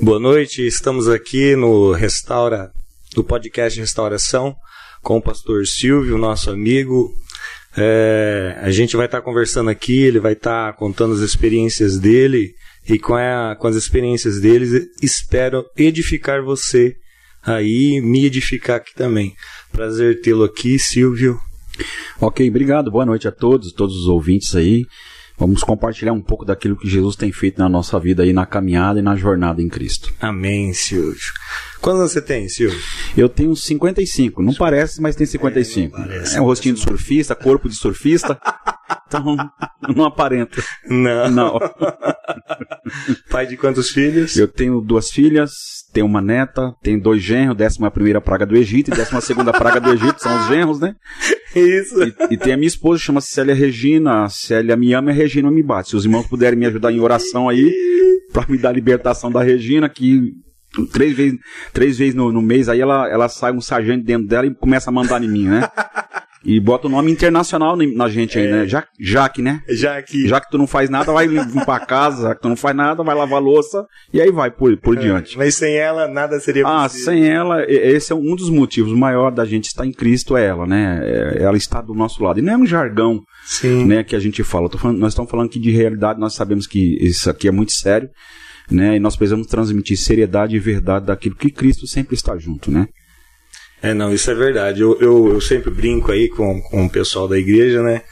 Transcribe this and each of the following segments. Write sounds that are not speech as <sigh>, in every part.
Boa noite, estamos aqui no Restaura, no podcast Restauração, com o pastor Silvio, nosso amigo. É, a gente vai estar tá conversando aqui, ele vai estar tá contando as experiências dele e com, a, com as experiências deles espero edificar você aí, me edificar aqui também. Prazer tê-lo aqui, Silvio. Ok, obrigado. Boa noite a todos, todos os ouvintes aí. Vamos compartilhar um pouco daquilo que Jesus tem feito na nossa vida aí na caminhada e na jornada em Cristo. Amém, Silvio. Quantos você tem, Silvio? Eu tenho 55. Não parece, mas tem 55. É, parece, é um rostinho de surfista, corpo de surfista. <laughs> Então, não aparenta. Não. Não. <laughs> Pai de quantos filhos? Eu tenho duas filhas, tenho uma neta, tenho dois genros, décima primeira praga do Egito e décima segunda praga do Egito, são os genros, né? Isso. E, e tem a minha esposa, chama-se Célia Regina. A Célia me ama e a Regina me bate. Se os irmãos puderem me ajudar em oração aí, para me dar a libertação da Regina, que três vezes, três vezes no, no mês aí ela, ela sai um sargento dentro dela e começa a mandar em mim, né? <laughs> E bota o nome internacional na gente aí, é. né? Ja Jaque, né? Jaque. Já que tu não faz nada, vai limpar a casa. Já que tu não faz nada, vai lavar louça. E aí vai por, por é. diante. Mas sem ela, nada seria ah, possível. Ah, sem ela, esse é um dos motivos maior da gente estar em Cristo, é ela, né? É, ela está do nosso lado. E não é um jargão Sim. Né, que a gente fala. Falando, nós estamos falando aqui de realidade, nós sabemos que isso aqui é muito sério. Né, e nós precisamos transmitir seriedade e verdade daquilo que Cristo sempre está junto, né? É, não, isso é verdade. Eu, eu, eu sempre brinco aí com, com o pessoal da igreja, né?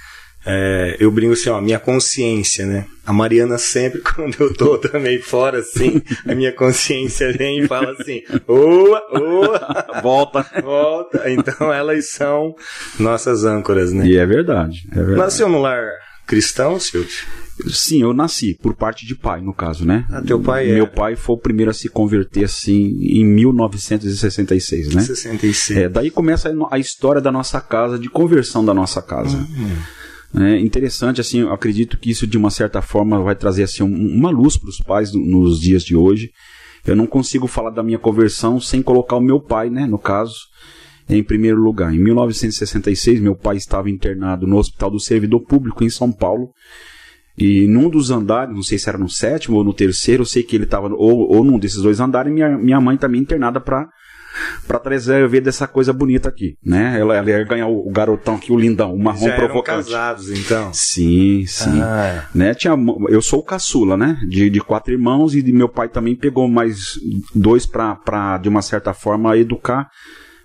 É, eu brinco assim, ó, minha consciência, né? A Mariana sempre, <laughs> quando eu tô também fora, assim, a minha consciência vem e fala assim, oa, oa, <laughs> volta, volta. Então elas são nossas âncoras, né? E é verdade, é verdade. Nasceu no lar cristão, Silvio? Sim, eu nasci, por parte de pai, no caso, né? Ah, teu pai Meu é... pai foi o primeiro a se converter, assim, em 1966, né? 66. É, daí começa a história da nossa casa, de conversão da nossa casa. Uhum. É interessante, assim, eu acredito que isso, de uma certa forma, vai trazer, assim, uma luz para os pais nos dias de hoje. Eu não consigo falar da minha conversão sem colocar o meu pai, né, no caso, em primeiro lugar. Em 1966, meu pai estava internado no Hospital do Servidor Público, em São Paulo, e num dos andares, não sei se era no sétimo ou no terceiro, eu sei que ele estava, ou, ou num desses dois andares, minha, minha mãe também internada para para trazer ver dessa coisa bonita aqui, né? Ela, ela ia ganhar o, o garotão aqui, o lindão, o marrom Já provocante. Eram casados, então? Sim, sim. Ah. Né? Tinha, eu sou o caçula, né? De, de quatro irmãos e de meu pai também pegou mais dois para, de uma certa forma, educar.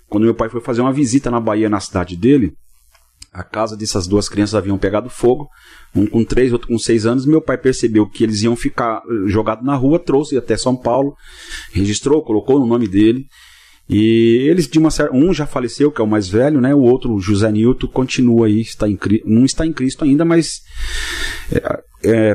Quando meu pai foi fazer uma visita na Bahia, na cidade dele, a casa dessas duas crianças haviam pegado fogo, um com três, outro com seis anos. Meu pai percebeu que eles iam ficar eh, jogados na rua, trouxe até São Paulo, registrou, colocou no nome dele. E eles, de uma certa, um já faleceu, que é o mais velho, né? O outro, José Nilton, continua aí, está em, não está em Cristo ainda, mas é, é,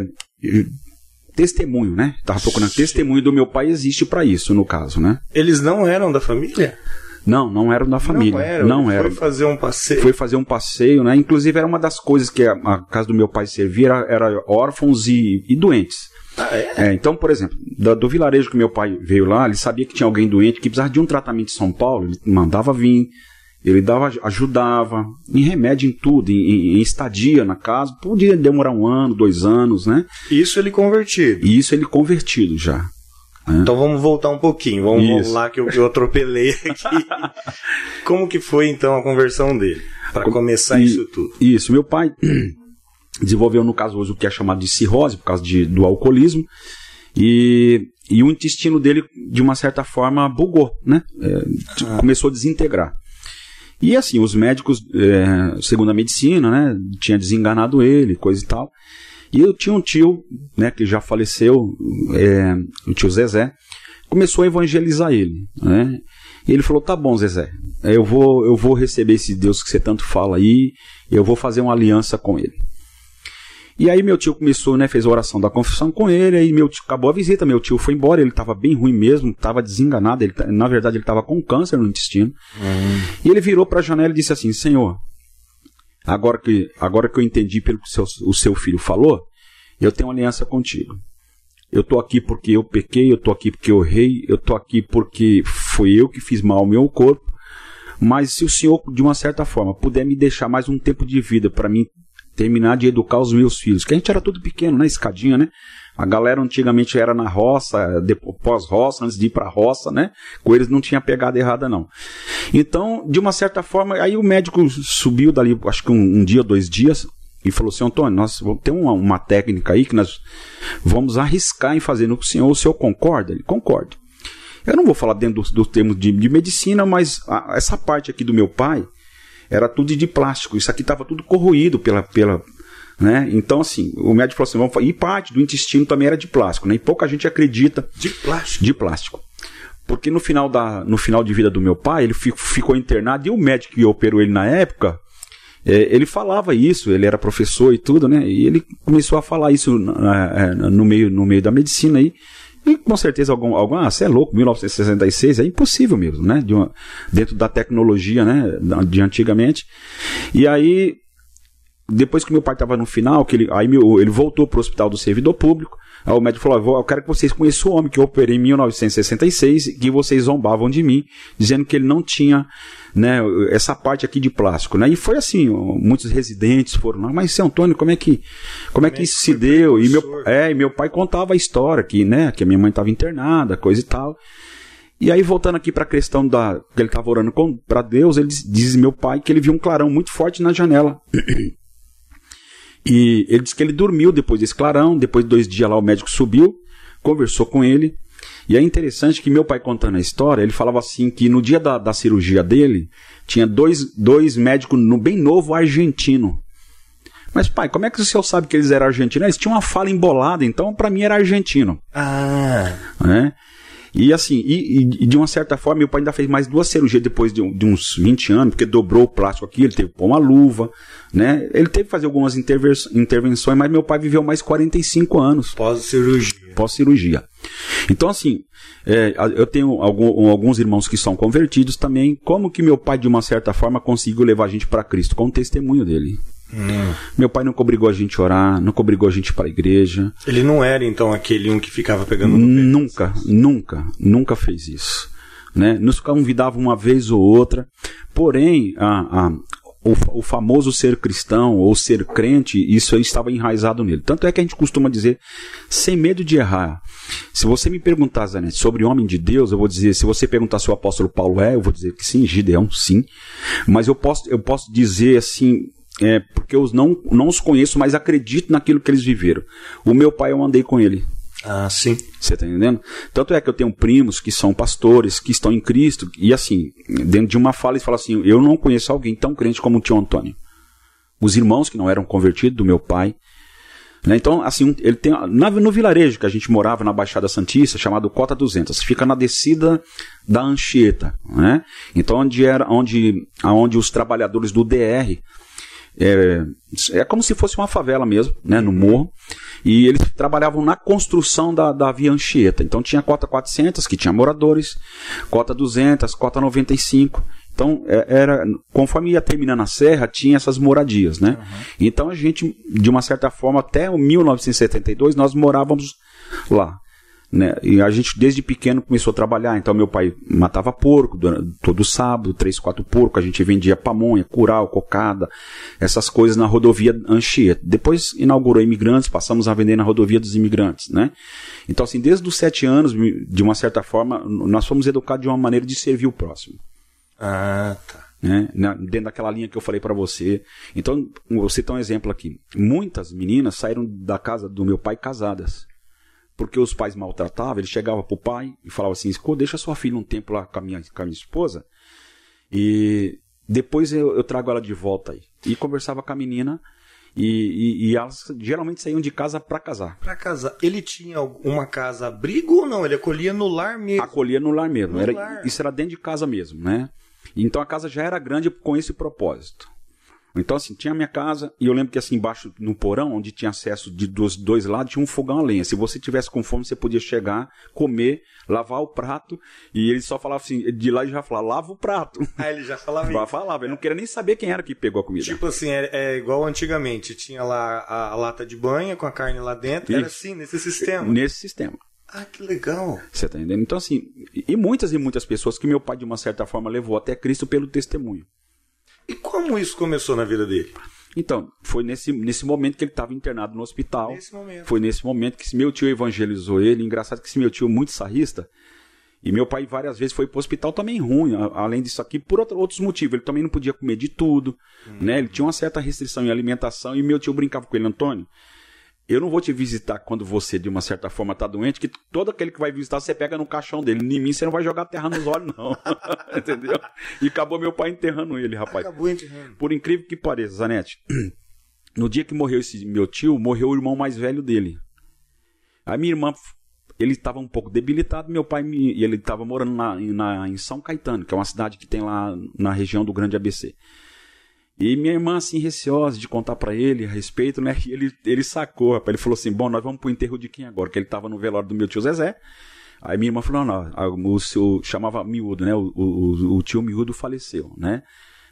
testemunho, né? Estava procurando testemunho do meu pai existe para isso, no caso, né? Eles não eram da família? Não, não eram da família. Não era. Não era. Foi fazer um passeio. Foi fazer um passeio, né? Inclusive era uma das coisas que a, a casa do meu pai servia era, era órfãos e, e doentes. Ah, é? é? então, por exemplo, do, do, vilarejo que meu pai veio lá, ele sabia que tinha alguém doente que precisava de um tratamento em São Paulo, ele mandava vir, ele dava, ajudava, em remédio em tudo, em, em, estadia na casa, podia demorar um ano, dois anos, né? Isso ele convertido. Isso ele convertido já. Né? Então vamos voltar um pouquinho, vamos, vamos lá que eu, eu atropelei <laughs> aqui. Como que foi então a conversão dele? Para começar e, isso tudo. Isso, meu pai <clears throat> desenvolveu no caso hoje o que é chamado de cirrose, por causa de, do alcoolismo, e, e o intestino dele, de uma certa forma, bugou, né? É, ah. Começou a desintegrar. E assim, os médicos, é, segundo a medicina, né, tinha desenganado ele, coisa e tal. E eu tinha um tio, né, que já faleceu, é, o tio Zezé, começou a evangelizar ele, né? E ele falou: "Tá bom, Zezé, eu vou eu vou receber esse Deus que você tanto fala aí, eu vou fazer uma aliança com ele". E aí meu tio começou, né, fez a oração da confissão com ele, aí meu tio acabou a visita, meu tio foi embora, ele estava bem ruim mesmo, estava desenganado, ele, na verdade ele estava com câncer no intestino. Uhum. E ele virou para a janela e disse assim: "Senhor, Agora que, agora que eu entendi pelo que o seu, o seu filho falou, eu tenho aliança contigo. Eu estou aqui porque eu pequei, eu estou aqui porque eu errei, eu estou aqui porque foi eu que fiz mal ao meu corpo. Mas se o Senhor, de uma certa forma, puder me deixar mais um tempo de vida para mim terminar de educar os meus filhos, que a gente era tudo pequeno, né? Escadinha, né? A galera antigamente era na roça, pós-roça, antes de ir para a roça, né? Com eles não tinha pegada errada, não. Então, de uma certa forma, aí o médico subiu dali, acho que um, um dia, dois dias, e falou assim: Antônio, nós temos uma, uma técnica aí que nós vamos arriscar em fazer no senhor. O senhor concorda? Ele concorda. Eu não vou falar dentro dos do termos de, de, medicina, mas a, essa parte aqui do meu pai era tudo de plástico. Isso aqui estava tudo corroído pela, pela, né? Então, assim, o médico falou assim: vamos, e parte do intestino também era de plástico, né? E pouca gente acredita. De plástico? De plástico. Porque no final, da, no final de vida do meu pai, ele ficou internado e o médico que operou ele na época, é, ele falava isso, ele era professor e tudo, né? E ele começou a falar isso é, no, meio, no meio da medicina aí. E com certeza algum, algum ah, você é louco, 1966 é impossível mesmo, né? De uma, dentro da tecnologia, né? De antigamente. E aí depois que meu pai estava no final, que ele, aí meu, ele voltou para o hospital do servidor público. Aí o médico falou: Eu quero que vocês conheçam o homem que eu operei em 1966, que vocês zombavam de mim, dizendo que ele não tinha né, essa parte aqui de plástico. Né? E foi assim: muitos residentes foram lá, mas seu Antônio, como é que, como é que isso se deu? E meu, é, e meu pai contava a história que, né, que a minha mãe estava internada, coisa e tal. E aí, voltando aqui para a questão da que ele estava orando para Deus, ele diz, diz meu pai que ele viu um clarão muito forte na janela. <clears throat> E ele disse que ele dormiu depois desse clarão, depois de dois dias lá o médico subiu, conversou com ele. E é interessante que meu pai contando a história, ele falava assim que no dia da, da cirurgia dele, tinha dois, dois médicos no, bem novo argentino. Mas, pai, como é que o senhor sabe que eles eram argentinos? Eles tinham uma fala embolada, então para mim era argentino. Ah. Né? E assim, e, e, de uma certa forma, meu pai ainda fez mais duas cirurgias depois de, de, uns 20 anos, porque dobrou o plástico aqui, ele teve que pôr uma luva, né? Ele teve que fazer algumas intervenções, mas meu pai viveu mais 45 anos. Pós-cirurgia. Pós-cirurgia. Então, assim, é, eu tenho algum, alguns irmãos que são convertidos também. Como que meu pai, de uma certa forma, conseguiu levar a gente para Cristo? Com o testemunho dele. Hum. Meu pai nunca obrigou a gente a orar, nunca obrigou a gente para a igreja. Ele não era então aquele um que ficava pegando no Nunca, nunca, nunca fez isso. Né? Nos convidava uma vez ou outra. Porém, a, a, o, o, famoso ser cristão ou ser crente, isso estava enraizado nele. Tanto é que a gente costuma dizer, sem medo de errar. Se você me perguntar, Zanetti, sobre homem de Deus, eu vou dizer, se você perguntar se o apóstolo Paulo é, eu vou dizer que sim, Gideão, sim. Mas eu posso, eu posso dizer assim, é, porque eu não, não os conheço, mas acredito naquilo que eles viveram. O meu pai, eu andei com ele. Ah, sim. Você está entendendo? Tanto é que eu tenho primos que são pastores, que estão em Cristo, e assim, dentro de uma fala, eles falam assim: eu não conheço alguém tão crente como o tio Antônio. Os irmãos que não eram convertidos do meu pai. Né? Então, assim, ele tem. Na, no vilarejo que a gente morava na Baixada Santista, chamado Cota 200, fica na descida da Anchieta. Né? Então, onde, era, onde, onde os trabalhadores do DR é, é como se fosse uma favela mesmo, né, no morro. E eles trabalhavam na construção da, da Via Anchieta. Então tinha cota 400, que tinha moradores, cota 200, cota 95. Então, é, era, conforme ia terminando a serra, tinha essas moradias, né? Uhum. Então a gente, de uma certa forma, até 1972, nós morávamos lá. Né? E a gente desde pequeno começou a trabalhar. Então meu pai matava porco todo sábado, três, quatro porcos. A gente vendia pamonha, curau, cocada, essas coisas na rodovia Anchieta. Depois inaugurou imigrantes, passamos a vender na rodovia dos imigrantes, né? Então assim, desde os sete anos, de uma certa forma, nós fomos educados de uma maneira de servir o próximo. Ah, tá. Né? dentro daquela linha que eu falei para você. Então, você tem um exemplo aqui. Muitas meninas saíram da casa do meu pai casadas porque os pais maltratavam, ele chegava pro pai e falava assim: deixa sua filha um tempo lá com a minha, com a minha esposa e depois eu, eu, trago ela de volta aí. E conversava com a menina e, e, e elas geralmente saíam de casa para casar. Para casar. Ele tinha uma casa abrigo ou não? Ele acolhia no lar mesmo? Acolhia no lar mesmo. No era, lar. Isso era dentro de casa mesmo, né? Então a casa já era grande com esse propósito. Então, assim, tinha a minha casa, e eu lembro que assim, embaixo, no porão, onde tinha acesso de dos dois lados, tinha um fogão a lenha. Se você tivesse com fome, você podia chegar, comer, lavar o prato, e ele só falava assim, de lá ele já falava, lava o prato. <laughs> Ah, ele já falava isso. falava, ele não queria nem saber quem era que pegou a comida. Tipo assim, é, é igual antigamente, tinha lá a, a, lata de banha com a carne lá dentro, era assim, nesse sistema. Nesse sistema. Ah, que legal. Você tá entendendo? Então, assim, e muitas e muitas pessoas que meu pai, de uma certa forma, levou até Cristo pelo testemunho. E como isso começou na vida dele? Então, foi nesse, nesse momento que ele estava internado no hospital. Nesse. Foi nesse momento que meu tio evangelizou ele. Engraçado que esse meu tio muito sarrista. E meu pai várias vezes foi para o hospital também ruim, além disso aqui, por outro, outros motivos. Ele também não podia comer de tudo, uhum. né? Ele tinha uma certa restrição em alimentação e meu tio brincava com ele, Antônio, eu não vou te visitar quando você, de uma certa forma, está doente, que todo aquele que vai visitar, você pega no caixão dele. Em mim, você não vai jogar terra nos olhos, não. <laughs> Entendeu? E acabou meu pai enterrando ele, rapaz. Acabou enterrando. Por incrível que pareça, Zanete. <clears throat> No dia que morreu esse meu tio, morreu o irmão mais velho dele. A minha irmã, ele estava um pouco debilitado, meu pai, me, ele estava morando na, na, em São Caetano, que é uma cidade que tem lá na região do Grande ABC. E minha irmã, assim, receosa de contar para ele a respeito, né? E ele, ele sacou, rapaz. Ele falou assim: bom, nós vamos pro enterro de quem agora? Que ele tava no velório do meu tio Zezé. Aí minha irmã falou: não, não o seu, chamava miúdo, né? O, o, o tio miúdo faleceu, né?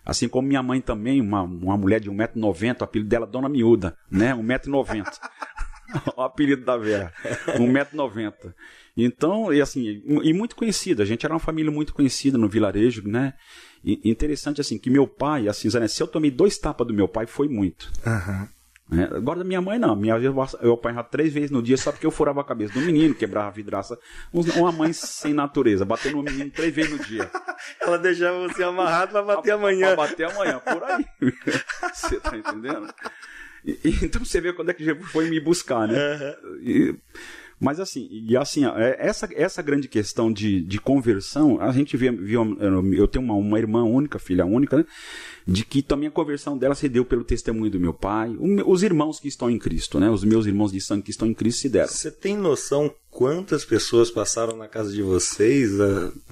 Assim como minha mãe também, uma, uma mulher de 1,90m, o apelido dela Dona Miúda, né? 1,90m. <laughs> o apelido da Vera. 1,90m. Então, e assim, e muito conhecida. A gente era uma família muito conhecida no vilarejo, né? E interessante assim, que meu pai, assim, Zé, se eu tomei dois tapas do meu pai, foi muito. Uhum. É, agora da minha mãe não, minha eu, eu apanhava três vezes no dia só porque eu furava a cabeça do menino, quebrava a vidraça. Uma mãe sem natureza, batendo no menino três vezes no dia. Ela deixava você amarrado pra bater amanhã. Pra bater amanhã, por aí. <laughs> você tá entendendo? E, então você vê quando é que Jesus foi me buscar, né? Uhum. E, mas assim, e assim, é, essa, essa grande questão de, de conversão, a gente vê, viu, eu tenho uma, uma irmã única, filha única, né? De que também a conversão dela se deu pelo testemunho do meu pai, os irmãos que estão em Cristo, né? Os meus irmãos de sangue que estão em Cristo se deram. Você tem noção quantas pessoas passaram na casa de vocês?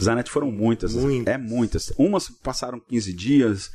Zanetti foram muitas, muitas. É muitas. Umas passaram 15 dias,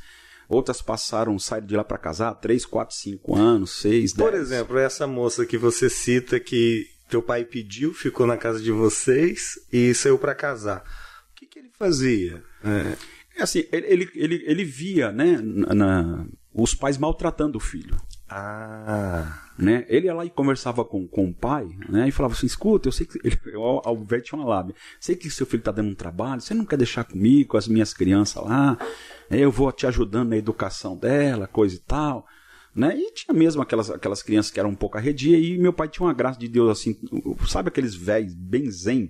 Outras passaram, saíram de lá para casar, 3, 4, 5 anos, 6, 10. Por exemplo, essa moça que você cita que teu pai pediu, ficou na casa de vocês e saiu para casar. O que, que ele fazia? É, é assim, ele, ele, ele, via, né, na, os pais maltratando o filho. Ah. Né? Ele ia lá e conversava com, com o pai, né? E falava assim: escuta, eu sei que. Ele, <laughs> o velho tinha uma lábia. Sei que seu filho está dando um trabalho, você não quer deixar comigo, com as minhas crianças lá? Eu vou te ajudando na educação dela, coisa e tal. Né? E tinha mesmo aquelas, aquelas crianças que eram um pouco arredia, e meu pai tinha uma graça de Deus assim, sabe aqueles velhos bem zen?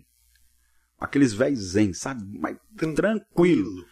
Aqueles velhos zen, sabe? Mas tranquilo.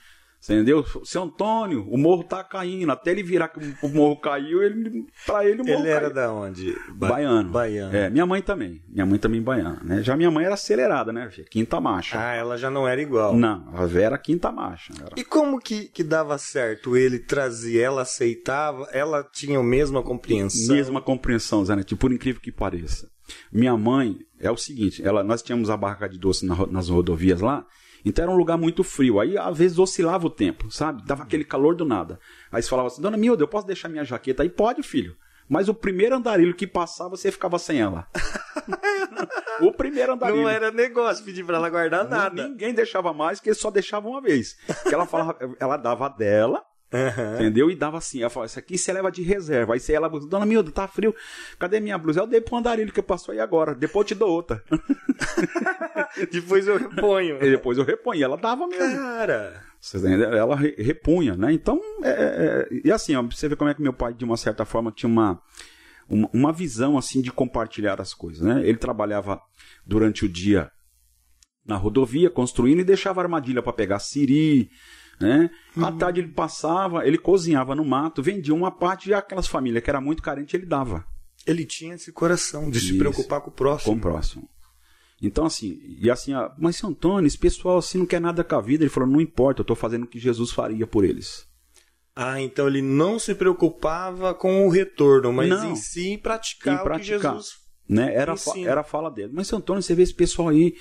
Entendeu? Seu Antônio, o morro tá caindo. Até ele virar que o morro caiu, ele, pra ele o morro Ele era caiu. da onde? Ba baiano. Baiano. É, minha mãe também. Minha mãe também baiana, né? Já minha mãe era acelerada, né? Quinta marcha. Ah, ela já não era igual. Não, a Vera era quinta marcha. Era... E como que, que dava certo? Ele trazia, ela aceitava, ela tinha a mesma compreensão? Mesma compreensão, Zé Por incrível que pareça. Minha mãe, é o seguinte, ela, nós tínhamos a barraca de doce na, nas rodovias lá, então era um lugar muito frio. Aí às vezes oscilava o tempo, sabe? Dava aquele calor do nada. Aí você falava assim: Dona Milda, eu posso deixar minha jaqueta aí? Pode, filho. Mas o primeiro andarilho que passava, você ficava sem ela. <laughs> o primeiro andarilho. Não era negócio pedir pra ela guardar nada. Ninguém deixava mais, que só deixava uma vez. Que ela falava, ela dava dela, Uhum. Entendeu? E dava assim, ela falava, isso aqui você leva de reserva. Aí você ela, dona Milda, tá frio. Cadê minha blusa? Eu dei pro andarilho que passou aí agora. Depois eu te dou outra. <laughs> depois eu reponho. <laughs> E depois eu reponho. Ela dava mesmo. Cara. Ela repunha, né? Então, é, é, e assim, ó, você vê como é que meu pai, de uma certa forma, tinha uma, uma, uma visão assim de compartilhar as coisas, né? Ele trabalhava durante o dia na rodovia, construindo e deixava armadilha para pegar siri, né? Uhum. À tarde ele passava, ele cozinhava no mato, vendia uma parte e aquelas famílias que era muito carente ele dava. Ele tinha esse coração de Isso. se preocupar com o próximo. Com o próximo. Então, assim, e assim, ah, mas seu Antônio, esse pessoal assim não quer nada com a vida. Ele falou: não importa, eu estou fazendo o que Jesus faria por eles. Ah, então ele não se preocupava com o retorno, mas não, em si praticar, em praticar o que Jesus né? Era, era a fala dele. Mas, seu Antônio, você vê esse pessoal aí,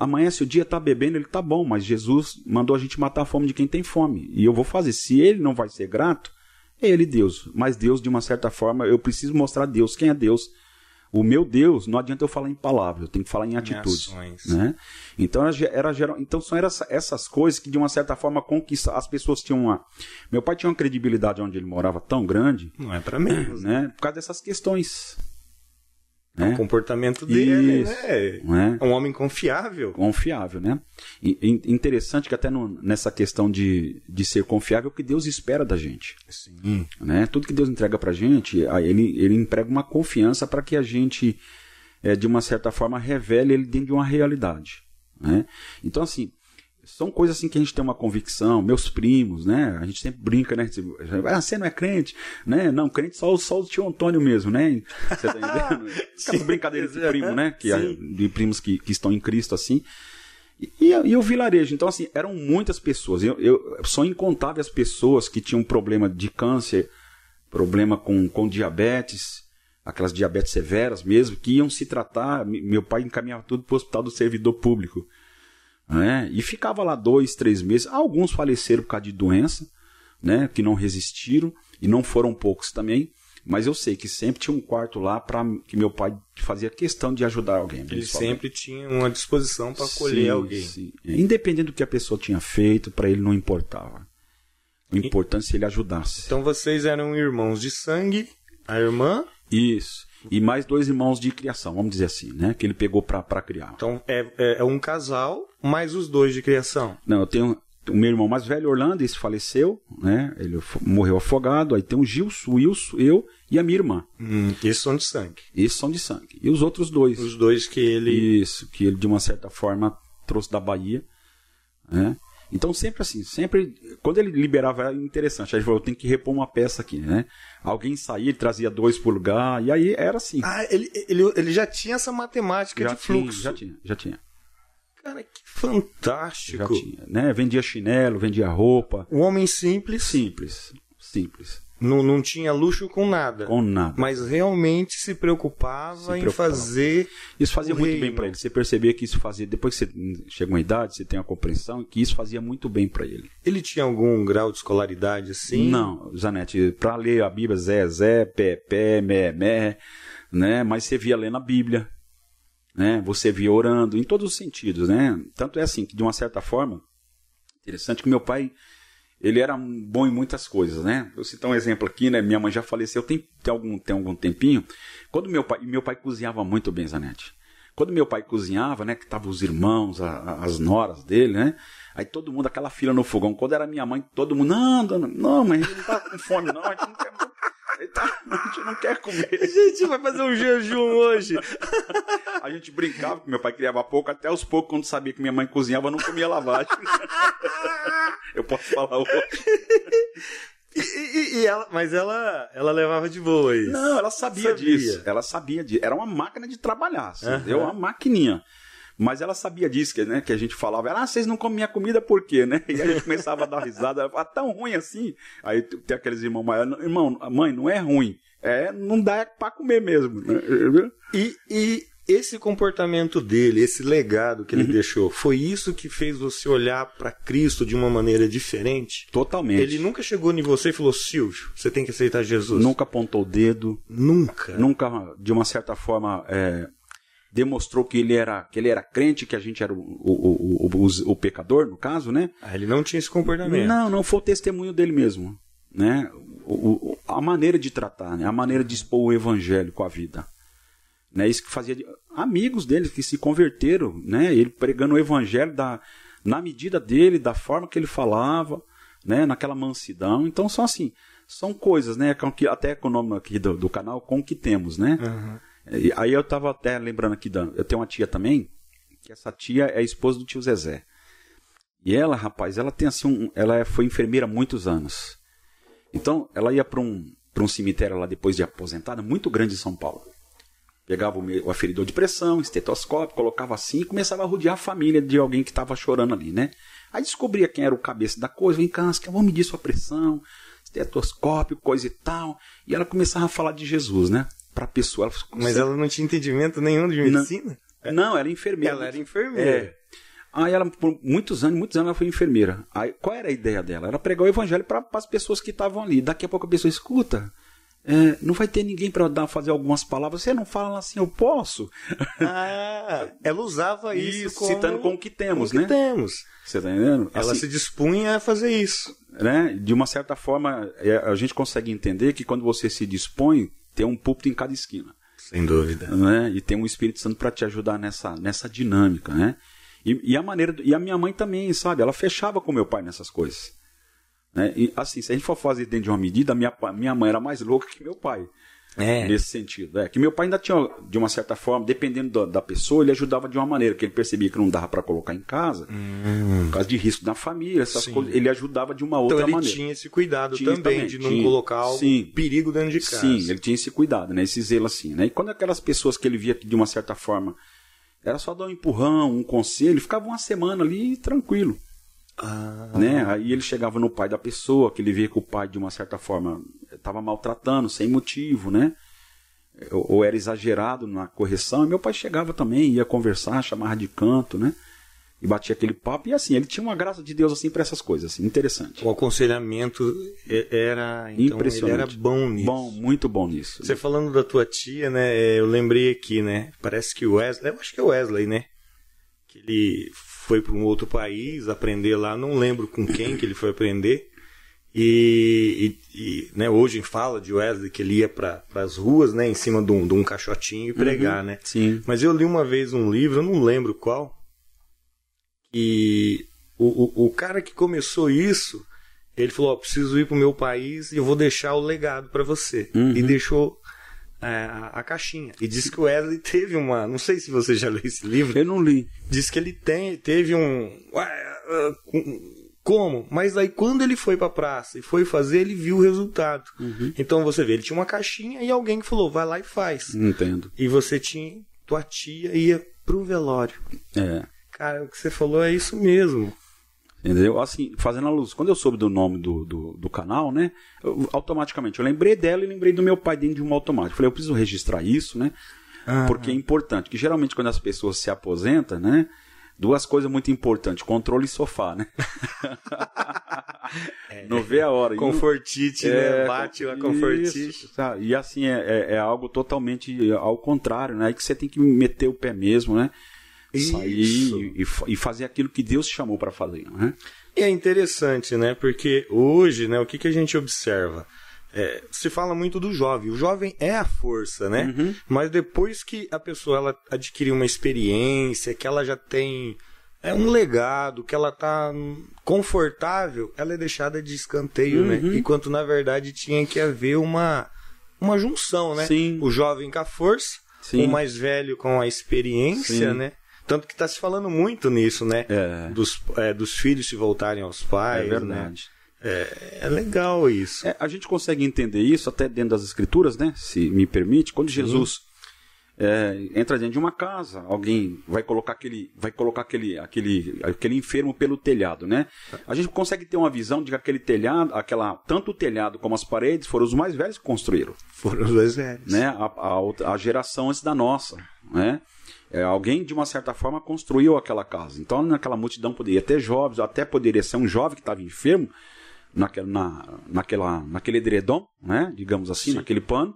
amanhã se o dia tá bebendo, ele tá bom, mas Jesus mandou a gente matar a fome de quem tem fome. E eu vou fazer. Se ele não vai ser grato, é ele Deus. Mas Deus, de uma certa forma, eu preciso mostrar Deus. Quem é Deus? O meu Deus, não adianta eu falar em palavras, eu tenho que falar em atitudes. Né? Então, era, era então são essas, essas coisas que, de uma certa forma, conquista, as pessoas tinham uma. Meu pai tinha uma credibilidade onde ele morava tão grande. Não é para mim. Né? Por causa dessas questões Né? O comportamento dele, Isso, né? É um homem confiável. Confiável, né? E, interessante que até no, nessa questão de, de ser confiável, que Deus espera da gente. Sim. Né? Tudo que Deus entrega pra gente, ele, ele emprega uma confiança para que a gente, é, de uma certa forma, revele ele dentro de uma realidade. Né? Então, assim, são coisas assim que a gente tem uma convicção, meus primos, né? A gente sempre brinca, né? Ah, você não é crente, né? Não, crente só, só o tio Antônio mesmo, né? Você tá entendendo? <laughs> Aquelas brincadeiras de primo, né? Que, de primos que, que estão em Cristo, assim. E, e, e, o vilarejo, então assim, eram muitas pessoas. Eu, eu, são incontáveis pessoas que tinham problema de câncer, problema com, com diabetes, aquelas diabetes severas mesmo, que iam se tratar. Meu pai encaminhava tudo para o hospital do servidor público. Né? E ficava lá dois, três meses. Alguns faleceram por causa de doença, né? que não resistiram, e não foram poucos também. Mas eu sei que sempre tinha um quarto lá para que meu pai fazia questão de ajudar alguém. Ele sempre tinha uma disposição para acolher alguém. Sim. Independente do que a pessoa tinha feito, para ele não importava. O importante é se ele ajudasse. Então vocês eram irmãos de sangue, a irmã? Isso e mais dois irmãos de criação, vamos dizer assim, né? Que ele pegou para criar. Então é, é, é, um casal mais os dois de criação. Não, eu tenho o meu irmão mais velho, Orlando, esse faleceu, né? Ele morreu afogado. Aí tem o Gilson, o Wilson, eu e a minha irmã. Hum, esses são de sangue. Esses são de sangue. E os outros dois? Os dois que ele. Isso, que ele de uma certa forma trouxe da Bahia, né? Então sempre assim, sempre quando ele liberava era interessante. Aí ele falou, eu tenho que repor uma peça aqui, né? Alguém saía, ele trazia dois por lugar, e aí era assim. Ah, ele, ele, ele já tinha essa matemática já de fluxo. Tinha, já tinha, já tinha. Cara, que fantástico. Já tinha, né? Vendia chinelo, vendia roupa. Um homem simples. Simples, simples. Não, não tinha luxo com nada. Com nada. Mas realmente se preocupava, se preocupava. em fazer. Isso fazia muito reino. bem para ele. Você percebia que isso fazia. Depois que você chega uma idade, você tem a compreensão que isso fazia muito bem para ele. Ele tinha algum grau de escolaridade assim? Não, Zanete. Para ler a Bíblia, Zé, Zé, Pé, Pé, Mé, Mé. Né? Mas você via lendo a Bíblia. Né? Você via orando, em todos os sentidos. Né? Tanto é assim que, de uma certa forma, interessante que meu pai ele era bom em muitas coisas, né? Eu citar um exemplo aqui, né? Minha mãe já faleceu tem, tem, algum, tem algum tempinho. Quando meu pai, meu pai cozinhava muito bem, Zanete. Quando meu pai cozinhava, né? Que tava os irmãos, a, as noras dele, né? Aí todo mundo, aquela fila no fogão. Quando era minha mãe, todo mundo, não, dona, não, mas ele não tá com fome, não, a gente não quer Tá, <laughs> a gente não quer comer. A gente vai fazer um jejum hoje. <laughs> a gente brincava, que meu pai criava pouco, até os poucos, quando sabia que minha mãe cozinhava, não comia lavagem. <laughs> Eu posso falar hoje. E, e, e, ela, mas ela, ela levava de boa isso. Não, ela sabia, sabia. disso. Ela sabia disso. Era uma máquina de trabalhar, uhum. uma maquininha. Mas ela sabia disso, que, né, que a gente falava, ah, vocês não comem minha comida por quê, né? E a gente começava a dar risada, ela falava, tão ruim assim? Aí tem aqueles irmãos maiores, irmão, mãe, não é ruim, é, não dá para comer mesmo. Né? E, e esse comportamento dele, esse legado que ele uhum. deixou, foi isso que fez você olhar para Cristo de uma maneira diferente? Totalmente. Ele nunca chegou em você e falou, Silvio, você tem que aceitar Jesus. Nunca apontou o dedo. Nunca. Nunca, de uma certa forma, é, demonstrou que ele era que ele era crente, que a gente era o, o, o, o, pecador, no caso, né? Ah, ele não tinha esse comportamento. Não, não foi o testemunho dele mesmo, né? A maneira de tratar, né? A maneira de expor o evangelho com a vida. Né? Isso que fazia amigos dele que se converteram, né? Ele pregando o evangelho da, na medida dele, da forma que ele falava, né? Naquela mansidão. Então são assim, são coisas, né? Até com o nome aqui do, do canal, com o que temos, né? Uhum. Aí eu estava até lembrando aqui, da, eu tenho uma tia também, que essa tia é a esposa do tio Zezé. E ela, rapaz, ela tem assim, um, ela foi enfermeira há muitos anos. Então, ela ia para um, um cemitério lá depois de aposentada, muito grande em São Paulo. Pegava o, o aferidor de pressão, estetoscópio, colocava assim e começava a rodear a família de alguém que estava chorando ali, né? Aí descobria quem era o cabeça da coisa, vem cá, vamos medir sua pressão, estetoscópio, coisa e tal. E ela começava a falar de Jesus, né? Para a pessoa. Ela Mas ela não tinha entendimento nenhum de medicina? Não, não ela era enfermeira. Ela era enfermeira. É. Aí ela, por muitos anos, muitos anos ela foi enfermeira. Aí qual era a ideia dela? Era pregar o evangelho para as pessoas que estavam ali. Daqui a pouco a pessoa escuta. É, não vai ter ninguém para dar fazer algumas palavras. Você não fala assim, eu posso. Ah, ela usava <laughs> isso, isso como... citando com o que temos, com né? Que temos. Você tá entendendo? Ela assim, se dispunha a fazer isso, né? De uma certa forma, é, a gente consegue entender que quando você se dispõe, tem um púlpito em cada esquina. Sem dúvida. Né? E tem um Espírito Santo para te ajudar nessa, nessa dinâmica, né? E, e, a maneira e a minha mãe também, sabe? Ela fechava com meu pai nessas coisas. Né? E assim, se a gente for fazer dentro de uma medida, minha, minha mãe era mais louca que meu pai. É. Nesse sentido. É, que meu pai ainda tinha, de uma certa forma, dependendo da, da pessoa, ele ajudava de uma maneira que ele percebia que não dava para colocar em casa, hum. por causa de risco da família, essas Sim. coisas. Ele ajudava de uma outra então, ele maneira. tinha esse cuidado também, também, de não tinha. colocar o Sim. perigo dentro de casa. Sim, ele tinha esse cuidado, né? Esse zelo assim, né? E quando aquelas pessoas que ele via que de uma certa forma era só dar um empurrão, um conselho, ficava uma semana ali tranquilo. Ah. Né? Aí ele chegava no pai da pessoa, que ele via que o pai, de uma certa forma, estava maltratando, sem motivo, né? Ou, ou era exagerado na correção. E meu pai chegava também, ia conversar, chamava de canto, né? e batia aquele papo. E assim, ele tinha uma graça de Deus assim para essas coisas, assim, interessante. O aconselhamento era então, impressionante. Ele era bom nisso. Bom, muito bom nisso. Você falando da tua tia, né? Eu lembrei aqui, né? Parece que o Wesley, eu acho que é o Wesley, né? Que ele foi para um outro país aprender lá, não lembro com quem que ele foi aprender. E, e, e né, hoje fala de Wesley que ele ia para as ruas, né, em cima de um, de um caixotinho e pregar, uhum, né? Sim. Mas eu li uma vez um livro, eu não lembro qual, e o, o, o cara que começou isso, ele falou: oh, preciso ir para o meu país e eu vou deixar o legado para você. Uhum. E deixou a, a, caixinha. E disse que o Wesley teve uma. Não sei se você já leu esse livro. Eu não li. Diz que ele tem, teve um. Como? Mas aí quando ele foi para a praça e foi fazer, ele viu o resultado. Uhum. Então você vê, ele tinha uma caixinha e alguém que falou: vai lá e faz. Entendo. E você tinha. Tua tia ia pro velório. É. Cara, o que você falou é isso mesmo. Entendeu? Assim, fazendo a luz. Quando eu soube do nome do, do, do canal, né? Eu, automaticamente eu lembrei dela e lembrei do meu pai dentro de um automático. Falei, eu preciso registrar isso, né? Ah, porque é importante. Que geralmente quando as pessoas se aposentam, né? Duas coisas muito importantes, controle e sofá, né? <laughs> é, não vê a hora. Confortite, né? É, Bate a confortite. Isso, e assim, é, é, é, algo totalmente ao contrário, né? Aí que você tem que meter o pé mesmo, né? Sair e, e, fazer aquilo que Deus chamou para fazer. Né? E é interessante, né? Porque hoje, né, o que, que a gente observa? É, se fala muito do jovem. O jovem é a força, né? Uhum. Mas depois que a pessoa ela adquire uma experiência, que ela já tem é um legado, que ela tá confortável, ela é deixada de escanteio, né? uhum. né? Enquanto na verdade tinha que haver uma uma junção, né? Sim. O jovem com a força, Sim. o mais velho com a experiência, Sim. né? Tanto que está se falando muito nisso, né? É. Dos, é, dos filhos se voltarem aos pais. É verdade. Né? É, é, legal isso. É, a gente consegue entender isso até dentro das escrituras, né? Se me permite, quando Jesus é, entra dentro de uma casa, alguém vai colocar aquele, vai colocar aquele, aquele, aquele enfermo pelo telhado, né? A gente consegue ter uma visão de que aquele telhado, aquela, tanto o telhado como as paredes foram os mais velhos que construíram. Foram os mais velhos. Né? A, a, a geração antes da nossa, né? É, alguém, de uma certa forma, construiu aquela casa. Então, naquela multidão poderia ter jovens, até poderia ser um jovem que estava enfermo, naquela, na, naquela, naquele edredom, né? digamos assim, Sim. naquele pano.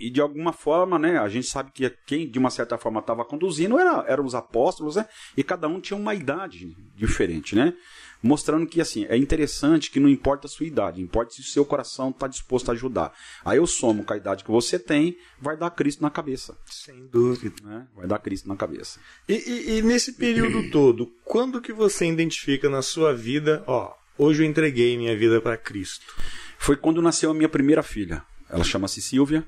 E de alguma forma, né, a gente sabe que quem de uma certa forma estava conduzindo era, eram os apóstolos, né, e cada um tinha uma idade diferente, né? Mostrando que assim é interessante que não importa a sua idade, importa se o seu coração está disposto a ajudar. Aí eu somo com a idade que você tem, vai dar Cristo na cabeça. Sem dúvida. Né? Vai dar Cristo na cabeça. E, e, e nesse período <clears throat> todo, quando que você identifica na sua vida, ó, hoje eu entreguei minha vida para Cristo? Foi quando nasceu a minha primeira filha. Ela chama-se Silvia.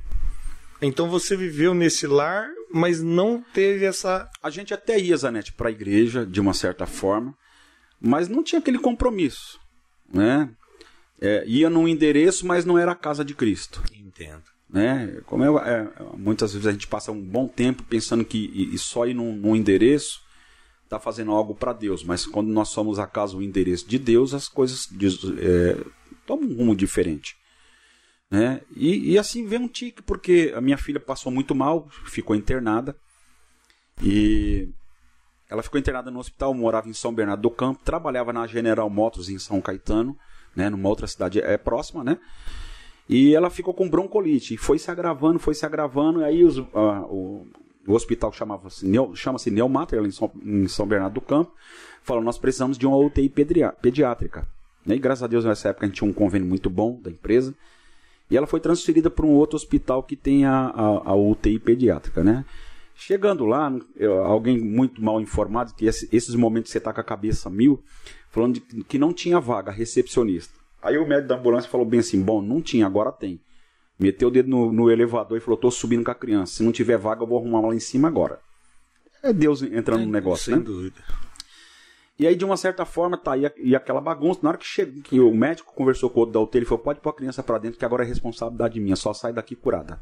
Então você viveu nesse lar, mas não teve essa. A gente até ia, Zanete, para a igreja, de uma certa forma, mas não tinha aquele compromisso, né? É, ia num endereço, mas não era a casa de Cristo. Entendo. Né? Como é, é, muitas vezes a gente passa um bom tempo pensando que e, e só ir num, num endereço está fazendo algo para Deus, mas quando nós somos a casa o endereço de Deus, as coisas é, tomam um rumo diferente. Né? E, e assim vem um tique, porque a minha filha passou muito mal, ficou internada. E ela ficou internada no hospital, morava em São Bernardo do Campo, trabalhava na General Motors em São Caetano, né, numa outra cidade é, próxima, né? E ela ficou com broncolite, e foi se agravando, foi se agravando, aí os, o, o hospital chamava-se chama-se Neomater, em São, em São Bernardo do Campo, falou, nós precisamos de uma UTI pediátrica. E graças a Deus nessa época a gente tinha um convênio muito bom da empresa, E ela foi transferida para um outro hospital que tem a, a, a UTI pediátrica, né? Chegando lá, eu, alguém muito mal informado, que esse, esses momentos você tá com a cabeça mil, falando de, que não tinha vaga, recepcionista. Aí o médico da ambulância falou bem assim: bom, não tinha, agora tem. Meteu o dedo no, no elevador e falou: tô subindo com a criança. Se não tiver vaga, eu vou arrumar lá em cima agora. É Deus entrando no negócio, Sem né? dúvida. E aí, de uma certa forma, tá aí e aquela bagunça. Na hora que, chegou, que o médico conversou com o outro da UTI, ele falou: pode pôr a criança para dentro, que agora é responsabilidade minha, só sai daqui curada.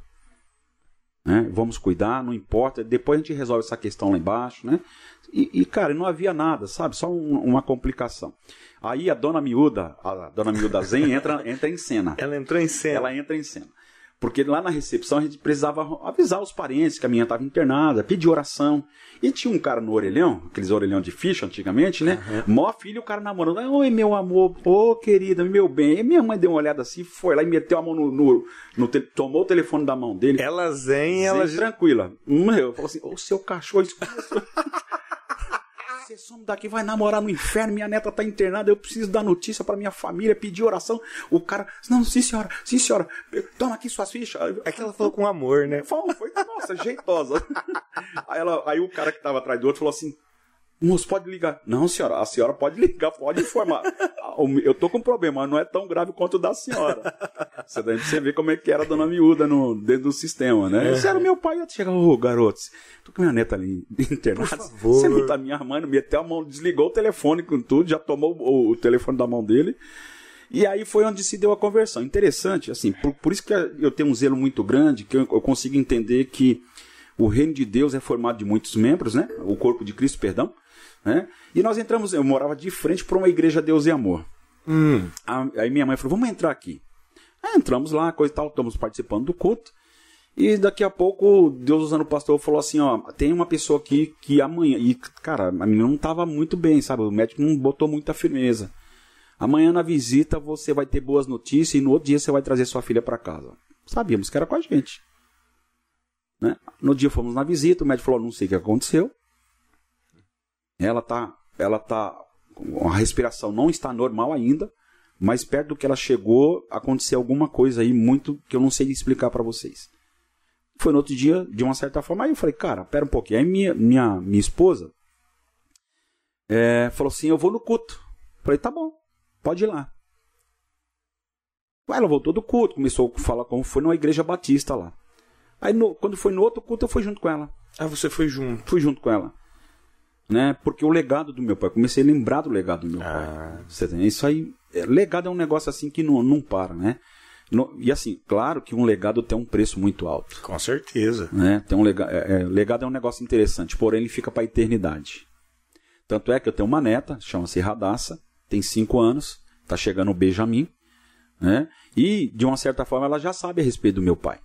Né? Vamos cuidar, não importa. Depois a gente resolve essa questão lá embaixo, né? E, e, cara, não havia nada, sabe? Só um, uma complicação. Aí a dona miúda, a dona miúda Zen, entra, entra em cena. Ela entrou em cena. Ela entra em cena. Porque lá na recepção a gente precisava avisar os parentes que a minha estava internada, pedir oração. E tinha um cara no orelhão, aqueles orelhão de ficha antigamente, né? Uhum. Mó filho, o cara namorando. Oi, meu amor, ô querida, meu bem. E minha mãe deu uma olhada assim, foi lá e meteu a mão no. no, no te, tomou o telefone da mão dele. Ela zen, ela. tranquila. Hum, eu falou assim: ô seu cachorro. <laughs> Você some daqui, vai namorar no inferno, minha neta tá internada, eu preciso dar notícia para minha família, pedir oração. O cara, não, sim senhora, sim senhora, toma aqui suas fichas. É que ela falou com amor, né? Foi, foi nossa, jeitosa. <laughs> aí, ela, aí o cara que tava atrás do outro falou assim, Moço, pode ligar. Não, senhora, a senhora pode ligar, pode informar. <laughs> Eu tô com um problema, mas não é tão grave quanto o da senhora. Você deve você ver como é que era a dona miúda no, dentro do sistema, né? É. Esse era meu pai, eu chega, ô garotos, tô com minha neta ali <laughs> internada. Você não tá me armando, meteu a mão, desligou o telefone com tudo, já tomou o, o, telefone da mão dele. E aí foi onde se deu a conversão. Interessante, assim, por, por isso que eu tenho um zelo muito grande, que eu, eu consigo entender que o reino de Deus é formado de muitos membros, né? O corpo de Cristo, perdão. Né? E nós entramos, eu morava de frente para uma igreja Deus e Amor. Hum. Aí minha mãe falou: vamos entrar aqui. Aí entramos lá, coisa e tal, estamos participando do culto. E daqui a pouco, Deus usando o pastor falou assim: ó, tem uma pessoa aqui que amanhã. E, cara, a menina não estava muito bem, sabe? O médico não botou muita firmeza. Amanhã na visita você vai ter boas notícias e no outro dia você vai trazer sua filha para casa. Sabíamos que era com a gente. Né? No dia fomos na visita, o médico falou: não sei o que aconteceu. Ela tá, ela tá, a respiração não está normal ainda, mas perto do que ela chegou, aconteceu alguma coisa aí muito que eu não sei explicar para vocês. Foi no outro dia, de uma certa forma, aí eu falei, cara, pera um pouquinho. Aí minha, minha, minha esposa é, falou assim, eu vou no culto. Falei, tá bom, pode ir lá. Aí ela voltou do culto, começou a falar como foi numa igreja batista lá. Aí no, quando foi no outro culto, eu fui junto com ela. Ah, você foi junto? Fui junto com ela né? Porque o legado do meu pai, comecei a lembrar do legado do meu ah. pai. Você tem, isso aí, é, legado é um negócio assim que não, não para, né? No, e assim, claro que um legado tem um preço muito alto. Com certeza. Né? Tem um lega, é, é, legado é um negócio interessante, porém ele fica para a eternidade. Tanto é que eu tenho uma neta, chama-se Radassa, tem 5 anos, tá chegando o Benjamin, né? E de uma certa forma ela já sabe a respeito do meu pai.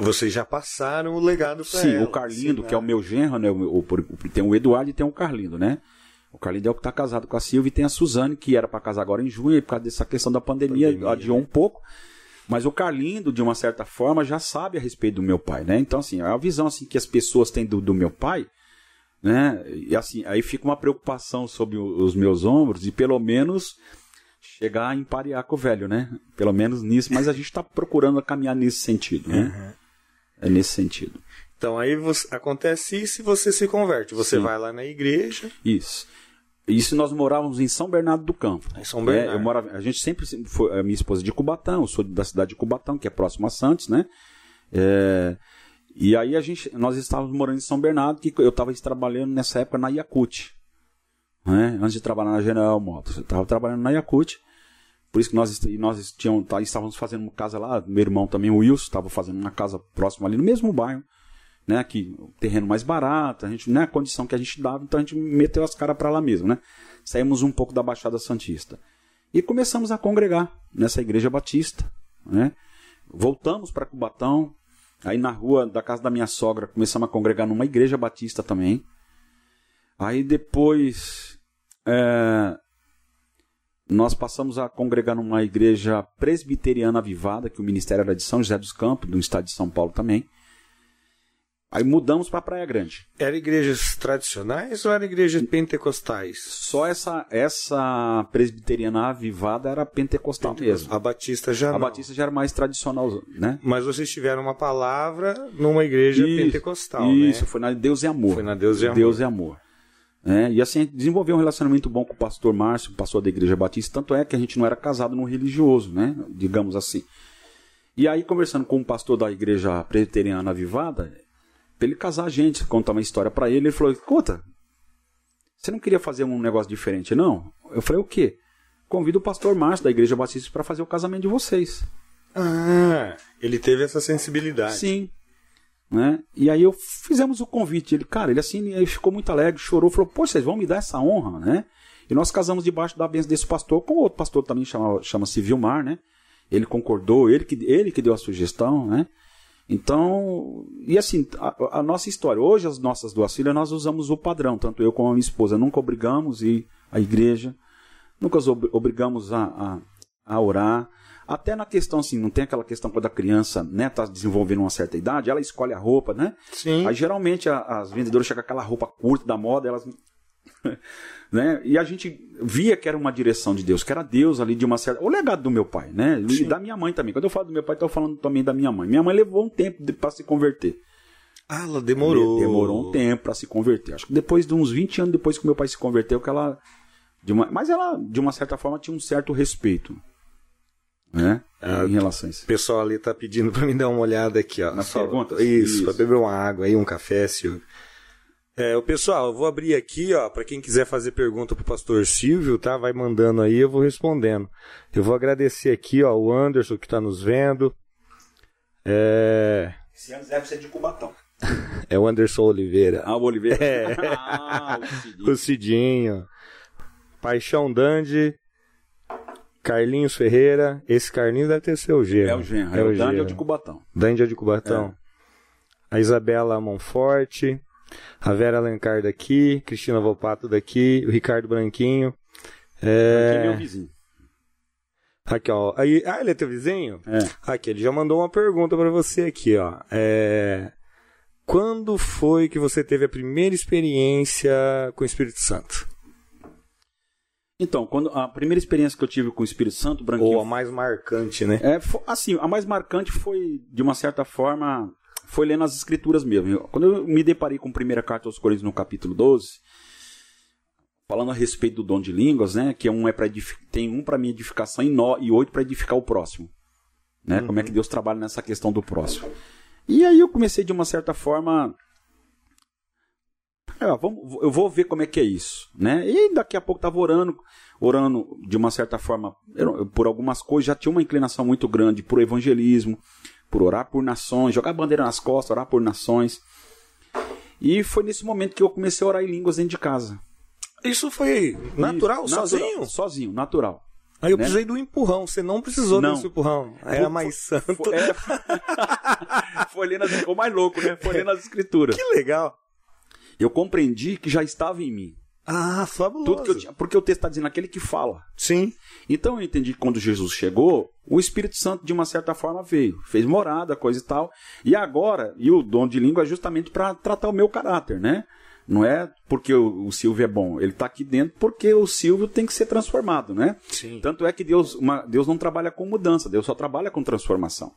Vocês já passaram o legado para ela. Sim, o Carlindo, que é o meu genro, né? O, o, tem o Eduardo e tem o Carlindo, né? O Carlindo é o que está casado com a Silvia e tem a Suzane, que era para casar agora em junho, e por causa dessa questão da pandemia, pandemia adiou né? um pouco. Mas o Carlindo, de uma certa forma, já sabe a respeito do meu pai, né? Então, assim, a visão assim, que as pessoas têm do, do meu pai, né? E assim, aí fica uma preocupação sobre os meus ombros e pelo menos chegar a emparear com o velho, né? Pelo menos nisso, mas a gente está procurando caminhar nesse sentido, né? Uhum. É nesse sentido. Então aí você, acontece isso e você se converte. Você Sim. vai lá na igreja. Isso. Isso nós morávamos em São Bernardo do Campo. Em São Bernardo. É, eu morava, a gente sempre foi a minha esposa de Cubatão, eu sou da cidade de Cubatão, que é próximo a Santos, né? É, e aí a gente, nós estávamos morando em São Bernardo, que eu estava trabalhando nessa época na Yakut. Né? Antes de trabalhar na General Motors, eu estava trabalhando na Yakut. Por isso que nós, nós tínhamos, tá, estávamos fazendo uma casa lá, meu irmão também, o Wilson, estava fazendo uma casa próxima ali no mesmo bairro, né? Aqui, terreno mais barato, a gente, né, a condição que a gente dava, então a gente meteu as caras para lá mesmo, né? Saímos um pouco da Baixada Santista. E começamos a congregar nessa igreja batista, né? Voltamos para Cubatão, aí na rua da casa da minha sogra começamos a congregar numa igreja batista também. Aí depois é, nós passamos a congregar numa igreja presbiteriana avivada, que o ministério era de São José dos Campos, do estado de São Paulo também. Aí mudamos para Praia Grande. Era igrejas tradicionais ou era igrejas pentecostais? Só essa essa presbiteriana avivada era pentecostal mesmo. A Batista já A não. Batista já era mais tradicional, né? Mas vocês tiveram uma palavra numa igreja Isso, pentecostal, Isso, né? foi na Deus e Amor. Foi na Deus e Amor. Deus e Amor. É, e assim, desenvolveu um relacionamento bom com o pastor Márcio, pastor da Igreja Batista, tanto é que a gente não era casado no religioso, né? Digamos assim. E aí, conversando com o pastor da Igreja Presbiteriana Avivada, pra ele casar a gente, contar uma história pra ele, ele falou: Conta, você não queria fazer um negócio diferente, não? Eu falei: O quê? Convido o pastor Márcio da Igreja Batista para fazer o casamento de vocês. Ah, ele teve essa sensibilidade. Sim. Né? E aí eu fizemos o convite. Ele, cara, ele assim, ele ficou muito alegre, chorou, falou, pô, vocês vão me dar essa honra, né? E nós casamos debaixo da bênção desse pastor, com outro pastor também chama, chama-se Vilmar, né? Ele concordou, ele que, ele que deu a sugestão, né? Então, e assim, a, a nossa história, hoje as nossas duas filhas, nós usamos o padrão, tanto eu como a minha esposa, nunca obrigamos ir à igreja, nunca os ob- obrigamos a, a, a orar, até na questão assim, não tem aquela questão quando a criança né, tá desenvolvendo uma certa idade, ela escolhe a roupa, né? Sim. Aí geralmente a- as vendedoras chegam com aquela roupa curta da moda, elas. <laughs> né? E a gente via que era uma direção de Deus, que era Deus ali de uma certa. O legado do meu pai, né? E da minha mãe também. Quando eu falo do meu pai, estou falando também da minha mãe. Minha mãe levou um tempo para se converter. Ah, ela demorou. Demorou um tempo para se converter. Acho que depois de uns 20 anos depois que meu pai se converteu, que ela. De uma, mas ela, de uma certa forma, tinha um certo respeito. Né? Ah, em relação a isso. O pessoal ali tá pedindo pra me dar uma olhada aqui, ó. Nas perguntas? Isso, Isso. pra beber uma água aí, um café, Silvio. É, o pessoal, eu vou abrir aqui, ó, para quem quiser fazer pergunta pro pastor Silvio, tá? Vai mandando aí, eu vou respondendo. Eu vou agradecer aqui, ó, o Anderson que tá nos vendo. É, Esse ano deve ser de Cubatão. <laughs> é o Anderson Oliveira. Ah, o Oliveira. <laughs> É. ah, o Cidinho. <laughs> O Cidinho. Paixão Dandy. Carlinhos Ferreira. Esse Carlinhos deve ter seu G. É o Genro. É, o Dani é o de Cubatão. Dandy é de Cubatão. A Isabela Monforte. A Vera Alencar daqui. Cristina Volpato daqui. O Ricardo Branquinho. Aqui é meu É... vizinho. Aqui, ó. Aí... Ah, ele é teu vizinho? É. Aqui, ele já mandou uma pergunta pra você aqui, ó. É... Quando foi que você teve a primeira experiência com o Espírito Santo? Então, quando a primeira experiência que eu tive com o Espírito Santo, Branquinho, Ou a mais marcante, né? é, assim, a mais marcante foi, de uma certa forma, foi lendo as escrituras mesmo. Quando eu me deparei com a primeira carta aos Coríntios no capítulo 12, falando a respeito do dom de línguas, né, que é um é para tem um para minha edificação e, nó, e oito para edificar o próximo. Né, Como é que Deus trabalha nessa questão do próximo. E aí eu comecei de uma certa forma é, vamos, eu vou ver como é que é isso, né? E daqui a pouco tava orando, orando de uma certa forma eu- eu- por algumas coisas, já tinha uma inclinação muito grande por evangelismo, por orar por nações, jogar bandeira nas costas, orar por nações. E foi nesse momento que eu comecei a orar em línguas dentro de casa. Isso foi natural, Isso, sozinho? Sozinho, natural. Aí eu né? precisei do empurrão, você não precisou Não. desse empurrão. Era Foi- mais santo. Foi, é, <laughs> foi lendo as, ficou mais louco, né? Foi lendo as escrituras. Que legal. Eu compreendi que já estava em mim. Ah, fabuloso. Tudo que eu tinha, porque o texto está dizendo aquele que fala. Sim. Então eu entendi que quando Jesus chegou, o Espírito Santo de uma certa forma veio, fez morada, coisa e tal. E agora, e o dom de língua é justamente para tratar o meu caráter, né? Não é porque o, o Silvio é bom, ele está aqui dentro porque o Silvio tem que ser transformado, né? Sim. Tanto é que Deus, uma- Deus não trabalha com mudança, Deus só trabalha com transformação.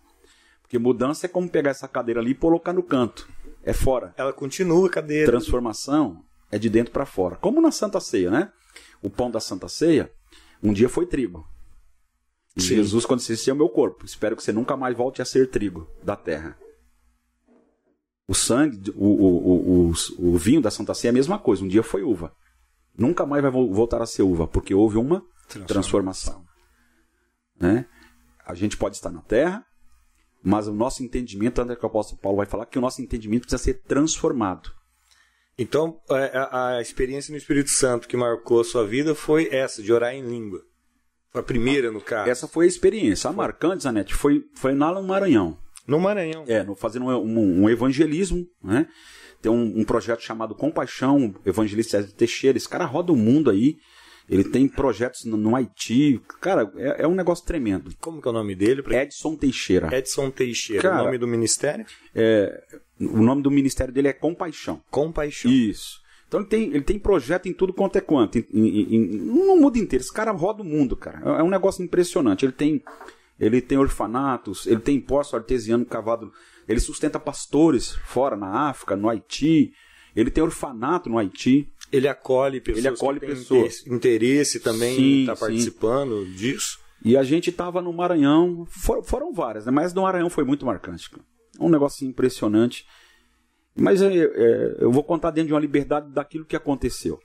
Porque mudança é como pegar essa cadeira ali e colocar no canto. É fora. Ela continua a cadeira. Transformação é de dentro para fora. Como na Santa Ceia, né? O pão da Santa Ceia, um dia foi trigo. Jesus, quando disse, esse é o meu corpo, espero que você nunca mais volte a ser trigo da terra. O sangue, o, o, o, o, vinho da Santa Ceia é a mesma coisa. Um dia foi uva. Nunca mais vai vo- voltar a ser uva, porque houve uma transformação. Né? A gente pode estar na terra, mas o nosso entendimento, tanto é que o apóstolo Paulo vai falar que o nosso entendimento precisa ser transformado. Então, é, a, a experiência no Espírito Santo que marcou a sua vida foi essa, de orar em língua. Foi a primeira, no caso. Essa foi a experiência. A marcante, Zanete, foi, foi lá no Maranhão. No Maranhão. É, no, fazendo um, um- um evangelismo, né? Tem um, um projeto chamado Compaixão, evangelista Teixeira. Esse cara roda o mundo aí, Ele tem projetos no, no Haiti. Cara, é, é, um negócio tremendo. Como que é o nome dele? Edson Teixeira. Edson Teixeira. Cara, o nome do ministério? É, o nome do ministério dele é Compaixão. Compaixão. Isso. Então ele tem, ele tem projeto em tudo quanto é quanto. Em, em, em, no mundo inteiro. Esse cara roda o mundo, cara. É, é um negócio impressionante. Ele tem, ele tem orfanatos, ele tem poço artesiano cavado. Ele sustenta pastores fora na África, no Haiti. Ele tem orfanato no Haiti. Ele acolhe pessoas. Ele acolhe pessoas. Interesse também está participando disso. E a gente estava no Maranhão, for, foram várias, né? mas no Maranhão foi muito marcante. Um negócio impressionante. Mas é, é, eu vou contar dentro de uma liberdade daquilo que aconteceu.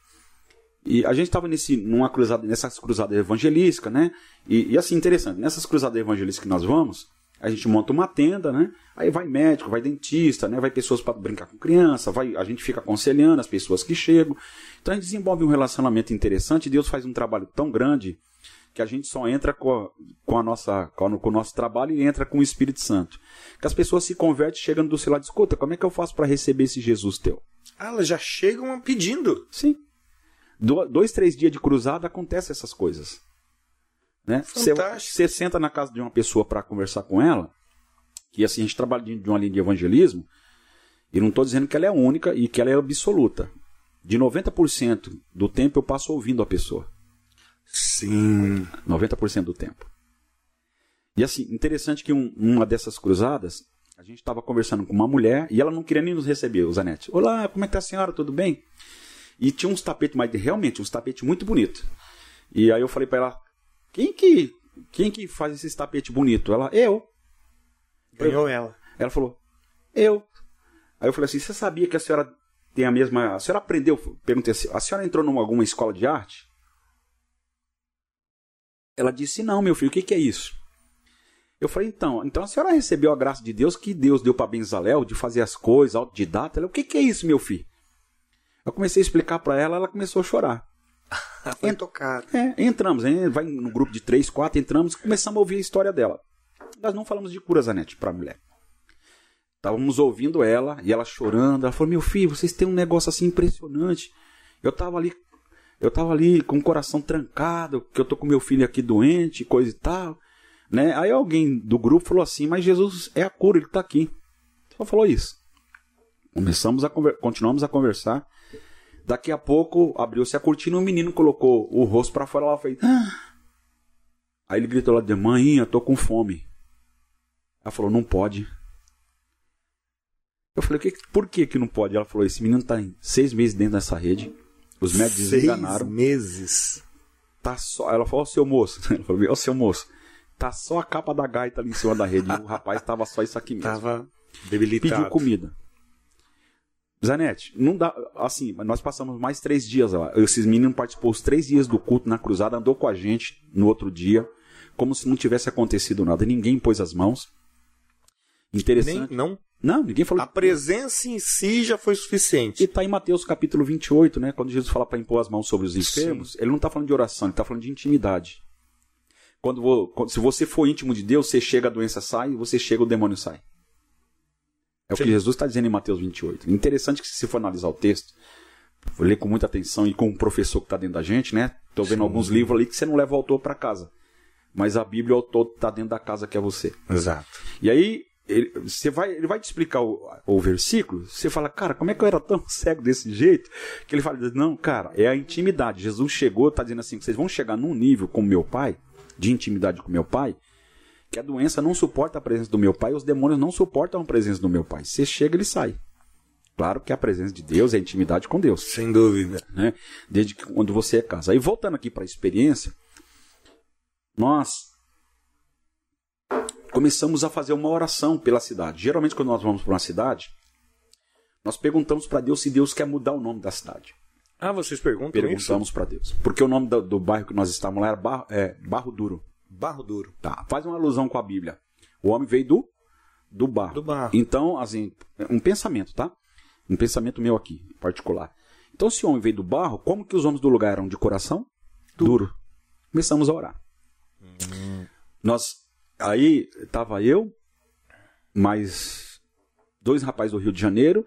E a gente estava nesse, numa cruzada, nessas cruzadas evangelísticas, né? E, e, assim, interessante, nessas cruzadas evangelísticas que nós vamos, a gente monta uma tenda, né? Aí vai médico, vai dentista, né? Vai pessoas para brincar com criança, vai, a gente fica aconselhando as pessoas que chegam. Então a gente desenvolve um relacionamento interessante e Deus faz um trabalho tão grande que a gente só entra com, a, com, a nossa, com, o nosso trabalho e entra com o Espírito Santo. Que as pessoas se convertem chegando do seu lado, escuta, como é que eu faço para receber esse Jesus teu? Ah, elas já chegam pedindo. Sim. Do, dois, três dias de cruzada acontecem essas coisas. Né? Você senta na casa de uma pessoa para conversar com ela, e assim a gente trabalha de uma linha de evangelismo, e não estou dizendo que ela é única e que ela é absoluta. De 90% do tempo eu passo ouvindo a pessoa. Sim. 90% do tempo. E assim, interessante que um, uma dessas cruzadas, a gente estava conversando com uma mulher e ela não queria nem nos receber, o Zanetti. Olá, como é que tá a senhora? Tudo bem? E tinha uns tapetes, mas realmente uns tapetes muito bonitos. E aí eu falei para ela, quem que, quem que faz esse tapete bonito? Ela, eu. Ganhou ela. Ela falou, eu. Aí eu falei assim, você sabia que a senhora tem a mesma. A senhora aprendeu? Perguntei assim, a senhora entrou numa alguma escola de arte? Ela disse, não, meu filho, o que, que é isso? Eu falei, então, então a senhora recebeu a graça de Deus que Deus deu para Benzaléu de fazer as coisas, autodidata? Ela, o que, que é isso, meu filho? Eu comecei a explicar para ela, ela começou a chorar. <laughs> Foi tocado. É, entramos, hein? vai no grupo de três, quatro, entramos e começamos a ouvir a história dela. Nós não falamos de cura, Zanete, para a mulher. Estávamos ouvindo ela e ela chorando. Ela falou: Meu filho, vocês têm um negócio assim impressionante. Eu estava ali, eu tava ali com o coração trancado, que eu tô com meu filho aqui doente, coisa e tal. Né? Aí alguém do grupo falou assim: Mas Jesus é a cura, ele está aqui. Só falou isso. Começamos a continuamos a conversar. Daqui a pouco abriu-se a cortina e o menino colocou o rosto para fora lá e fez. Ah. Aí ele gritou lá de mãe, eu tô com fome. Ela falou, não pode. Eu falei, que, por que que não pode? Ela falou, esse menino tá em seis meses dentro dessa rede. Os médicos seis enganaram. meses. Tá só. Ela falou, ó, seu moço. <laughs> Ela falou, ó, seu moço. Tá só a capa da gaita ali em cima da rede. o rapaz tava só isso aqui mesmo. Tava debilitado. Pediu comida. Zanete, não dá. Assim, nós passamos mais três dias lá. Esses meninos participou os três dias do culto na cruzada, andou com a gente no outro dia, como se não tivesse acontecido nada. Ninguém pôs as mãos. Interessante. Nem, não? Não, ninguém falou. A presença em si já foi suficiente. E está em Mateus capítulo 28, né? Quando Jesus fala para impor as mãos sobre os enfermos, Sim. ele não está falando de oração, ele está falando de intimidade. Quando, se você for íntimo de Deus, você chega, a doença sai, você chega, o demônio sai. É Sim. o que Jesus está dizendo em Mateus 28. Interessante que se for analisar o texto, ler com muita atenção e com o professor que está dentro da gente, né? Estou vendo Sim. alguns livros ali que você não leva o autor para casa. Mas a Bíblia, o autor está dentro da casa que é você. Exato. E aí, ele, você vai, ele vai te explicar o, o versículo, você fala, cara, como é que eu era tão <laughs> cego desse jeito? Que ele fala, não, cara, é a intimidade. Jesus chegou, está dizendo assim, vocês vão chegar num nível com meu pai, de intimidade com meu pai, que a doença não suporta a presença do meu pai, os demônios não suportam a presença do meu pai. Você chega, ele sai. Claro que a presença de Deus é a intimidade com Deus. Sem dúvida. Né? Desde que, quando você é casa. E voltando aqui para a experiência, nós começamos a fazer uma oração pela cidade. Geralmente, quando nós vamos para uma cidade, nós perguntamos para Deus se Deus quer mudar o nome da cidade. Ah, vocês perguntam Perguntamos para Deus. Porque o nome do, do, bairro que nós estávamos lá era Barro, é, Barro Duro. Barro duro. Tá. Faz uma alusão com a Bíblia. O homem veio do do barro. Do barro. Então, assim, um pensamento, tá? Um pensamento meu aqui, particular. Então, se o homem veio do barro, como que os homens do lugar eram de coração? Duro. Duro. Começamos a orar. Hum. Nós, aí, tava eu, mais dois rapazes do Rio de Janeiro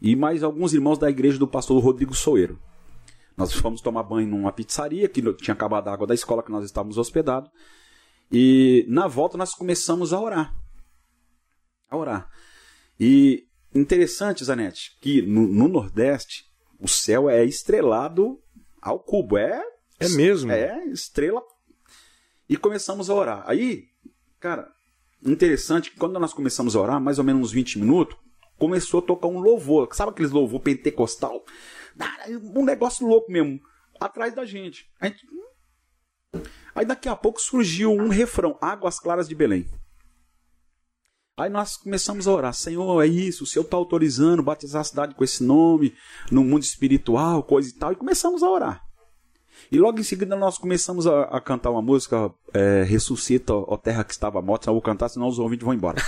e mais alguns irmãos da igreja do pastor Rodrigo Soeiro. Nós fomos tomar banho numa pizzaria, que tinha acabado a água da escola que nós estávamos hospedados. E na volta nós começamos a orar. A orar. E interessante, Zanete, que no, no Nordeste o céu é estrelado ao cubo. É, é mesmo? É estrela. E começamos a orar. Aí, cara, interessante que quando nós começamos a orar, mais ou menos uns 20 minutos, começou a tocar um louvor. Sabe aqueles louvor pentecostal? Um negócio louco mesmo. Atrás da gente. gente. Aí daqui a pouco surgiu um refrão: Águas Claras de Belém. Aí nós começamos a orar, Senhor, é isso, o Senhor está autorizando batizar a cidade com esse nome, no mundo espiritual, coisa e tal, e começamos a orar. E logo em seguida nós começamos a, a cantar uma música, é, Ressuscita, ó terra que estava morta, não vou cantar, senão os ouvintes vão embora.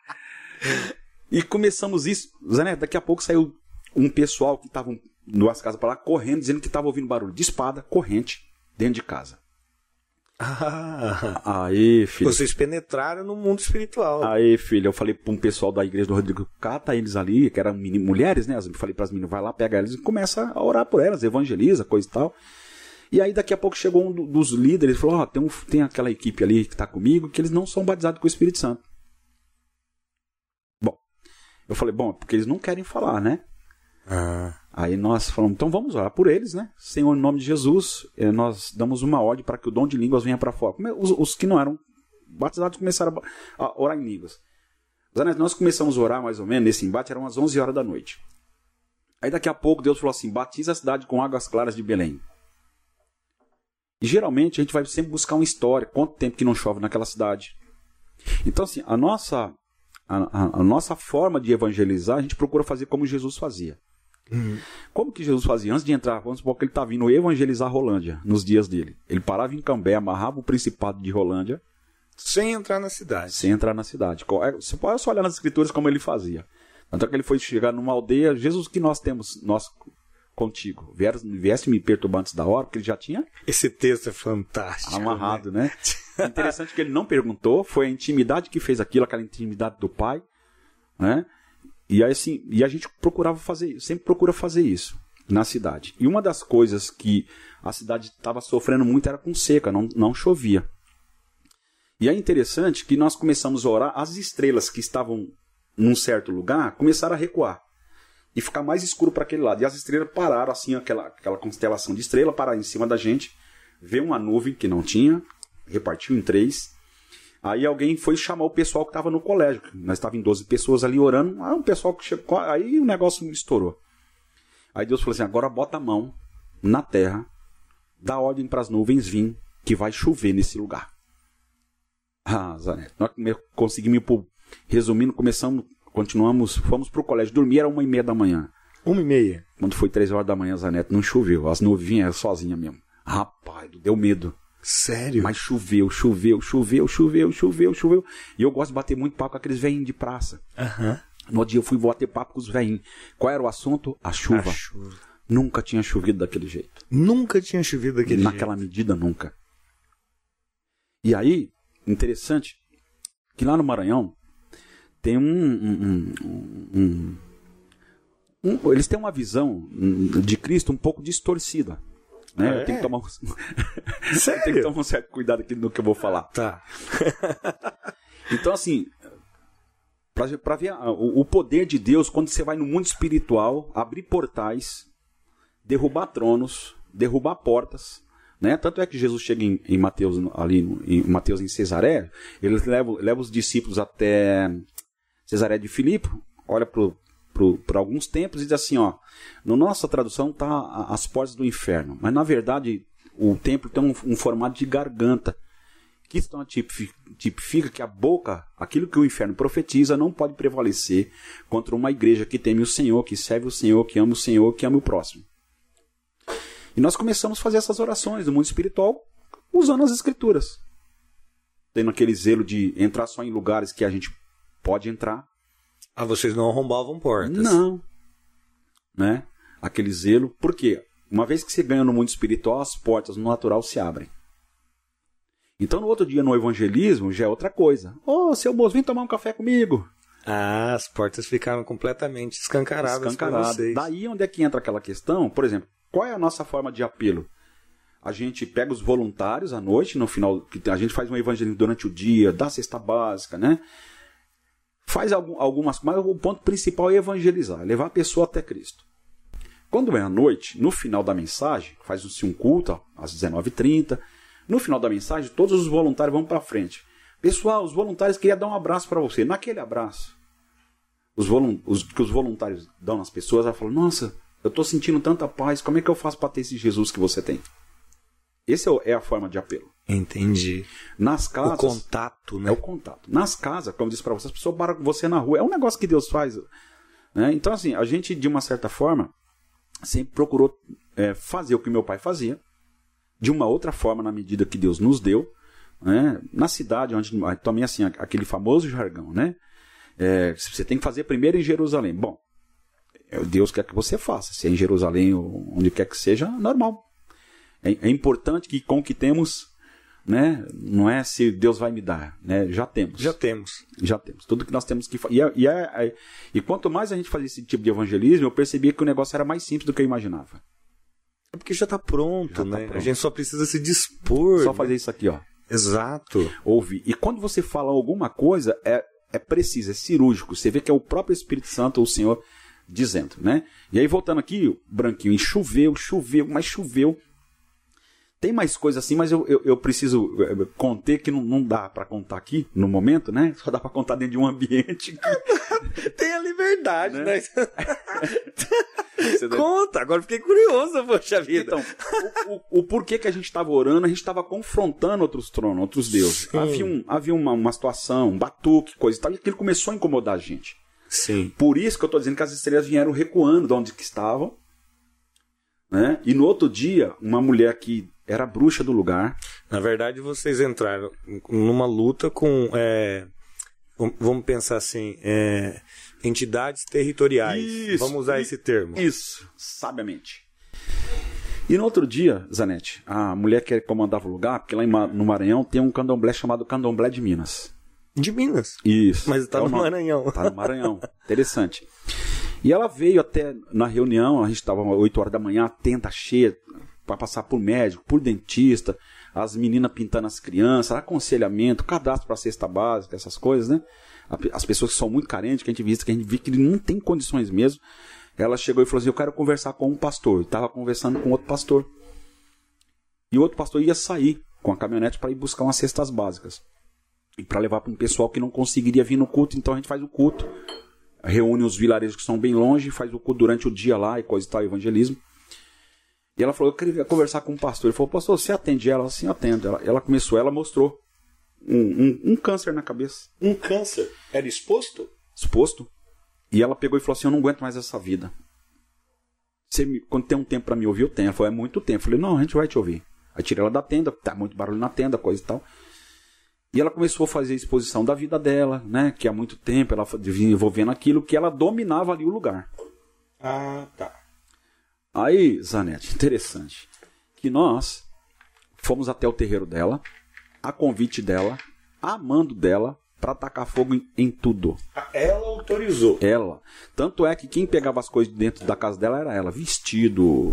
<laughs> e começamos isso, Zé, daqui a pouco saiu um pessoal que estava duas casas para lá, correndo, dizendo que estava ouvindo barulho de espada, corrente, dentro de casa. Ah, aí, filho. Vocês penetraram no mundo espiritual. Aí, filho, eu falei para um pessoal da igreja do Rodrigo, cata eles ali, que eram mulheres, né? Eu falei para as meninas, vai lá, pega elas e começa a orar por elas, evangeliza, coisa e tal. E aí daqui a pouco chegou um dos líderes e falou: Ó, oh, tem, um, tem aquela equipe ali que está comigo que eles não são batizados com o Espírito Santo. Bom, eu falei: Bom, porque eles não querem falar, né? Ah. Aí nós falamos, então vamos orar por eles, né? Senhor, em nome de Jesus, eh, nós damos uma ordem para que o dom de línguas venha para fora. Os, os, que não eram batizados começaram a, orar em línguas. Nós começamos a orar mais ou menos nesse embate, eram umas 11 horas da noite. Aí daqui a pouco Deus falou assim: batiza a cidade com águas claras de Belém. E geralmente a gente vai sempre buscar uma história, quanto tempo que não chove naquela cidade. Então, assim, a nossa, a, a, a nossa forma de evangelizar, a gente procura fazer como Jesus fazia. Como que Jesus fazia? Antes de entrar, vamos supor que ele estava vindo evangelizar Rolândia nos dias dele. Ele parava em Cambé, amarrava o principado de Rolândia. Sem entrar na cidade. Sem entrar na cidade. É, você pode só olhar nas escrituras como ele fazia. Tanto é que ele foi chegar numa aldeia, Jesus que nós temos, nós contigo. Viesse me perturbar antes da hora, porque ele já tinha. Esse texto é fantástico. Amarrado, né? né? <laughs> Interessante que ele não perguntou, foi a intimidade que fez aquilo, aquela intimidade do pai, né? E aí, assim, e a gente procurava fazer, sempre procura fazer isso na cidade. E uma das coisas que a cidade estava sofrendo muito era com seca, não, não chovia. E é interessante que nós começamos a orar, as estrelas que estavam num certo lugar começaram a recuar e ficar mais escuro para aquele lado. E as estrelas pararam assim, aquela, aquela constelação de estrela parar em cima da gente, veio uma nuvem que não tinha, repartiu em três, Aí alguém foi chamar o pessoal que estava no colégio. Nós estávamos em 12 pessoas ali orando. Aí um pessoal que chegou. Aí o negócio estourou. Aí Deus falou assim: agora bota a mão na terra, dá ordem para as nuvens vir, que vai chover nesse lugar. Ah, Zanetti, nós conseguimos, resumindo, começamos, continuamos, fomos para o colégio. Dormir era uma e meia da manhã. Uma e meia? Quando foi três horas da manhã, Zanetti, não choveu. As nuvens vinham sozinha mesmo. Rapaz, deu medo. Sério? Mas choveu, choveu, choveu, choveu, choveu, choveu. E eu gosto de bater muito papo com aqueles velhinhos de praça. Uhum. No dia eu fui bater papo com os velhinhos. Qual era o assunto? A chuva. A chuva. Nunca tinha chovido daquele jeito. Nunca tinha chovido daquele Naquela jeito. medida, nunca. E aí, interessante, que lá no Maranhão tem um, um, um, um eles têm uma visão de Cristo um pouco distorcida. Né? É. Eu tenho que tomar um... <laughs> Sério? tenho que tomar um certo cuidado aqui no que eu vou falar. Tá. <laughs> então, assim, para ver o, o poder de Deus quando você vai no mundo espiritual, abrir portais, derrubar tronos, derrubar portas. Né? Tanto é que Jesus chega em, em Mateus ali em Mateus em Cesaré, ele leva, leva os discípulos até Cesaré de Filipe, olha para por alguns tempos e diz assim, ó, na nossa tradução tá as portas do inferno, mas na verdade o templo tem um, um formato de garganta, que então tipifica que a boca, aquilo que o inferno profetiza, não pode prevalecer contra uma igreja que teme o Senhor, que serve o Senhor, que ama o Senhor, que ama o próximo. E nós começamos a fazer essas orações do mundo espiritual usando as escrituras. Tendo aquele zelo de entrar só em lugares que a gente pode entrar, ah, vocês não arrombavam portas? Não. Né? Aquele zelo. Por quê? Uma vez que você ganha no mundo espiritual, as portas no natural se abrem. Então, no outro dia, no evangelismo, já é outra coisa. Ô, oh, seu moço, vem tomar um café comigo. Ah, as portas ficaram completamente escancaradas vocês. Daí onde é que entra aquela questão? Por exemplo, qual é a nossa forma de apelo? A gente pega os voluntários à noite, no final, a gente faz um evangelismo durante o dia, dá cesta básica, né? Faz algum- algumas mas o ponto principal é evangelizar, levar a pessoa até Cristo. Quando é à noite, no final da mensagem, faz-se um culto às 19h30. No final da mensagem, todos os voluntários vão para frente. Pessoal, os voluntários queriam dar um abraço para você. Naquele abraço, os, os que os voluntários dão nas pessoas, ela fala: Nossa, eu estou sentindo tanta paz, como é que eu faço para ter esse Jesus que você tem? Essa é a forma de apelo. Entendi. Nas O casas. contato, É né? o contato. Nas casas, como eu disse para você, as pessoas param com você na rua. É um negócio que Deus faz. né? Então, assim, a gente, de uma certa forma, sempre procurou é, fazer o que meu pai fazia, de uma outra forma, na medida que Deus nos deu. Né? Na cidade, onde também, assim, aquele famoso jargão, né? É, você tem que fazer primeiro em Jerusalém. Bom, é, Deus quer que você faça. Se é em Jerusalém ou onde quer que seja, normal. É, é importante que com o que temos, né? Não é se Deus vai me dar, né? Já temos. Já temos. Já temos. Tudo que nós temos que fazer. E, é- e, é- é- e quanto mais a gente fazia esse tipo de evangelismo, eu percebia que o negócio era mais simples do que eu imaginava. É porque já está pronto, Já tá né? pronto. A gente só precisa se dispor. Só né? fazer isso aqui, ó. Exato. Ouvir. E quando você fala alguma coisa, é, é preciso, é cirúrgico. Você vê que é o próprio Espírito Santo, o Senhor, dizendo, né? E aí, voltando aqui, Branquinho, e choveu, choveu, mas choveu. Tem mais coisa assim, mas eu, eu, eu preciso eh, conter que não, não dá para contar aqui no momento, né? Só dá para contar dentro de um ambiente. <laughs> Tem a liberdade, Né? né? Conta, agora fiquei curioso, poxa vida. Então, o, o- o porquê que a gente estava orando, a gente estava confrontando outros tronos, outros deuses. Sim. Havia, um, havia uma, uma situação, um batuque, coisa e tal, e aquilo começou a incomodar a gente. Sim. Por isso que eu estou dizendo que as estrelas vieram recuando de onde que estavam. Né? E no outro dia, uma mulher que era bruxa do lugar, Na verdade, vocês entraram numa luta com. é, vam- vamos pensar assim: é, entidades territoriais. Isso. Vamos usar esse termo. Isso, sabiamente. E no outro dia, Zanetti, a mulher que comandava o lugar, porque lá em no Maranhão tem um candomblé chamado Candomblé de Minas. De Minas. Isso. Mas tá É no uma- Maranhão. Tá no Maranhão. Interessante. E ela veio até na reunião, a gente estava 8 horas da manhã, a tenda cheia, para passar por médico, por dentista, as meninas pintando as crianças, aconselhamento, cadastro para cesta básica, essas coisas, né? As pessoas que são muito carentes, que a gente vê, que a gente vê que não tem condições mesmo. Ela chegou e falou assim: Eu quero conversar com um pastor. Estava conversando com outro pastor. E o outro pastor ia sair com a caminhonete para ir buscar umas cestas básicas e para levar para um pessoal que não conseguiria vir no culto, então a gente faz o culto, reúne os vilarejos que são bem longe, faz o culto durante o dia lá e coisa e tal, evangelismo. E ela falou, eu queria conversar com o pastor. Ele falou, pastor, você atende ela? Assim, atendo. Ela, ela começou, ela mostrou um, um- um câncer na cabeça, Um câncer. Era exposto? exposto. E ela pegou e falou assim, eu não aguento mais essa vida. Você me- quando tem um tempo para me ouvir, eu tenho. Ela falou, é muito tempo. Eu falei, não, a gente vai te ouvir. Aí tirei ela da tenda, tá muito barulho na tenda, coisa e tal. E ela começou a fazer a exposição da vida dela, né? Que há muito tempo ela fa- vinha envolvendo aquilo, que ela dominava ali o lugar. Ah, tá. Aí, Zanetti, interessante. Que nós fomos até o terreiro dela, a convite dela, amando dela, para tacar fogo em, em tudo. Ela autorizou. Ela. Tanto é que quem pegava as coisas dentro da casa dela era ela. Vestido,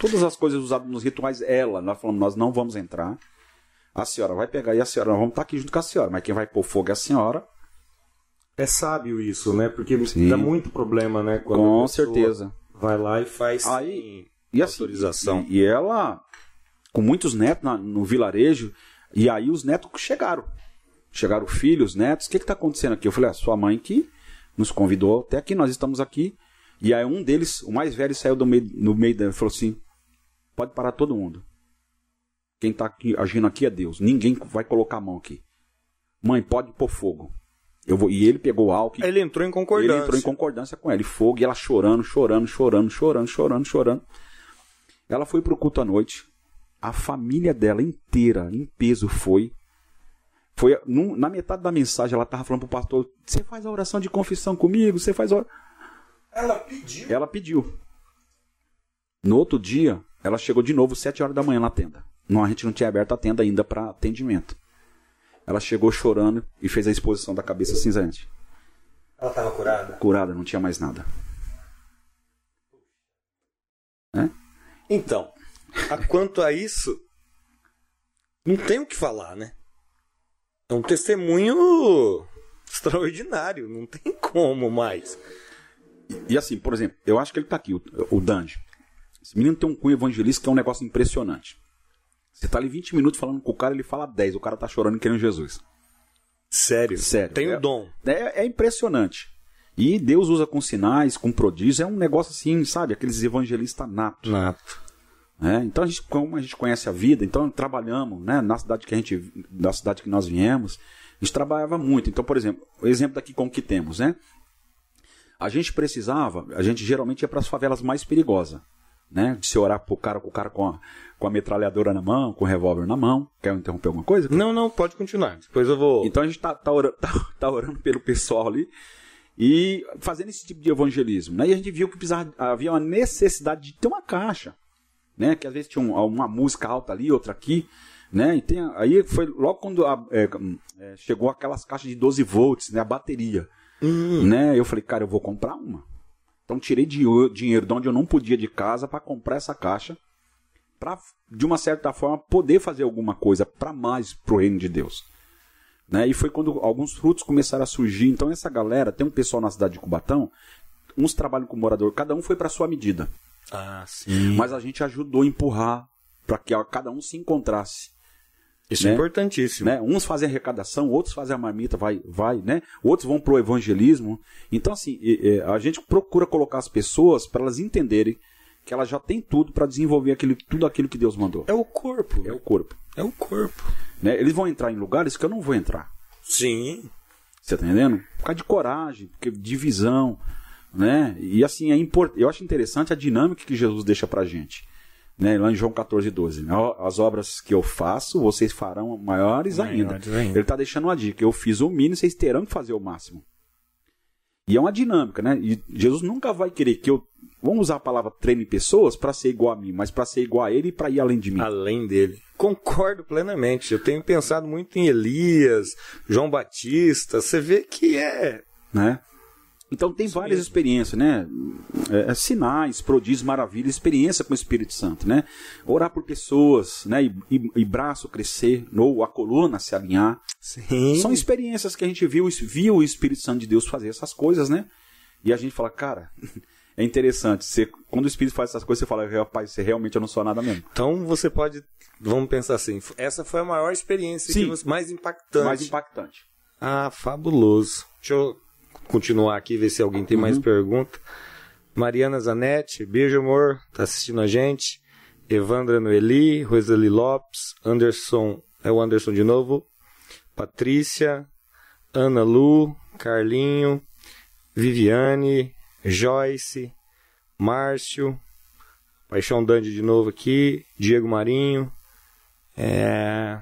todas as coisas usadas nos rituais, ela. Nós falamos, nós não vamos entrar. A senhora vai pegar e a senhora, nós vamos estar aqui junto com a senhora. Mas quem vai pôr fogo é a senhora. É sábio isso, né? Porque Sim. dá muito problema, né? Quando Com pessoa certeza. Vai lá e faz Aí- E assim, autorização. E, e ela, com muitos netos na- no vilarejo, e aí os netos chegaram. Chegaram filhos, netos. O que está acontecendo aqui? Eu falei, ah, sua mãe que nos convidou até aqui, nós estamos aqui. E aí um deles, o mais velho, saiu do meio, no meio da. falou assim: pode parar todo mundo. Quem está aqui, agindo aqui é Deus. Ninguém vai colocar a mão aqui. Mãe, pode pôr fogo. Eu vou, e ele pegou o álcool. e- Ele entrou em concordância. ele entrou em concordância com ela. E fogo, e ela chorando, chorando, chorando, chorando, chorando, chorando. Ela foi pro culto à noite. A família dela inteira, em peso, foi. Foi num- na metade da mensagem, ela tava falando pro pastor: Você faz a oração de confissão comigo? Você faz a oração. Ela pediu. Ela pediu. No outro dia, ela chegou de novo, sete horas da manhã na tenda. Não, a gente não tinha aberto a tenda ainda para atendimento. Ela chegou chorando e fez a exposição da cabeça cinzante. Ela estava curada? Curada, não tinha mais nada. É? Então, a quanto a isso, não tem o que falar, né? É um testemunho extraordinário, não tem como mais. E, e assim, por exemplo, eu acho que ele tá aqui, o, o Dange. Esse menino tem um cunho evangelista que é um negócio impressionante. Você tá ali 20 minutos falando com o cara, ele fala 10, o cara tá chorando querendo Jesus. Sério? Sério. Tem o é, um dom. É, é, impressionante. E Deus usa com sinais, com prodígios, é um negócio assim, sabe? Aqueles evangelistas natos. Nato. É, então a gente, como a gente conhece a vida, então trabalhamos, né? Na cidade que a gente, da cidade que nós viemos, a gente trabalhava muito. Então, por exemplo, o exemplo daqui com o que temos, né? A gente precisava, a gente geralmente ia para as favelas mais perigosas né? De se orar pro cara, com o cara com a, com a metralhadora na mão, com o revólver na mão. Quer interromper alguma coisa? Não, não, pode continuar. Depois eu vou. Então a gente tá, tá, orando, <laughs> tá, tá orando pelo pessoal ali e fazendo esse tipo de evangelismo. Né? E a gente viu que precisava, havia uma necessidade de ter uma caixa. Né? Que às vezes tinha um, uma música alta ali, outra aqui. Né? E tem, aí foi logo quando a, é, é, chegou aquelas caixas de 12 volts, né? a bateria. Hum. Né? Eu falei, cara, eu vou comprar uma. Então tirei dinheiro de onde eu não podia de casa para comprar essa caixa, para de uma certa forma poder fazer alguma coisa para mais pro reino de Deus. Né? E foi quando alguns frutos começaram a surgir. Então essa galera, tem um pessoal na cidade de Cubatão, uns trabalham com morador, cada um foi para sua medida. Ah, sim. Mas a gente ajudou a empurrar para que cada um se encontrasse. Isso é né? é importantíssimo. Né? Uns fazem arrecadação, outros fazem a marmita, vai, vai, né? Outros vão pro evangelismo. Então, assim, a gente procura colocar as pessoas para elas entenderem que elas já têm tudo para desenvolver aquilo, tudo aquilo que Deus mandou. É o corpo. É o corpo. É o corpo. Né? Eles vão entrar em lugares que eu não vou entrar. Sim. Você tá entendendo? Por causa de coragem, porque de visão, né? E assim, é import... eu acho interessante a dinâmica que Jesus deixa pra gente né, lá em João 14, 12. As obras que eu faço, vocês farão maiores, ainda. ainda. Ele está deixando uma dica. Eu fiz o mínimo, vocês terão que fazer o máximo. E é uma dinâmica, né? E Jesus nunca vai querer que eu. Vamos usar a palavra treine pessoas para ser igual a mim, mas para ser igual a ele e para ir além de mim. Além dele. Concordo plenamente. Eu tenho pensado muito em Elias, João Batista. Você vê que é. Né? Então tem Isso várias mesmo. experiências, né? É, é, sinais, prodígios, maravilhas, experiência com o Espírito Santo, né? Orar por pessoas, né? E, e, e, braço crescer, ou a coluna se alinhar. Sim. São experiências que a gente viu, viu o Espírito Santo de Deus fazer essas coisas, né? E a gente fala, cara, <laughs> é interessante. Você, quando o Espírito faz essas coisas, você fala, rapaz, você realmente eu não sou nada mesmo. Então você pode, vamos pensar assim, essa foi a maior experiência Sim, você, mais impactante. Mais impactante. Ah, fabuloso. Deixa eu continuar aqui, ver se alguém tem uhum. mais pergunta. Mariana Zanetti, beijo amor, tá assistindo a gente. Evandra Noeli, Roseli Lopes, Anderson, é o Anderson de novo. Patrícia, Ana Lu, Carlinho, Viviane, Joyce, Márcio, Paixão Dande de novo aqui, Diego Marinho. É...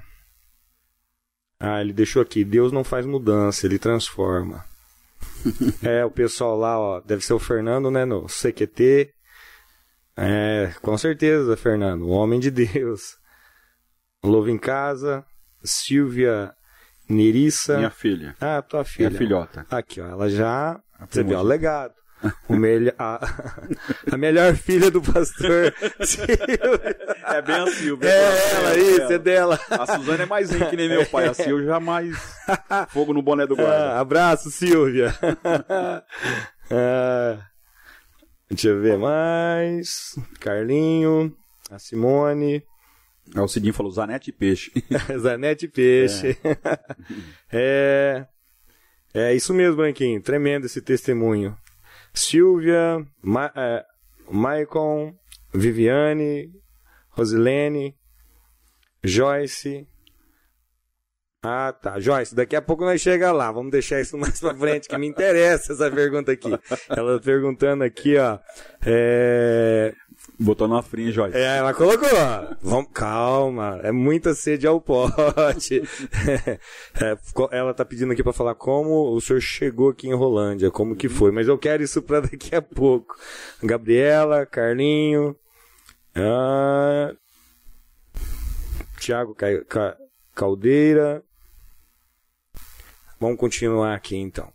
Ah, ele deixou aqui, Deus não faz mudança, ele transforma. <laughs> é, o pessoal lá, ó, deve ser o Fernando, né, no CQT. É, com certeza, Fernando, o homem de Deus. Louvo em casa, Silvia Nerissa. Minha filha. Ah, tua filha. Minha filhota. Aqui, ó, ela já. Você viu, ó, legado. O melhor, a, a, melhor filha do pastor Silvia. É bem a Silvia. É, é ela, isso, é dela. A Suzana é mais rica que nem meu pai. A Silvia já mais fogo no boné do guarda. Ah, abraço, Silvia. <laughs> ah, deixa eu ver mais. Carlinho, a Simone. É, o Cidinho falou Zanete Peixe. <laughs> Zanete Peixe. É. <laughs> é. É isso mesmo, Branquinho. Tremendo esse testemunho. Silvia, Ma é, Maicon, Viviane, Rosilene, Joyce. Ah, tá. Joyce, daqui a pouco nós chega lá. Vamos deixar isso <laughs> mais pra frente, que me interessa essa pergunta aqui. Ela perguntando aqui, ó. É... Botou na frinha, Joyce. É, ela colocou. Vamos, calma, é muita sede ao pote. <laughs> É, ela tá pedindo aqui para falar como o senhor chegou aqui em Rolândia, como que foi. Mas eu quero isso para daqui a pouco. Gabriela, Carlinho, ah, Tiago Caldeira. Vamos continuar aqui então.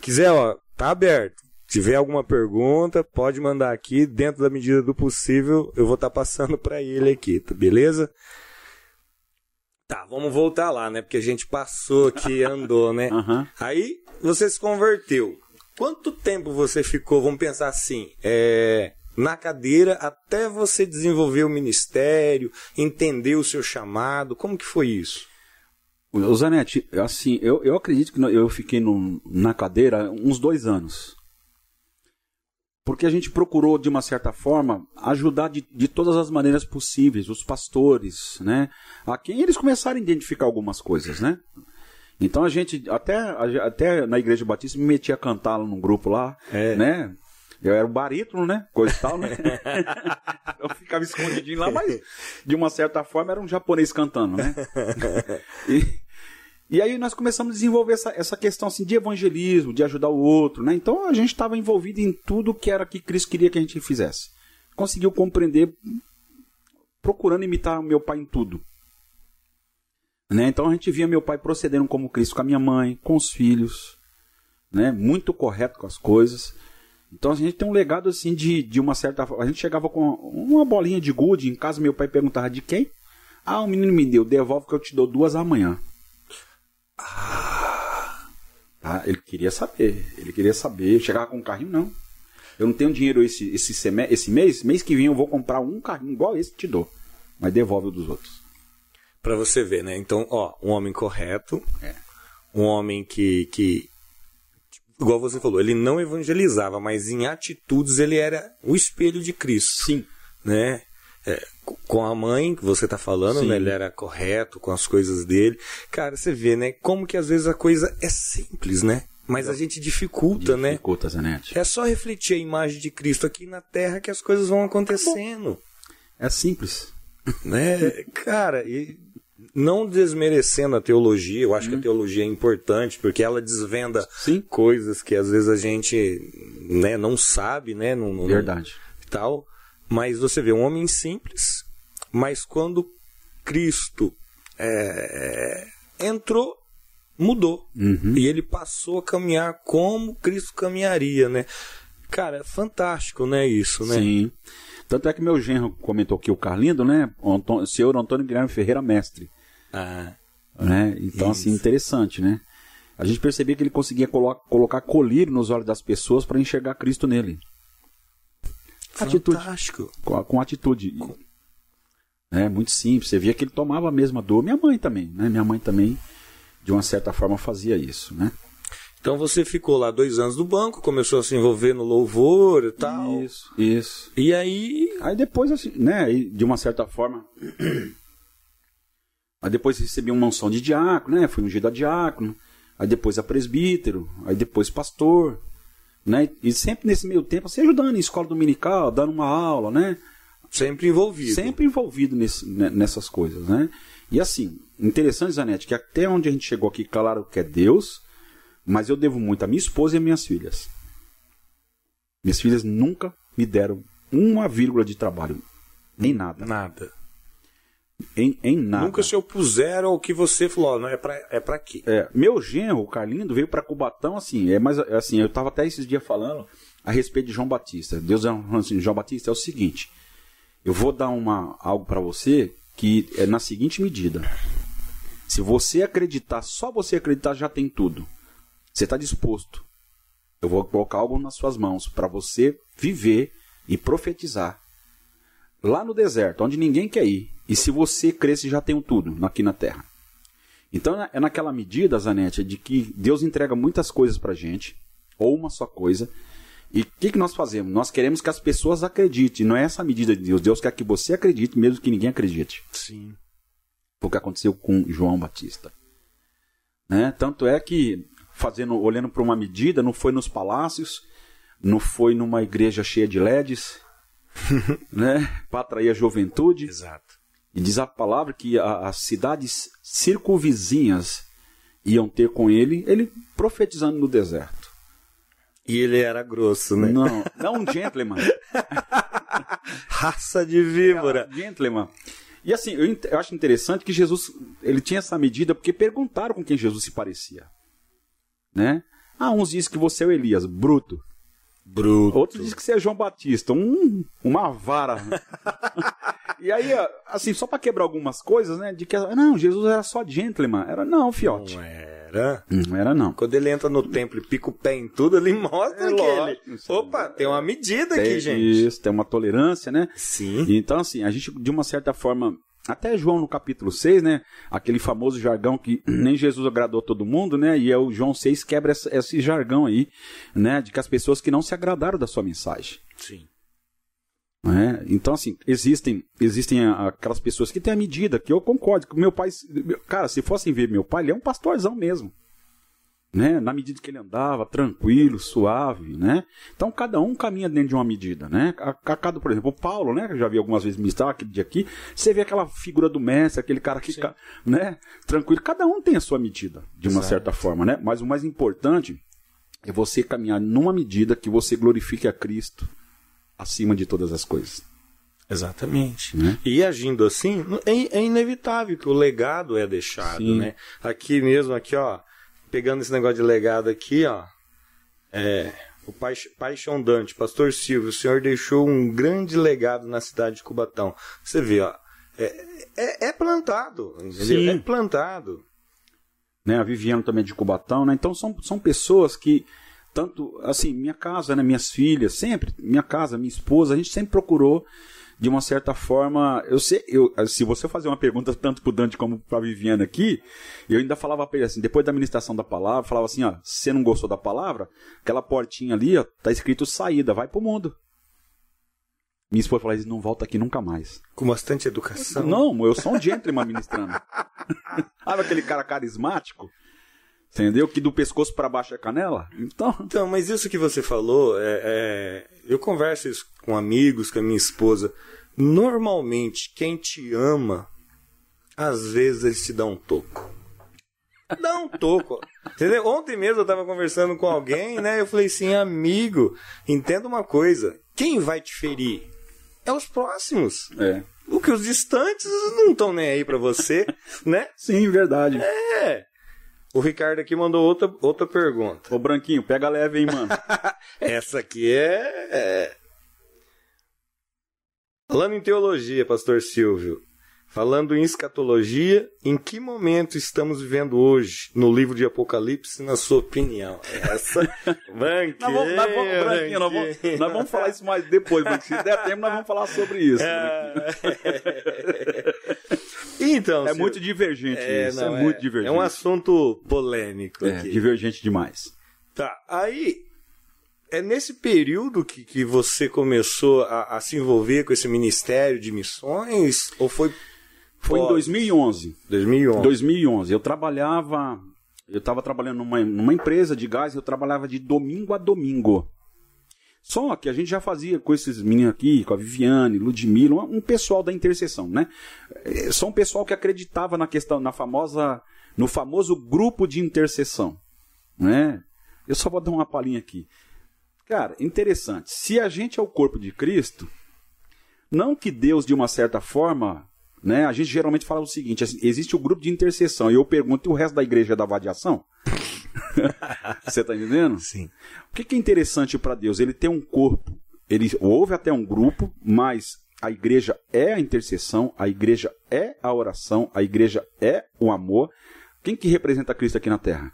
Quiser, ó, tá aberto. Tiver alguma pergunta, pode mandar aqui, dentro da medida do possível, eu vou estar tá passando <laughs> para ele aqui, tá beleza? Tá, vamos voltar lá, né? Porque a gente passou aqui, andou, né? <laughs> Uhum. Aí você se converteu. Quanto tempo você ficou, vamos pensar assim, é, na cadeira até você desenvolver o ministério, entender o seu chamado? Como que foi isso? Zanetti, assim, eu, eu acredito que eu fiquei no, na cadeira uns dois anos. Porque a gente procurou, de uma certa forma, ajudar de, de todas as maneiras possíveis, os pastores, né? A quem eles começaram a identificar algumas coisas, né? Então a gente, até, até na Igreja Batista, me metia a cantar num grupo lá, é. né? Eu era o barítono, né? Coisa e tal, né? <laughs> eu ficava escondidinho lá, mas de uma certa forma era um japonês cantando, né? E, <laughs> e aí nós começamos a desenvolver essa, essa questão assim, de evangelismo, de ajudar o outro, né? Então a gente estava envolvido em tudo que era que Cristo queria que a gente fizesse. Conseguiu compreender, procurando imitar meu pai em tudo. Né? Então a gente via meu pai procedendo como Cristo com a minha mãe, com os filhos, né? muito correto com as coisas. Então a gente tem um legado assim de, de uma certa. A gente chegava com uma bolinha de gude em casa, meu pai perguntava de quem? Ah, o menino me deu, devolve que eu te dou duas amanhã. Ah, ah, ele queria saber, ele queria saber. chegava com um carrinho, não. Eu não tenho dinheiro esse, esse, seme, esse mês, mês que vem eu vou comprar um carrinho igual esse te dou. Mas devolve o dos outros. Para você ver, né? Então, ó, um homem correto, é. um homem que, que igual você falou, ele não evangelizava, mas em atitudes ele era o espelho de Cristo. Sim. Né? É, com a mãe que você está falando, né? Ele era correto com as coisas dele. Cara, você vê, né? Como que às vezes a coisa é simples, né? Mas a gente dificulta, dificulta né? Dificulta, Zanete. É só refletir a imagem de Cristo aqui na Terra que as coisas vão acontecendo. É simples. Né? Cara, e não desmerecendo a teologia, eu acho hum. que a uhum. teologia é importante, porque ela desvenda Sim. coisas que às vezes a gente né, não sabe, né? Não, não, Verdade. Tal. Mas você vê um homem simples, mas quando Cristo é, entrou, mudou. Uhum. E ele passou a caminhar como Cristo caminharia, né? Cara, é fantástico, né, isso, né? Sim. Tanto é que meu genro comentou aqui, o Carlindo, né? O, Antônio, senhor Antônio Guilherme Ferreira Mestre. Ah. Né? Então, assim, isso. assim, interessante, né? A gente percebia que ele conseguia colo colocar colírio nos olhos das pessoas para enxergar Cristo nele. Fantástico. Atitude. Com, com atitude. Com... É muito simples. Você via que ele tomava a mesma dor. Minha mãe também, né? Minha mãe também, de uma certa forma, fazia isso, né? Então você ficou lá dois anos no banco, começou a se envolver no louvor e tal. Isso, isso. E aí. Aí depois, assim, né, de uma certa forma. <clears throat> aí depois recebi uma mansão de diácono, né? Fui ungido a diácono. Aí depois a presbítero. Aí depois pastor. Né? E sempre nesse meio tempo, assim, ajudando em escola dominical, dando uma aula, né? Sempre envolvido. Sempre envolvido nesse, nessas coisas, né? E assim, interessante, Zanete, que até onde a gente chegou aqui, claro que é Deus mas eu devo muito à minha esposa e às minhas filhas. Minhas filhas nunca me deram uma vírgula de trabalho. Em nada. Nada. Em, em nada. Nunca se opuseram ao que você falou, não é pra, é pra quê? É, meu genro, o Carlindo, veio para Cubatão assim, é mais assim, eu tava até esses dias falando a respeito de João Batista. Deus é assim, João Batista é o seguinte, eu vou dar uma algo para você que é na seguinte medida. Se você acreditar, só você acreditar já tem tudo. Você está disposto? Eu vou colocar algo nas suas mãos para você viver e profetizar lá no deserto, onde ninguém quer ir. E se você cresce, já tem tudo aqui na terra. Então é naquela medida, Zanete, de que Deus entrega muitas coisas para gente, ou uma só coisa. E o que, que nós fazemos? Nós queremos que as pessoas acreditem. Não é essa a medida de Deus. Deus quer que você acredite, mesmo que ninguém acredite. Sim. Foi o que aconteceu com João Batista. Né? Tanto é que fazendo, olhando para uma medida, não foi nos palácios, não foi numa igreja cheia de LEDs, <laughs> né, para atrair a juventude. Exato. E diz a palavra que a, as cidades circunvizinhas iam ter com ele, ele profetizando no deserto. E ele era grosso, né? Não, não um gentleman. <laughs> Raça de víbora. É, gentleman. E assim, eu, eu acho interessante que Jesus, ele tinha essa medida porque perguntaram com quem Jesus se parecia né? Ah, uns dizem que você é o Elias, bruto. Bruto. Outros dizem que você é João Batista, um, uma vara. <laughs> e aí, assim, só para quebrar algumas coisas, né? De que, não, Jesus era só gentleman. Era, não, fiote. Não era. Não era, não. Quando ele entra no templo e pica o pé em tudo, ele mostra É que lógico, ele... isso Opa, tem uma medida Tem aqui, gente. Isso, tem uma tolerância, né? Sim. Então, assim, a gente, de uma certa forma, até João no capítulo 6, né? Aquele famoso jargão que <clears throat> nem Jesus agradou todo mundo, né? E é o João 6 quebra essa- esse jargão aí, né? De que as pessoas que não se agradaram da sua mensagem. Sim. né? Então, assim, existem, existem aquelas pessoas que têm a medida, que eu concordo, que meu pai, cara, se fossem ver meu pai, ele é um pastorzão mesmo. Né? Na medida que ele andava, tranquilo, suave, né? Então cada um caminha dentro de uma medida, né? A, a cada, por exemplo, o Paulo, né? Que eu já vi algumas vezes ministrar aquele dia aqui, você vê aquela figura do mestre, aquele cara que, ca- né? Tranquilo, cada um tem a sua medida, de uma Exato. certa forma, né? Mas o mais importante é você caminhar numa medida que você glorifique a Cristo acima de todas as coisas. Exatamente. Né? E agindo assim, é, é inevitável que o legado é deixado, Sim. né? Aqui mesmo, aqui, ó, pegando esse negócio de legado aqui, ó, é, o pai, Paixão Dante, Pastor Silvio, o senhor deixou um grande legado na cidade de Cubatão. Você vê, ó, é, é, é plantado, entendeu? Sim. É plantado. né? A Viviane também é de Cubatão, né? Então são, são pessoas que tanto assim, minha casa, né, minhas filhas, sempre, minha casa, minha esposa, a gente sempre procurou de uma certa forma, eu sei, eu, se você fazer uma pergunta tanto pro Dante como pra Viviane aqui, eu ainda falava pra ele assim, depois da ministração da palavra, falava assim, ó, você não gostou da palavra, aquela portinha ali, ó, tá escrito saída, vai pro mundo. Minha esposa falava, não volta aqui nunca mais. Com bastante educação. Não, eu sou um gentleman ministrando. <laughs> Sabe aquele cara carismático? Entendeu? Que do pescoço para baixo é canela? Então, Então, mas isso que você falou, é, é, eu converso isso com amigos, com a minha esposa. Normalmente, quem te ama, às vezes eles te dão um toco. Dá um toco. Entendeu? Ontem mesmo eu tava conversando com alguém, né? Eu falei assim, amigo, entenda uma coisa. Quem vai te ferir? É os próximos. é. O que os distantes não estão nem aí pra você, né? Sim, verdade. É. O Ricardo aqui mandou outra, outra pergunta. Ô, Branquinho, pega leve, hein, mano. <laughs> Essa aqui é, é. Falando em teologia, Pastor Silvio. Falando em escatologia, em que momento estamos vivendo hoje no livro de Apocalipse, na sua opinião? Essa. <laughs> Branquinho, Nós vamos, nós vamos, Branquinho, nós vamos, nós vamos falar isso mais depois, Branquinho. Se der tempo, nós vamos falar sobre isso. <laughs> então, É muito divergente é, isso. não, é, muito divergente. É um assunto polêmico É, aqui. divergente demais. Tá, aí é nesse período que, que você começou a, a se envolver com esse ministério de missões? Ou foi. Foi em pós? 2011. 2011. 2011. Eu trabalhava, eu estava trabalhando numa, numa empresa de gás, eu trabalhava de domingo a domingo. Só que a gente já fazia com esses meninos aqui, com a Viviane, Ludmilla, um pessoal da intercessão, né? É, Só um pessoal que acreditava na questão, na famosa, no famoso grupo de intercessão, né? Eu só vou dar uma palhinha aqui. Cara, interessante. Se a gente é o corpo de Cristo, não que Deus, de uma certa forma, né? A gente geralmente fala o seguinte: assim, existe o grupo de intercessão. E eu pergunto, e o resto da igreja é da vadiação? <laughs> Você tá entendendo? Sim. O que, que é interessante para Deus? Ele tem um corpo. Ele houve até um grupo, mas a igreja é a intercessão, a igreja é a oração, a igreja é o amor. Quem que representa Cristo aqui na Terra?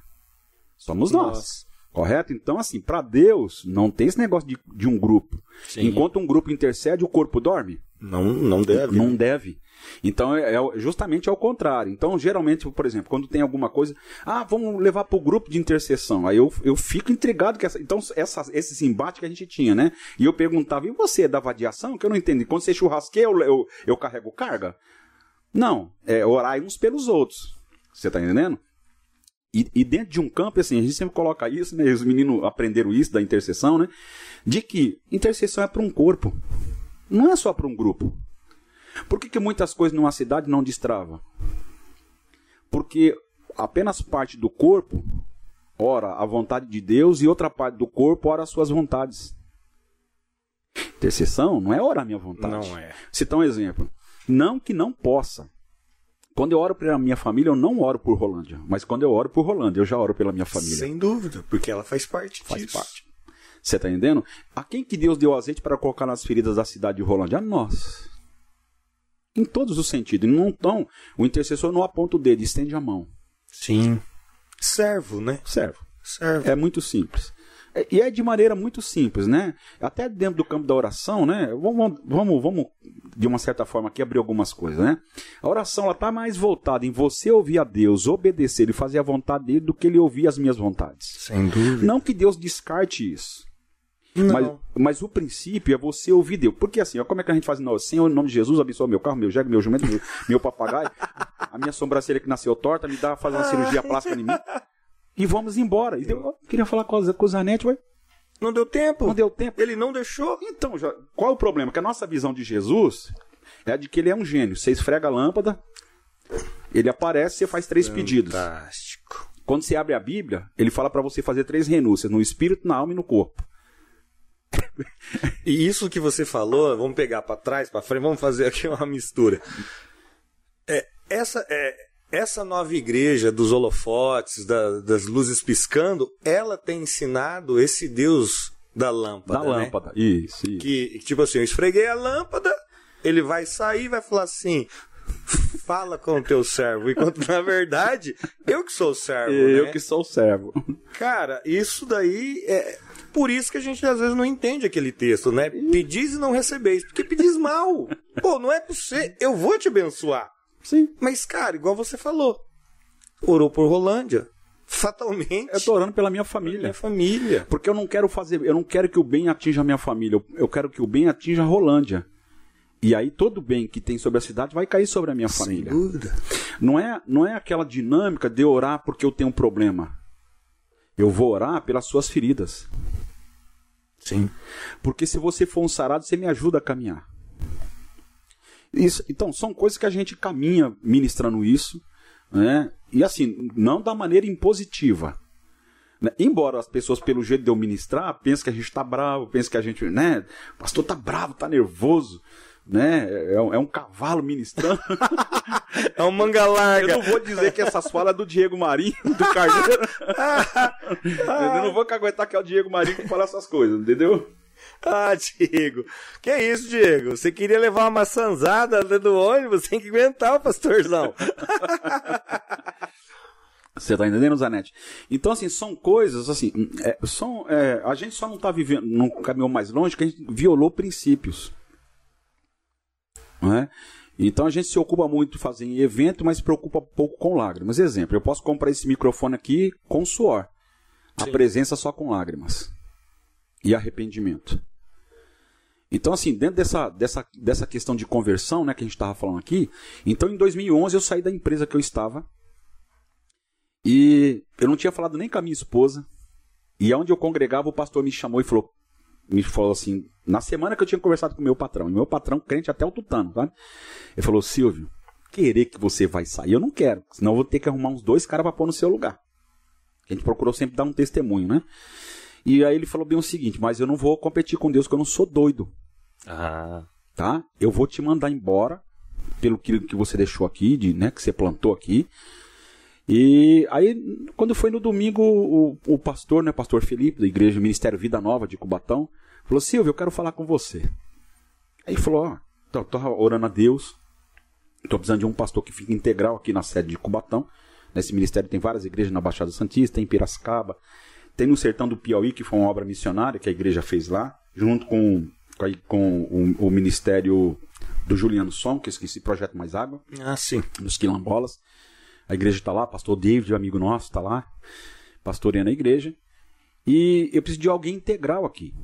Somos nós. Nós. Correto? Então, assim, para Deus, não tem esse negócio de, de um grupo. Sim. Enquanto um grupo intercede, o corpo dorme? Não, não deve. Não deve. Então é, é justamente ao contrário. Então, geralmente, por exemplo, quando tem alguma coisa, ah, vamos levar para o grupo de intercessão. Aí eu, eu fico intrigado que essa, então essa, esse embate que a gente tinha, né? E eu perguntava, e você é da vadiação? Que eu não entendi. Quando você churrasqueia, eu, eu, eu carrego carga? Não, é orar uns pelos outros. Você tá entendendo? E, e dentro de um campo, assim, a gente sempre coloca isso, né? Os meninos aprenderam isso da intercessão, né? De que intercessão é para um corpo. Não é só para um grupo. Por que, que muitas coisas numa cidade não destrava? Porque apenas parte do corpo ora a vontade de Deus e outra parte do corpo ora as suas vontades. Intercessão não é orar a minha vontade. Não é. Citar um exemplo. Não que não possa. Quando eu oro pela minha família, eu não oro por Rolândia. Mas quando eu oro por Rolândia, eu já oro pela minha família. Sem dúvida, porque ela faz parte Faz disso. parte. Você tá entendendo? A quem que Deus deu azeite para colocar nas feridas da cidade de Rolândia? A nós. Em todos os sentidos. Não, então, o intercessor não aponta o dedo, estende a mão. Sim. Servo, né? Serve. Servo. É muito simples. É- E é de maneira muito simples, né? Até dentro do campo da oração, né? Vamos, vamos, vamos de uma certa forma aqui abrir algumas coisas, né? A oração ela tá mais voltada em você ouvir a Deus, obedecer e fazer a vontade dele do que ele ouvir as minhas vontades. Sem dúvida. Não que Deus descarte isso. Não. Mas, mas o princípio é você ouvir Deus. Porque assim, ó, como é que a gente faz? Não, Senhor, em nome de Jesus, abençoa meu carro, meu jegue, meu jumento, meu, <laughs> meu papagaio, a minha sobrancelha que nasceu torta, me dá fazer uma cirurgia plástica em mim. E vamos embora. E eu ó, queria falar com, com o Zanetti, ué, Não deu tempo. não deu tempo. Ele não deixou. Então, já- qual é o problema? Que a nossa visão de Jesus é a de que ele é um gênio. Você esfrega a lâmpada, ele aparece, você faz três pedidos. Fantástico. Quando você abre a Bíblia, ele fala para você fazer três renúncias, no espírito, na alma e no corpo. E isso que você falou, vamos pegar para trás, para frente, vamos fazer aqui uma mistura. É, essa é essa nova igreja dos holofotes, da- das luzes piscando, ela tem ensinado esse Deus da lâmpada, Da né? lâmpada. Isso, isso. Que tipo assim, eu esfreguei a lâmpada, ele vai sair e vai falar assim: "Fala com o teu servo", enquanto na verdade eu que sou o servo, Eu né? que sou o servo. Cara, isso daí é. Por isso que a gente às vezes não entende aquele texto, né? Pedis e não recebeis. Porque pedis mal. Pô, não é pra você. Eu vou te abençoar. Sim. Mas, cara, igual você falou. Orou por Rolândia. Fatalmente. Eu tô orando pela minha minha família. família. Porque eu não quero fazer, eu não quero que o bem atinja a minha família, eu, quero que o bem atinja a Rolândia. E aí todo o bem que tem sobre a cidade vai cair sobre a minha família. dúvida. Não é, não é aquela dinâmica de orar porque eu tenho um problema. Eu vou orar pelas suas feridas. Sim. Porque se você for um sarado, você me ajuda a caminhar. Isso, então, são coisas que a gente caminha ministrando isso, né? E assim, não da maneira impositiva. né? Embora as pessoas, pelo jeito de eu ministrar, pensem que a gente está bravo, pensem que a gente, né? O pastor tá bravo, tá nervoso, né? É, um- é um cavalo ministrando. <laughs> É um manga larga. Eu não vou dizer que essas falas é do Diego Marinho, do Carneiro. <laughs> eu não vou aguentar que é o Diego Marinho que fala essas coisas, entendeu? Ah, Diego. Que é isso, Diego? Você queria levar uma maçãzada dentro do ônibus? Tem que aguentar o pastorzão. <laughs> Você tá entendendo, Zanetti? Então, assim, são coisas, assim, é, são, é, a gente só não tá vivendo, não caminhou mais longe, que a gente violou princípios. Não é? Então a gente se ocupa muito de fazer em evento, mas se preocupa pouco com lágrimas. Exemplo, eu posso comprar esse microfone aqui com suor. A Sim. presença só com lágrimas. E arrependimento. Então, assim, dentro dessa, dessa, dessa questão de conversão, né, que a gente estava falando aqui, então em 2011 eu saí da empresa que eu estava, e eu não tinha falado nem com a minha esposa. E aonde eu congregava, o pastor me chamou e falou, me falou assim, na semana que eu tinha conversado com o meu patrão, e meu patrão crente até o tutano, sabe? Ele falou, Silvio, querer que você vai sair, eu não quero, senão eu vou ter que arrumar uns dois caras para pôr no seu lugar. A gente procurou sempre dar um testemunho, né? E aí ele falou bem o seguinte, mas eu não vou competir com Deus, que eu não sou doido, Ah. tá? Eu vou te mandar embora pelo que, que você deixou aqui, de, né, que você plantou aqui. E aí, quando foi no domingo, o, o pastor, né, pastor Felipe, da igreja Ministério Vida Nova de Cubatão, falou: Silvio, eu quero falar com você. Aí falou: Ó, tô, tô orando a Deus, tô precisando de um pastor que fique integral aqui na sede de Cubatão. Nesse ministério tem várias igrejas na Baixada Santista, tem em Piracicaba, tem no Sertão do Piauí, que foi uma obra missionária que a igreja fez lá, junto com, com, o, o ministério do Juliano Som, que é esse projeto Mais Água Ah, sim. nos quilombolas. A igreja está lá, pastor David, amigo nosso, está lá, pastoreando a igreja. E eu preciso de alguém integral aqui.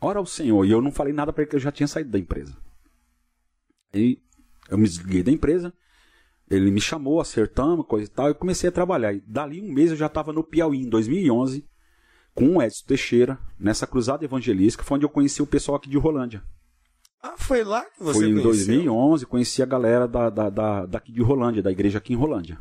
Ora ao Senhor. E eu não falei nada para ele que eu já tinha saído da empresa. Aí eu me desliguei da empresa. Ele me chamou, acertamos, coisa e tal, e comecei a trabalhar. E dali um mês eu já estava no Piauí, em 2011, com o Edson Teixeira, nessa cruzada evangelística, foi onde eu conheci o pessoal aqui de Rolândia. Ah, foi lá que você Foi em conheceu? 2011, conheci a galera da, da, da, daqui de Rolândia, da igreja aqui em Rolândia.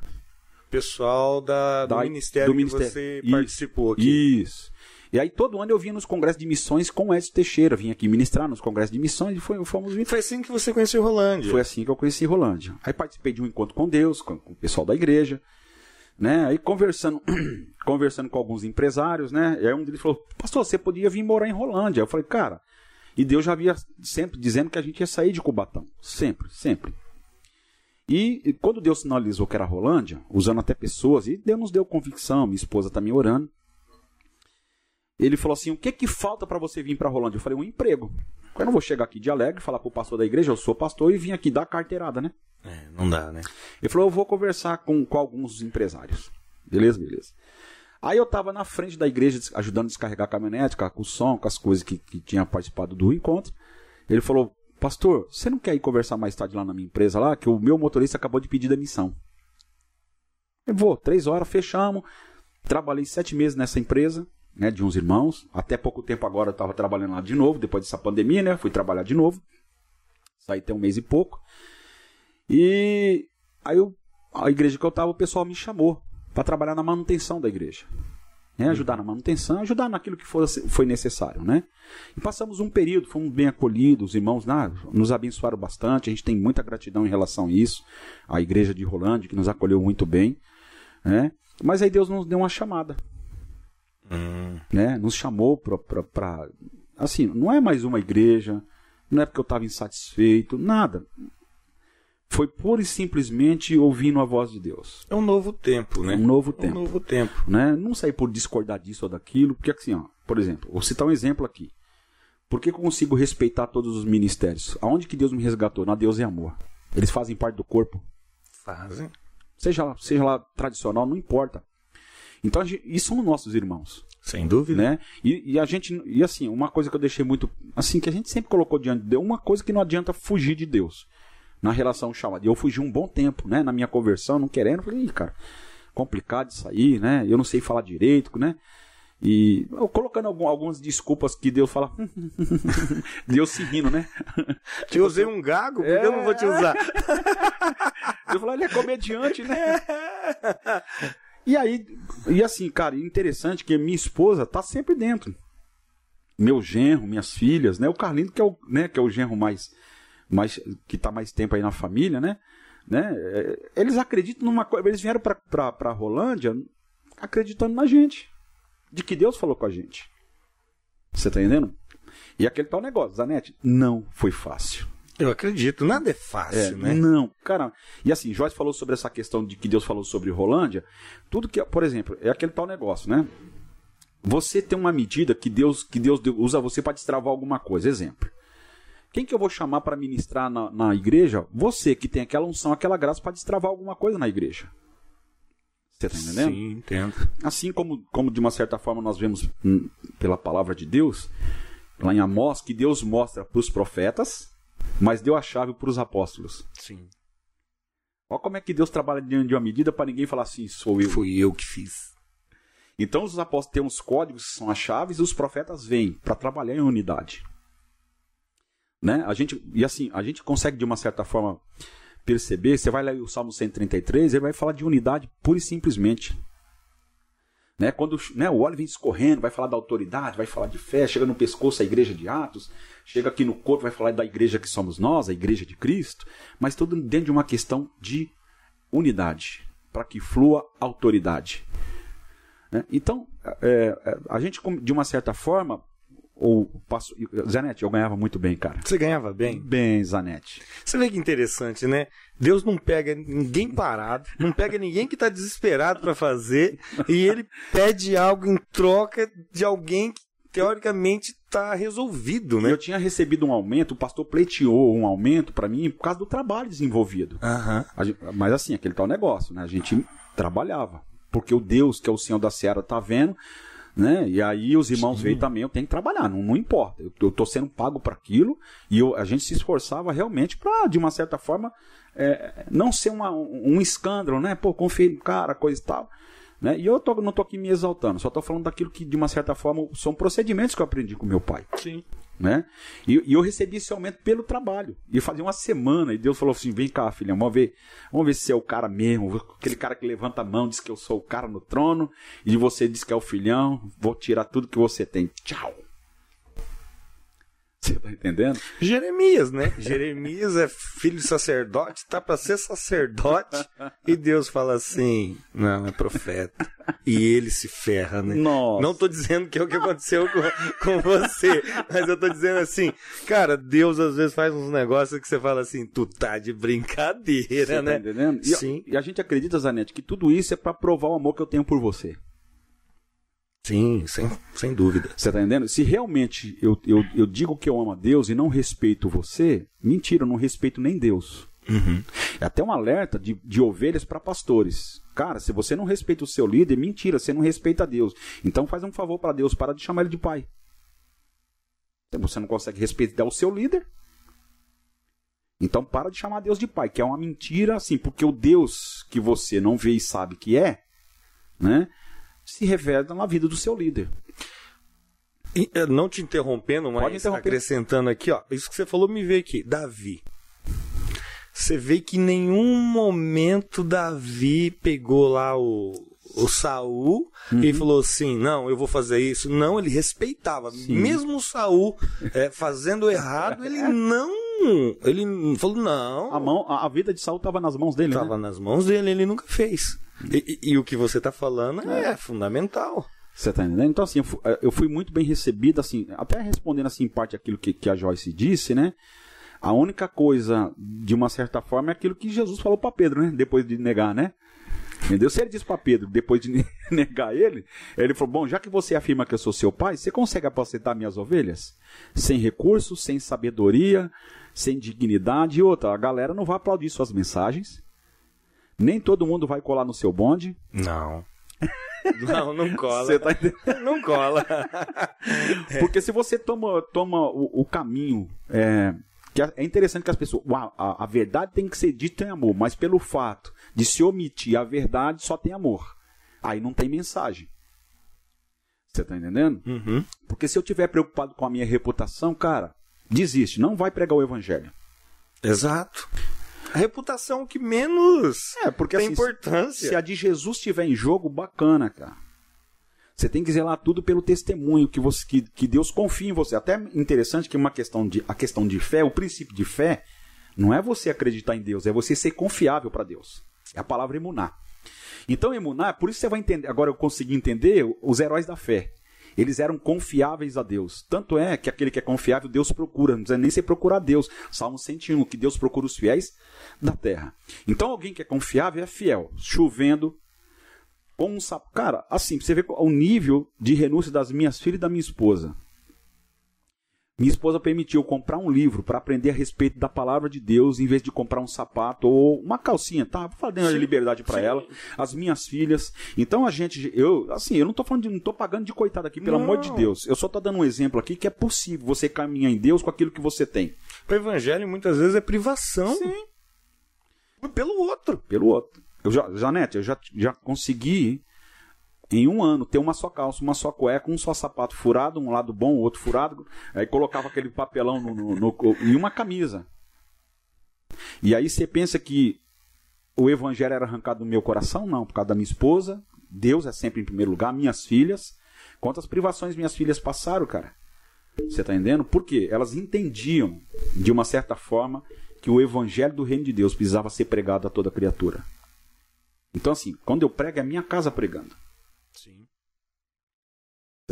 Pessoal da, do Da- ministério do que ministério. você Isso, participou aqui. Isso. E aí todo ano eu vinha nos congressos de missões com o Edson Teixeira, vinha aqui ministrar nos congressos de missões e foi, fomos Foi assim que você conheceu Rolândia. Foi assim que eu conheci Rolândia. Aí participei de um encontro com Deus, com, com o pessoal da igreja, né? Aí conversando, <clears throat> conversando com alguns empresários, né? E aí um deles falou: "Pastor, você podia vir morar em Rolândia". Eu falei: "Cara, e Deus já havia sempre dizendo que a gente ia sair de Cubatão, sempre, sempre. E, e quando Deus sinalizou que era Rolândia, usando até pessoas, e Deus nos deu convicção, minha esposa está me orando, ele falou assim: o que que falta para você vir para Rolândia? Eu falei: um emprego. Eu não vou chegar aqui de alegre, falar pro pastor da igreja, eu sou pastor, e vim aqui dar carteirada, né? É, não dá, né? Ele falou: eu vou conversar com, com alguns empresários. Beleza, beleza. Aí eu tava na frente da igreja ajudando a descarregar a caminhonete, com, o som, com as coisas que, que tinha participado do encontro. Ele falou: Pastor, você não quer ir conversar mais tarde lá na minha empresa lá? Que o meu motorista acabou de pedir demissão. Eu vou, três horas, fechamos. Trabalhei sete meses nessa empresa, né, de uns irmãos. Até pouco tempo agora eu estava trabalhando lá de novo, depois dessa pandemia, né? Fui trabalhar de novo. Saí tem um mês e pouco. E aí eu, a igreja que eu estava, o pessoal me chamou para trabalhar na manutenção da igreja. Né, ajudar na manutenção, ajudar naquilo que fosse, foi necessário, né? E passamos um período, fomos bem acolhidos, os irmãos né, nos abençoaram bastante, a gente tem muita gratidão em relação a isso, a igreja de Rolândia, que nos acolheu muito bem, né? Mas aí Deus nos deu uma chamada, né? Nos chamou para, assim, não é mais uma igreja, não é porque eu estava insatisfeito, nada. Foi pura e simplesmente ouvindo a voz de Deus. É um novo tempo, né? Um novo É tempo Um novo tempo. né? Não sair por discordar disso ou daquilo, porque assim, ó, por exemplo, vou citar um exemplo aqui. Por que, consigo respeitar todos os ministérios? Aonde que Deus me resgatou? Na Deus é amor. Eles fazem parte do corpo. Fazem. Seja lá, seja lá tradicional, não importa. Então, gente, isso são nossos irmãos, Sem dúvida. né? E, e a gente, e assim, uma coisa que eu deixei muito, assim, que a gente sempre colocou diante de Deus, uma coisa que não adianta fugir de Deus. Na relação chamada. E eu fugi um bom tempo, né? Na minha conversão, não querendo, eu falei, cara, complicado isso aí, né? Eu não sei falar direito, né? E eu colocando algum- algumas desculpas que Deus fala. <laughs> Deus se rindo, né? <laughs> Te usei um gago, que eu não vou te usar? Deus falou, ele é comediante, né? E aí, e assim, cara, interessante que minha esposa tá sempre dentro. Meu genro, minhas filhas, né? O Carlindo, que é o, né, que é o genro mais, mais. que tá mais tempo aí na família, né? né? É, Eles acreditam numa coisa. Eles vieram pra, pra Rolândia acreditando na gente. De que Deus falou com a gente. Você tá entendendo? E aquele tal negócio, Zanete, não foi fácil. Eu acredito, nada é fácil, né? Não, cara. E assim, Joyce falou sobre essa questão de que Deus falou sobre Rolândia. Tudo que, por exemplo, é aquele tal negócio, né? Você tem uma medida que Deus que Deus deu- usa você para destravar alguma coisa. Exemplo. Quem que eu vou chamar para ministrar na, na igreja? Você que tem aquela unção, aquela graça para destravar alguma coisa na igreja. Você tá entendendo? Sim, entendo. Assim como, como de uma certa forma nós vemos hum, pela palavra de Deus, lá em Amós, que Deus mostra para os profetas, mas deu a chave para os apóstolos. Sim. Olha como é que Deus trabalha diante de uma medida para ninguém falar assim, sou eu. Fui eu que fiz. Então os apóstolos têm uns códigos que são as chaves e os profetas vêm para trabalhar em unidade. Né? A gente, e assim, a gente consegue de uma certa forma perceber, você vai ler o Salmo 133, ele vai falar de unidade pura e simplesmente. Né? Quando né, o óleo vem escorrendo, vai falar da autoridade, vai falar de fé, chega no pescoço a igreja de Atos, chega aqui no corpo, vai falar da igreja que somos nós, a igreja de Cristo, mas tudo dentro de uma questão de unidade, para que flua autoridade. Né? Então, é, é, a gente, de uma certa forma, ou passo, Zanetti, eu ganhava muito bem, cara. Você ganhava bem? Bem, Zanetti. Você vê que interessante, né? Deus não pega ninguém parado, não pega ninguém que está desesperado para fazer, e ele pede algo em troca de alguém que teoricamente está resolvido, Eu né? tinha recebido um aumento, o pastor pleiteou um aumento para mim por causa do trabalho desenvolvido. A gente- mas assim, aquele tal negócio, né? A gente trabalhava. Porque o Deus, que é o Senhor da Seara, tá vendo, né? E aí os irmãos veem também, eu tenho que trabalhar, não, não importa. Eu, tô sendo pago para aquilo e eu- a gente se esforçava realmente para, de uma certa forma, é, não ser uma- um escândalo, né? Pô, conferir, cara, coisa e tal. Né? E eu tô, não estou aqui me exaltando, só estou falando daquilo que, de uma certa forma, são procedimentos que eu aprendi com meu pai. Sim. Né? E, e eu recebi esse aumento pelo trabalho. E fazia uma semana, e Deus falou assim: vem cá, filha, vamos ver, vamos ver se você é o cara mesmo, aquele cara que levanta a mão, diz que eu sou o cara no trono, e você diz que é o filhão, vou tirar tudo que você tem. Tchau. Você tá entendendo? Jeremias, né? Jeremias é filho de sacerdote, tá para ser sacerdote, e Deus fala assim: não, é profeta. E ele se ferra, né? Nossa. Não tô dizendo que é o que aconteceu com, com você, mas eu tô dizendo assim, cara, Deus às vezes faz uns negócios que você fala assim, tu tá de brincadeira, Você né? tá entendendo? E, Sim. E a gente acredita, Zanete, que tudo isso é para provar o amor que eu tenho por você. Sim, sem, sem dúvida. Você tá entendendo? Se realmente eu, eu, eu digo que eu amo a Deus e não respeito você, mentira, eu não respeito nem Deus. É até um alerta de, de ovelhas para pastores. Cara, se você não respeita o seu líder, mentira, você não respeita Deus. Então faz um favor para Deus, para de chamar ele de pai. Você não consegue respeitar o seu líder, então para de chamar Deus de pai, que é uma mentira assim, porque o Deus que você não vê e sabe que é, né, se revela na vida do seu líder. E, eh, não te interrompendo, mas interromper. acrescentando aqui, ó, isso que você falou me veio aqui, Davi. Você vê que em nenhum momento Davi pegou lá o, o Saul Uhum. e falou assim: não, eu vou fazer isso. Não, ele respeitava. Mesmo o Saul eh, fazendo errado, ele <laughs> não. Ele falou: não. A, mão, a, a vida de Saul estava nas mãos dele, Estava né? nas mãos dele, ele nunca fez. E, e- e o que você está falando é fundamental. Você tá entendendo? Então, assim, eu fu- eu fui muito bem recebido, assim, até respondendo, assim, em parte aquilo que, que a Joyce disse, né? A única coisa, de uma certa forma, é aquilo que Jesus falou para Pedro, né? Depois de negar, né? Entendeu? Se ele disse para Pedro, depois de <laughs> negar ele, ele falou: Bom, já que você afirma que eu sou seu pai, você consegue apacentar minhas ovelhas? Sem recursos, sem sabedoria, sem dignidade e outra. A galera não vai aplaudir suas mensagens. Nem todo mundo vai colar no seu bonde. Não. <laughs> Não, não cola. Você tá entendendo? Não cola. <laughs> Porque se você toma, toma o, o caminho. É, que é interessante que as pessoas. A, a verdade tem que ser dita em amor, mas pelo fato de se omitir a verdade, só tem amor. Aí não tem mensagem. Você tá entendendo? Uhum. Porque se eu tiver preocupado com a minha reputação, cara, desiste, não vai pregar o evangelho. Exato. A reputação que menos É, porque tem assim, importância. Se a de Jesus estiver em jogo, bacana, cara. Você tem que zelar tudo pelo testemunho que, você, que, que Deus confia em você. Até interessante que uma questão de, a questão de fé, o princípio de fé, não é você acreditar em Deus, é você ser confiável para Deus. É a palavra emunar. Então, emunar, por isso você vai entender. Agora eu consegui entender os heróis da fé. Eles eram confiáveis a Deus. Tanto é que aquele que é confiável, Deus procura. Não precisa nem ser procurar Deus. Salmo 101, que Deus procura os fiéis da terra. Então, alguém que é confiável é fiel. Chovendo, com um sapo. Cara, assim, você ver o nível de renúncia das minhas filhas e da minha esposa. Minha esposa permitiu comprar um livro para aprender a respeito da palavra de Deus, em vez de comprar um sapato ou uma calcinha, tá? Vou falar Sim, liberdade para ela, as minhas filhas. Então a gente, eu, assim, eu não tô falando de, não tô pagando de coitado aqui, pelo Não. amor de Deus. Eu só tô dando um exemplo aqui que é possível você caminhar em Deus com aquilo que você tem, O evangelho muitas vezes é privação. Sim. Pelo outro. pelo outro. Eu já, Janete, eu já, já consegui em um ano ter uma só calça, uma só cueca, um só sapato furado, um lado bom, outro furado, aí colocava aquele papelão no, no- no- e uma camisa. E aí você pensa que o evangelho era arrancado do meu coração? Não, por causa da minha esposa, Deus é sempre em primeiro lugar, minhas filhas. Quantas privações minhas filhas passaram, cara? Você tá entendendo? Por quê? Elas entendiam, de uma certa forma, que o evangelho do reino de Deus precisava ser pregado a toda criatura. Então, assim, quando eu prego, é a minha casa pregando.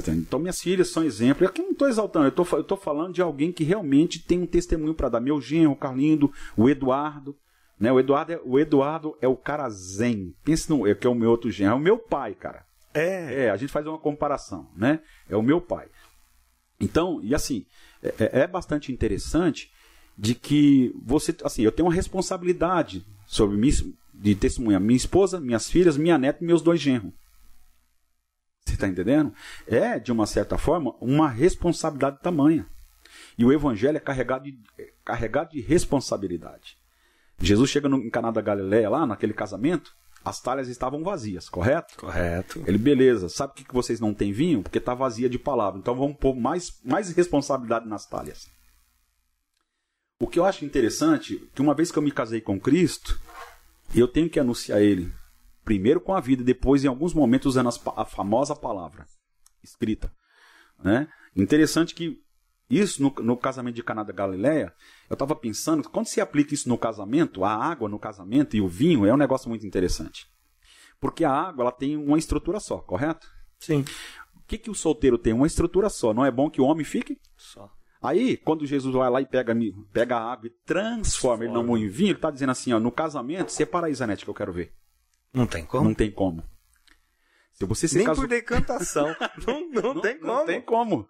Então, minhas filhas são exemplo. E aqui eu não estou exaltando, eu estou eu tô falando de alguém que realmente tem um testemunho para dar. Meu genro, o Carlindo, o Eduardo. Né? O, Eduardo é, o Eduardo é o cara zen. Pense no. é Que é o meu outro genro. É o meu pai, cara. É. É, a gente faz uma comparação, né? É o meu pai. Então, e assim, é, é- é bastante interessante de que você, assim, eu tenho uma responsabilidade sobre mim, de testemunhar minha esposa, minhas filhas, minha neta e meus dois genros. Você está entendendo? É, de uma certa forma, uma responsabilidade tamanha. E o evangelho é carregado de, é carregado de responsabilidade. Jesus chega no, em Caná da Galileia, lá naquele casamento, As talhas estavam vazias, correto? Correto. Ele, beleza, sabe por que vocês não têm vinho? Porque está vazia de palavra. Então vamos pôr mais, mais responsabilidade nas talhas. O que eu acho interessante, que uma vez que eu me casei com Cristo, eu tenho que anunciar Ele, primeiro com a vida, depois em alguns momentos usando a famosa palavra escrita. Né? Interessante que isso no, no casamento de Caná da Galileia, eu estava pensando, quando se aplica isso no casamento, a água no casamento e o vinho é um negócio muito interessante. Porque a água ela tem uma estrutura só, correto? Sim. O que, que o solteiro tem? Uma estrutura só. Não é bom que o homem fique? Só. Aí, quando Jesus vai lá e pega, pega a água e transforma, ele no em vinho, ele está dizendo assim, ó, no casamento, separa a Isanete que eu quero ver. Não tem como? Não tem como. Se você se Nem casou... por decantação. <laughs> não, não, não, tem como. Não tem como.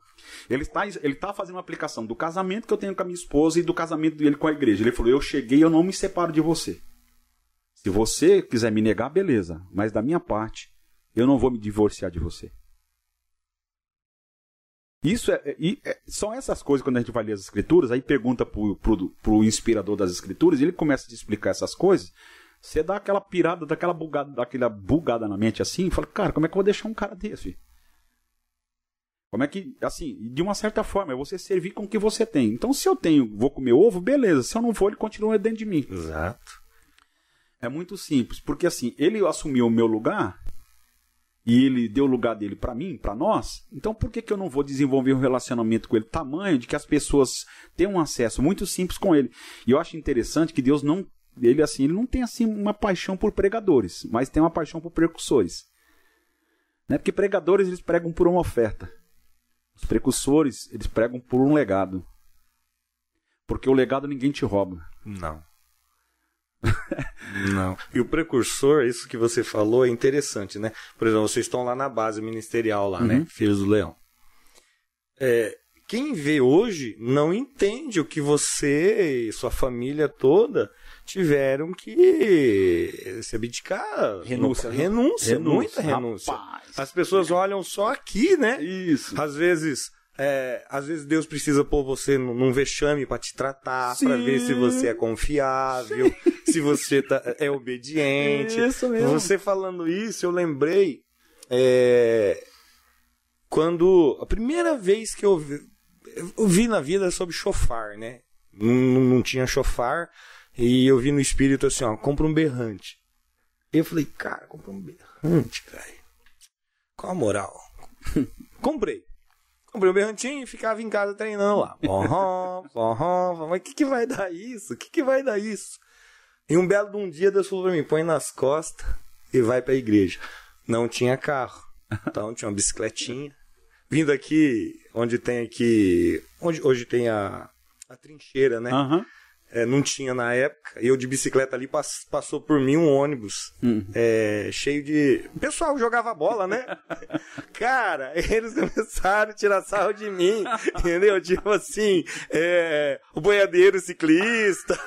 Ele está ele tá fazendo uma aplicação do casamento que eu tenho com a minha esposa e do casamento dele com a igreja. Ele falou: Eu cheguei, eu não me separo de você. Se você quiser me negar, beleza. Mas da minha parte, eu não vou me divorciar de você. Isso é, é, é, são essas coisas quando a gente vai ler as escrituras, aí pergunta pro, pro, pro inspirador das escrituras, e ele começa a te explicar essas coisas. Você dá aquela pirada, daquela bugada, daquela bugada na mente assim, e fala, cara, como é que eu vou deixar um cara desse? Como é que, assim, de uma certa forma, é você servir com o que você tem. Então, se eu tenho, vou comer ovo, beleza. Se eu não vou, ele continua dentro de mim. Exato. É muito simples, porque assim, ele assumiu o meu lugar e ele deu o lugar dele para mim, para nós. Então, por que, que eu não vou desenvolver um relacionamento com ele tamanho de que as pessoas tenham um acesso muito simples com ele? E eu acho interessante que Deus não, ele assim, ele não tem assim uma paixão por pregadores, mas tem uma paixão por precursores. Né? Porque pregadores eles pregam por uma oferta. Os precursores, eles pregam por um legado. Porque o legado ninguém te rouba. Não. <laughs> Não. E o precursor, isso que você falou, é interessante, né? Por exemplo, vocês estão lá na base ministerial, lá, né? uhum. né? Filhos do Leão. É, quem vê hoje não entende o que você e sua família toda tiveram que se abdicar. Renúncia. No, renúncia, renúncia, muita renúncia. Rapaz, As pessoas olham só aqui, né? Isso. Às vezes. É, às vezes Deus precisa pôr você num vexame para te tratar, para ver se você é confiável, Sim. se você tá, é obediente. Isso mesmo. Você falando isso, eu lembrei é, quando a primeira vez que eu vi, eu vi na vida sobre chofar, né? Não, não tinha chofar, e eu vi no espírito assim, ó, compra um berrante. Eu falei, cara, compra um berrante, velho. Qual a moral? <laughs> Comprei. Comprei um berrantinho e ficava em casa treinando lá. Porró, porró, mas o que, que vai dar isso? O que, que vai dar isso? E um belo de um dia Deus falou pra mim, põe nas costas e vai pra igreja. Não tinha carro. Então tinha uma bicicletinha. Vindo aqui, onde tem aqui. Onde hoje tem a, a trincheira, né? Uhum. É, não tinha na época. Eu de bicicleta ali pass, passou por mim um ônibus hum. é, cheio de. O pessoal jogava bola, né? <laughs> Cara, eles começaram a tirar sarro de mim, entendeu? Tipo assim, é, o boiadeiro ciclista.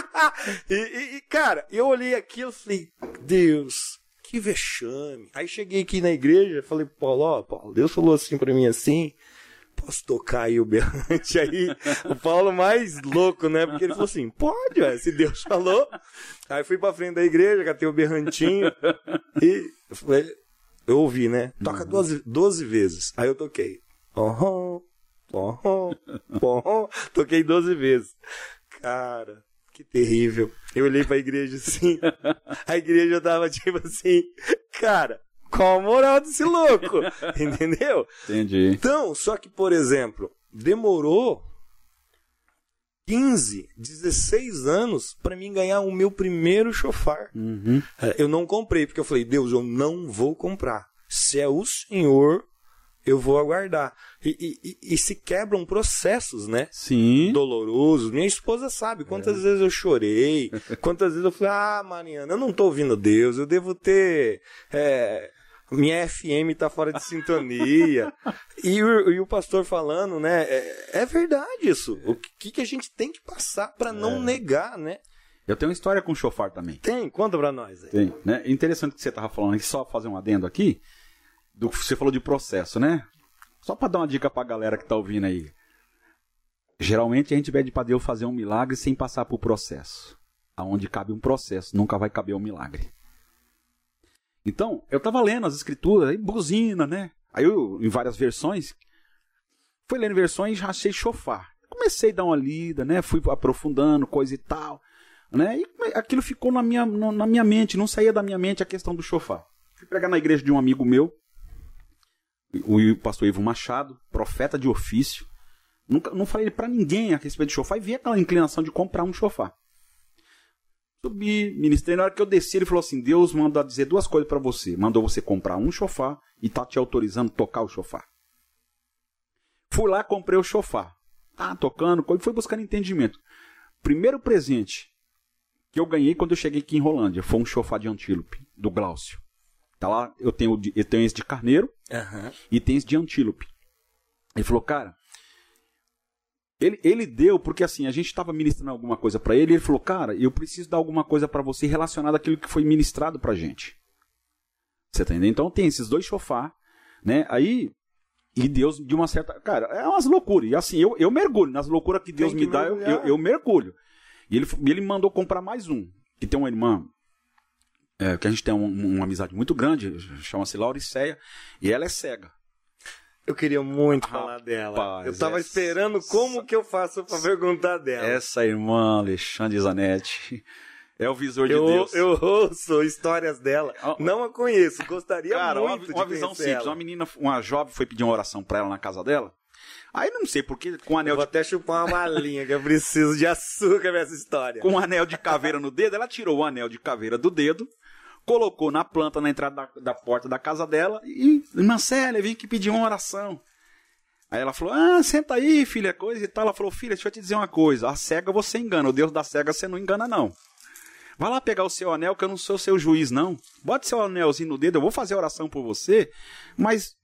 <laughs> e, e, e, cara, eu olhei aquilo e falei, Deus, que vexame. Aí cheguei aqui na igreja, falei, Paulo, ó, Paulo, Deus falou assim pra mim assim posso tocar aí o berrante aí? o Paulo mais louco, né? Porque ele falou assim, pode, ué, se Deus falou. Aí fui pra frente da igreja, catei o berrantinho e eu ouvi, né? Toca 12, uhum. 12 vezes. Aí eu toquei. Pohom, pohom, pohom. Toquei 12 vezes. Cara, que terrível. Eu olhei pra igreja assim. A igreja tava tipo assim, cara, qual a moral desse louco? <laughs> Entendeu? Entendi. Então, só que, por exemplo, demorou 15, 16 anos para mim ganhar o meu primeiro chofar. Uhum. É, eu não comprei, porque eu falei, Deus, eu não vou comprar. Se é o Senhor, eu vou aguardar. E, e, e, se quebram processos, né? Sim. Dolorosos. Minha esposa sabe quantas é. vezes eu chorei, <laughs> quantas vezes eu falei, ah, Mariana, eu não tô ouvindo Deus, eu devo ter. É, minha FM tá fora de sintonia. e, o, e, o, pastor falando, né? É, é verdade isso. O que, que, a gente tem que passar para não é. negar, né? Eu tenho uma história com o chofar também. Tem, conta pra nós. Aí. Tem, né? Interessante que você tava falando aqui, só fazer um adendo aqui. Do que você falou de processo, né? Só para dar uma dica pra galera que tá ouvindo aí. Geralmente a gente pede para Deus fazer um milagre sem passar por processo. Aonde cabe um processo, nunca vai caber um milagre. Então, eu tava lendo as escrituras, aí buzina, né? Aí eu, em várias versões, fui lendo versões e já achei chofar. Comecei a dar uma lida, né? Fui aprofundando, coisa e tal. Né? E aquilo ficou na minha, na minha mente, não saía da minha mente a questão do chofar. Fui pregar na igreja de um amigo meu, o pastor Ivo Machado, profeta de ofício. Nunca, não falei para ninguém a respeito de chofar e vi aquela inclinação de comprar um chofar. Subi, ministrei. Na hora que eu desci, ele falou assim: Deus manda dizer duas coisas para você. Mandou você comprar um chofar e tá te autorizando a tocar o chofar. Fui lá, comprei o chofar. Tá tocando, foi buscando entendimento. Primeiro presente que eu ganhei quando eu cheguei aqui em Rolândia foi um chofar de antílope, do Glaucio. Tá lá, eu tenho, eu tenho esse de carneiro uhum. e tem esse de antílope. Ele falou, cara, ele, ele deu, porque assim, a gente estava ministrando alguma coisa para ele, e ele falou, cara, eu preciso dar alguma coisa para você relacionada àquilo que foi ministrado pra gente. Você tá entendendo? Então tem esses dois chofar, né? Aí, e Deus, de uma certa. Cara, é umas loucuras. E assim, eu, eu mergulho. Nas loucuras que Deus que me dá, eu, eu, eu, mergulho. E ele, ele mandou comprar mais um. Que tem uma irmã, é, que a gente tem um, uma amizade muito grande, chama-se Lauriceia, e ela é cega. Eu queria muito Rapaz, falar dela. Eu tava essa... esperando como que eu faço para perguntar dela. Essa irmã, Alexandre Zanetti, é o visor de eu, Deus. Eu ouço histórias dela. Não a conheço, gostaria Cara, muito uma, uma de visão simples. Ela. Uma menina, uma jovem foi pedir uma oração para ela na casa dela. Aí não sei porque com um anel eu vou de... até chupar uma malinha que eu preciso de açúcar nessa história. Com um anel de caveira no dedo, ela tirou o anel de caveira do dedo, colocou na planta na entrada da, da porta da casa dela e, irmã Célia, vim aqui pedir uma oração. Aí ela falou: Ah, senta aí, filha, coisa e tal. Ela falou: Filha, deixa eu te dizer uma coisa. A cega você engana, o Deus da cega você não engana, não. Vai lá pegar o seu anel, que eu não sou seu juiz, não. Bote seu anelzinho no dedo, eu vou fazer oração por você, mas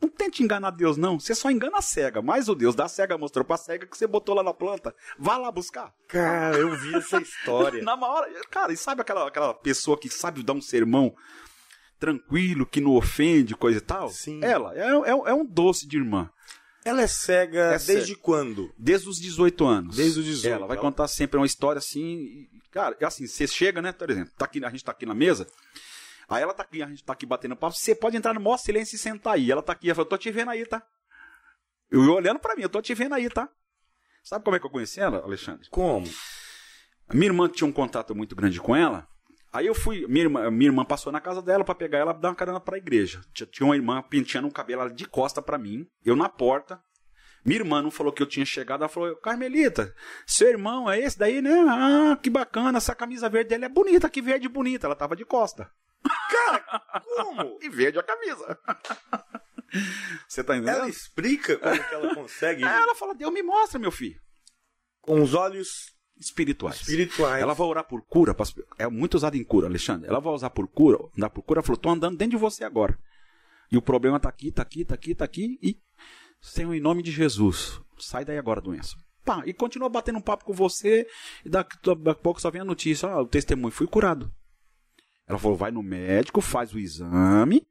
não tente enganar Deus, não. Você só engana a cega. Mas o Deus da cega mostrou pra cega que você botou lá na planta. Vá lá buscar. Cara, eu vi essa <laughs> história. na hora. Cara, e sabe aquela, aquela pessoa que sabe dar um sermão tranquilo, que não ofende, coisa e tal? Sim. Ela é, é, é um doce de irmã. Ela é cega É desde cega. quando? Desde os 18 anos. Desde os 18. Ela vai Ela- contar sempre uma história assim. Cara, assim, você chega, né, por exemplo, tá aqui, a gente tá aqui na mesa. Aí ela tá aqui, a gente tá aqui batendo papo. Você pode entrar no maior silêncio e sentar aí. Ela tá aqui, ela falou, tô te vendo aí, tá? Eu olhando pra mim, eu tô te vendo aí, tá? Sabe como é que eu conheci ela, Alexandre? Como? A minha irmã tinha um contato muito grande com ela. Aí eu fui, minha irmã, minha irmã passou na casa dela pra pegar ela e dar uma carona pra igreja. Tinha, uma irmã penteando o cabelo ela de costa pra mim, eu na porta. Minha irmã não falou que eu tinha chegado, ela falou: Carmelita, seu irmão é esse daí, né? Ah, que bacana, essa camisa verde dele é bonita, que verde bonita. Ela tava de costa. Como? E verde a camisa. Você tá entendendo? Ela explica como que ela consegue Aí ela fala: Deus me mostra, meu filho. com os olhos Espirituais. espirituais. Ela vai orar por cura. É muito usado em cura, Alexandre. Ela vai usar por cura, andar por cura. Ela falou: tô andando dentro de você agora. E o problema tá aqui, tá aqui, tá aqui, tá aqui. E, Senhor, em nome de Jesus, sai daí agora, doença. Pá, e continua batendo um papo com você. E daqui, daqui a pouco só vem a notícia: ah, o testemunho fui curado. Ela falou: vai no médico, faz o exame.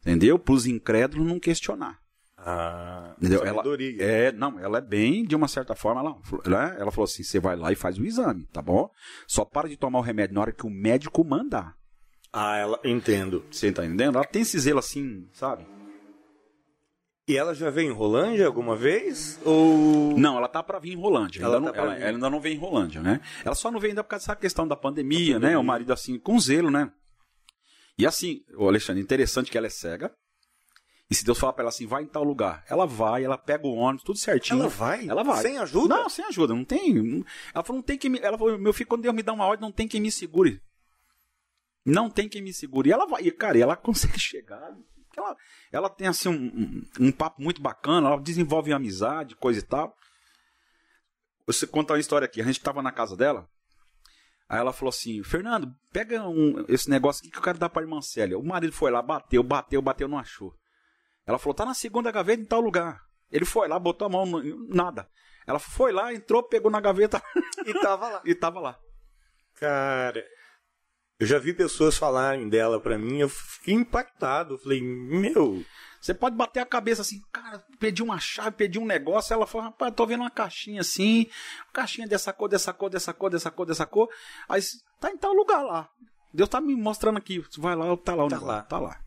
Entendeu? Para os incrédulos não questionar. Ah, Entendeu? Ela, sabedoria. é, não, ela é bem, de uma certa forma, ela, ela, ela falou assim: você vai lá e faz o exame, tá bom? Só para de tomar o remédio na hora que o médico mandar. Ah, ela entendo. Você tá entendendo? Ela tem esse zelo assim, sabe? E ela já veio em Rolândia alguma vez? Ou. Não, ela tá para vir em Rolândia. Ela Ainda tá não, ela, ela ainda não vem em Rolândia, né? Ela só não vem ainda por causa dessa questão da pandemia, pandemia. né? O marido assim, com zelo, né? E assim, o Alexandre, interessante que ela é cega. E se Deus falar pra ela assim, vai em tal lugar, ela vai, ela pega o ônibus, tudo certinho. Ela vai? Ela vai. Sem ajuda? Não, sem ajuda, não tem. Ela falou, não tem quem me. Ela falou, meu filho, quando Deus me dá uma ordem, não tem quem me segure. Não tem quem me segure. E ela vai, e, cara, e ela <laughs> consegue chegar. Ela, ela tem assim um, um, um papo muito bacana, ela desenvolve amizade, coisa e tal. Você conta uma história aqui, a gente tava na casa dela. Aí ela falou assim: Fernando, pega um- esse negócio aqui que eu quero dar pra irmã Célia. O marido foi lá, bateu, bateu, bateu, não achou. Ela falou: tá na segunda gaveta em tal lugar. Ele foi lá, botou a mão, nada. Ela foi lá, entrou, pegou na gaveta E tava lá. <laughs> e tava lá. Cara, eu já vi pessoas falarem dela pra mim, eu fiquei impactado. Eu falei, meu, Você pode bater a cabeça assim, cara, pedi uma chave, pedi um negócio. Ela falou, rapaz, tô vendo uma caixinha assim, uma caixinha dessa cor, dessa cor, dessa cor, dessa cor, dessa cor. Aí, tá em tal lugar lá. Deus tá me mostrando aqui. Vai lá, tá lá o Tá negócio. lá. Tá lá.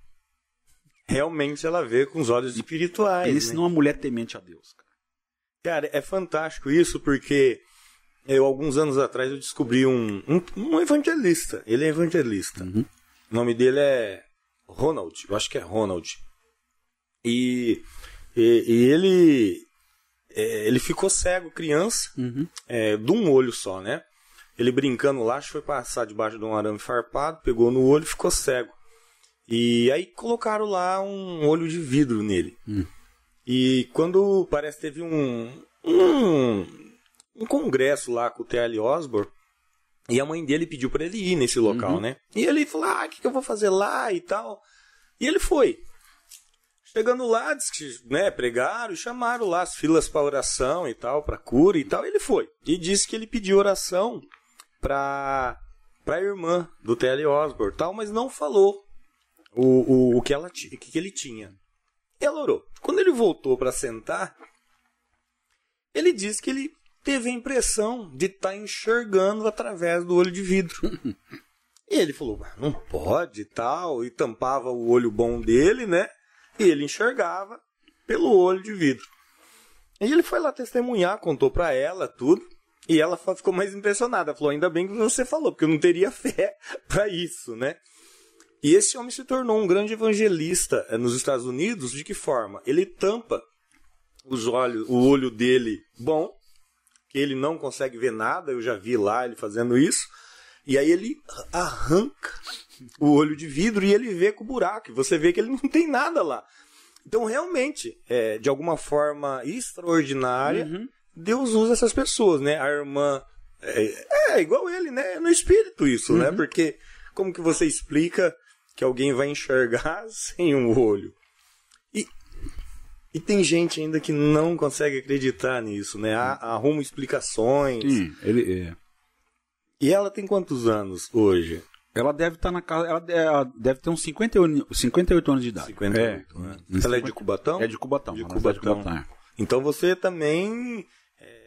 Realmente ela vê com os olhos espirituais. Né? não é uma mulher temente a Deus, cara. Cara, é fantástico isso porque eu, alguns anos atrás, eu descobri um, um, um evangelista. Ele é evangelista. Uhum. O nome dele é Ronald. Eu acho que é Ronald. E, e, e ele, é, ele ficou cego, criança, Uhum. é, de um olho só, né? Ele brincando lá, acho que foi passar debaixo de um arame farpado, pegou no olho e ficou cego. E aí colocaram lá um olho de vidro nele. Hum. E quando parece teve um, um, um congresso lá com o T.L. Osborne, e a mãe dele pediu para ele ir nesse local, Uhum. né? E ele falou: Ah, o que, que eu vou fazer lá e tal. E ele foi. Chegando lá, diz que, né, pregaram chamaram lá as filas para oração e tal, para cura e tal. Ele foi. E disse que ele pediu oração para a irmã do T.L. Osborne tal, mas não falou o, o, o que, ela, o que, que ele tinha. E ela orou. Quando ele voltou para sentar, ele disse que ele teve a impressão de estar enxergando através do olho de vidro. <laughs> e ele falou, "Mas não pode e tal, e tampava o olho bom dele, né? E ele enxergava pelo olho de vidro. E ele foi lá testemunhar, contou pra ela tudo. E ela ficou mais impressionada. Falou: Ainda bem que você falou, porque eu não teria <laughs> fé pra isso, né? E esse homem se tornou um grande evangelista eh, nos Estados Unidos. De que forma? Ele tampa os olhos, o olho dele bom, que ele não consegue ver nada. Eu já vi lá ele fazendo isso. E aí ele arranca o olho de vidro e ele vê com o buraco. E você vê que ele não tem nada lá. Então, realmente, é, de alguma forma extraordinária, Deus usa essas pessoas, né? A irmã é, é igual ele, né? É no espírito isso, né? Porque como que você explica que alguém vai enxergar <laughs> sem um olho? E, tem gente ainda que não consegue acreditar nisso, né? Há- Arruma explicações. Sim, ele, é. E ela tem quantos anos hoje? Ela deve estar na casa. Ela de- deve ter uns 58, 58 anos de idade. 58, né? Uns Ela é de 50 Cubatão? É de Cubatão. De ela é Cubatão. é. Então você também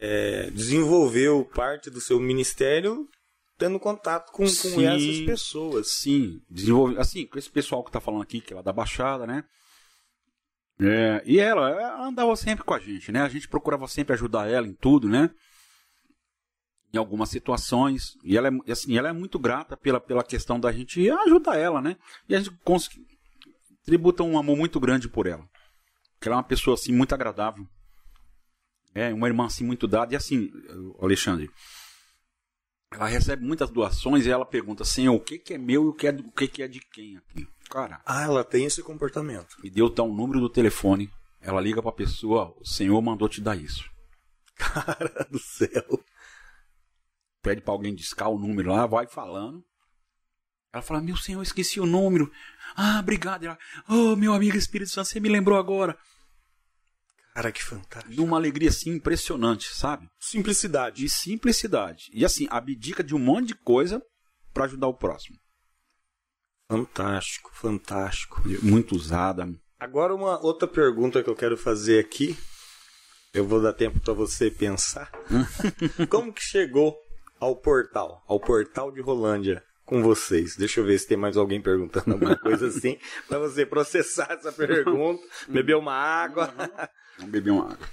é, desenvolveu parte do seu ministério tendo contato com, com Sim. essas pessoas. Sim, desenvolve. Assim, com esse pessoal que tá falando aqui, que é da Baixada, né? É, e ela, ela andava sempre com a gente, né? A gente procurava sempre ajudar ela em tudo, né? Em algumas situações. E ela é, assim, ela é muito grata pela, pela questão da gente ajudar ela, né? E a gente tributa um amor muito grande por ela. Porque ela é uma pessoa, assim, muito agradável. É, uma irmã, assim, muito dada. E assim, Alexandre, ela recebe muitas doações e ela pergunta, Senhor, o que, que é meu e o que, é, o que, que é de quem aqui? Cara, Ah, ela tem esse comportamento. e Deus dá um número do telefone, ela liga pra pessoa, o Senhor mandou te dar isso. <laughs> Cara do céu. Pede pra alguém discar o número lá, vai falando. Ela fala, meu Senhor, eu esqueci o número. Ah, obrigado. Ela, oh, meu amigo Espírito Santo, você me lembrou agora. Cara, que fantástico. De uma alegria assim impressionante, sabe? Simplicidade. De simplicidade. E assim, abdica de um monte de coisa pra ajudar o próximo. Fantástico, fantástico. Muito usada. Agora uma outra pergunta que eu quero fazer aqui. Eu vou dar tempo para você pensar. <laughs> Como que chegou ao portal, ao portal de Rolândia com vocês? Deixa eu ver se tem mais alguém perguntando alguma <laughs> coisa assim para você processar essa pergunta, beber uma água. Vamos beber uma água.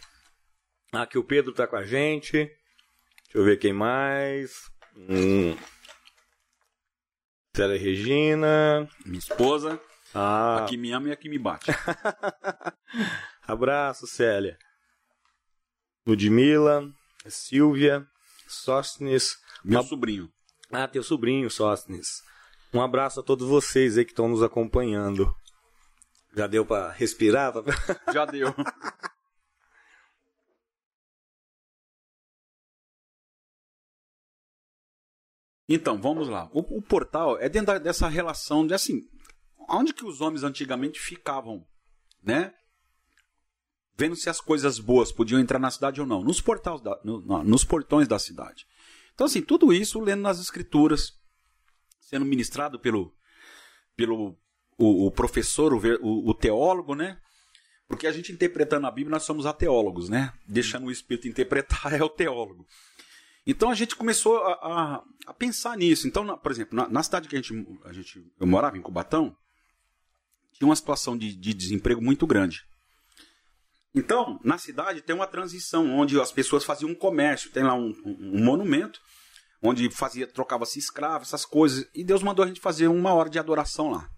Aqui o Pedro tá com a gente. Deixa eu ver quem mais. Hum. Célia Regina. Minha esposa, Ah, a que me ama e a que me bate. <laughs> Abraço, Célia. Ludmila, Silvia, Sóstenes. Meu sobrinho. Ah, teu sobrinho, Sóstenes. Um abraço a todos vocês aí que estão nos acompanhando. Já deu pra respirar? Já deu. <laughs> Então, vamos lá. O, o portal é dentro da- dessa relação de assim, onde que os homens antigamente ficavam, né? Vendo se as coisas boas podiam entrar na cidade ou não, nos portais da, no- na- nos portões da cidade. Então, assim, tudo isso lendo nas escrituras, sendo ministrado pelo pelo o, o professor, o- o teólogo, né? Porque a gente interpretando a Bíblia, nós somos ateólogos, né? Deixando o Espírito interpretar <laughs> é o teólogo. Então a gente começou a, a, a pensar nisso. Então, na, por exemplo, na, na, cidade que a gente, a gente eu morava, em Cubatão, tinha uma situação de, de desemprego muito grande. Então, na cidade tem uma transição onde as pessoas faziam um comércio, tem lá um, um, um monumento onde fazia trocava-se escravo, essas coisas, e Deus mandou a gente fazer uma hora de adoração lá.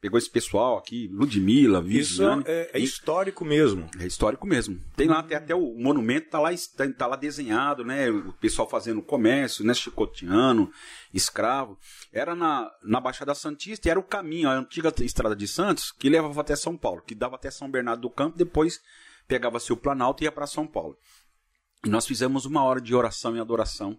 Pegou esse pessoal aqui, Ludmilla, Viviane. Isso é, é histórico mesmo. É histórico mesmo. Tem lá, tem até o monumento, tá lá, tá, tá lá desenhado, né? O pessoal fazendo comércio, né? Chicoteano, escravo. Era na, na Baixada Santista e era o caminho, a antiga estrada de Santos, que levava até São Paulo, que dava até São Bernardo do Campo, depois pegava-se o Planalto e ia para São Paulo. E nós fizemos uma hora de oração e adoração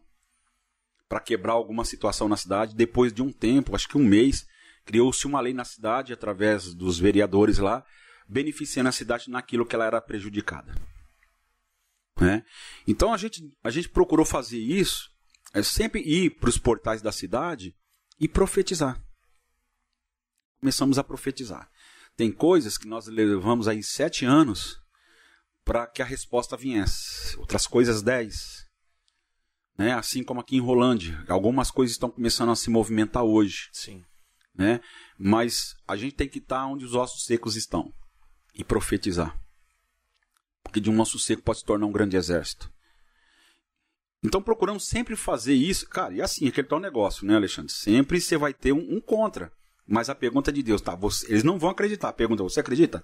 para quebrar alguma situação na cidade. Depois de um tempo, acho que um mês, criou-se uma lei na cidade, através dos vereadores lá, beneficiando a cidade naquilo que ela era prejudicada. Né? Então a gente, a gente procurou fazer isso, é sempre ir para os portais da cidade e profetizar. Começamos a profetizar. Tem coisas que nós levamos aí sete anos para que a resposta viesse. Outras coisas dez. Né? Assim como aqui em Rolândia. Algumas coisas estão começando a se movimentar hoje. Sim né? Mas a gente tem que estar onde os ossos secos estão e profetizar. Porque de um osso seco pode se tornar um grande exército. Então procuramos sempre fazer isso. Cara, e assim, aquele tal negócio, né, Alexandre? Sempre você vai ter um, um contra. Mas a pergunta de Deus, tá? Você, eles não vão acreditar. A pergunta, você acredita?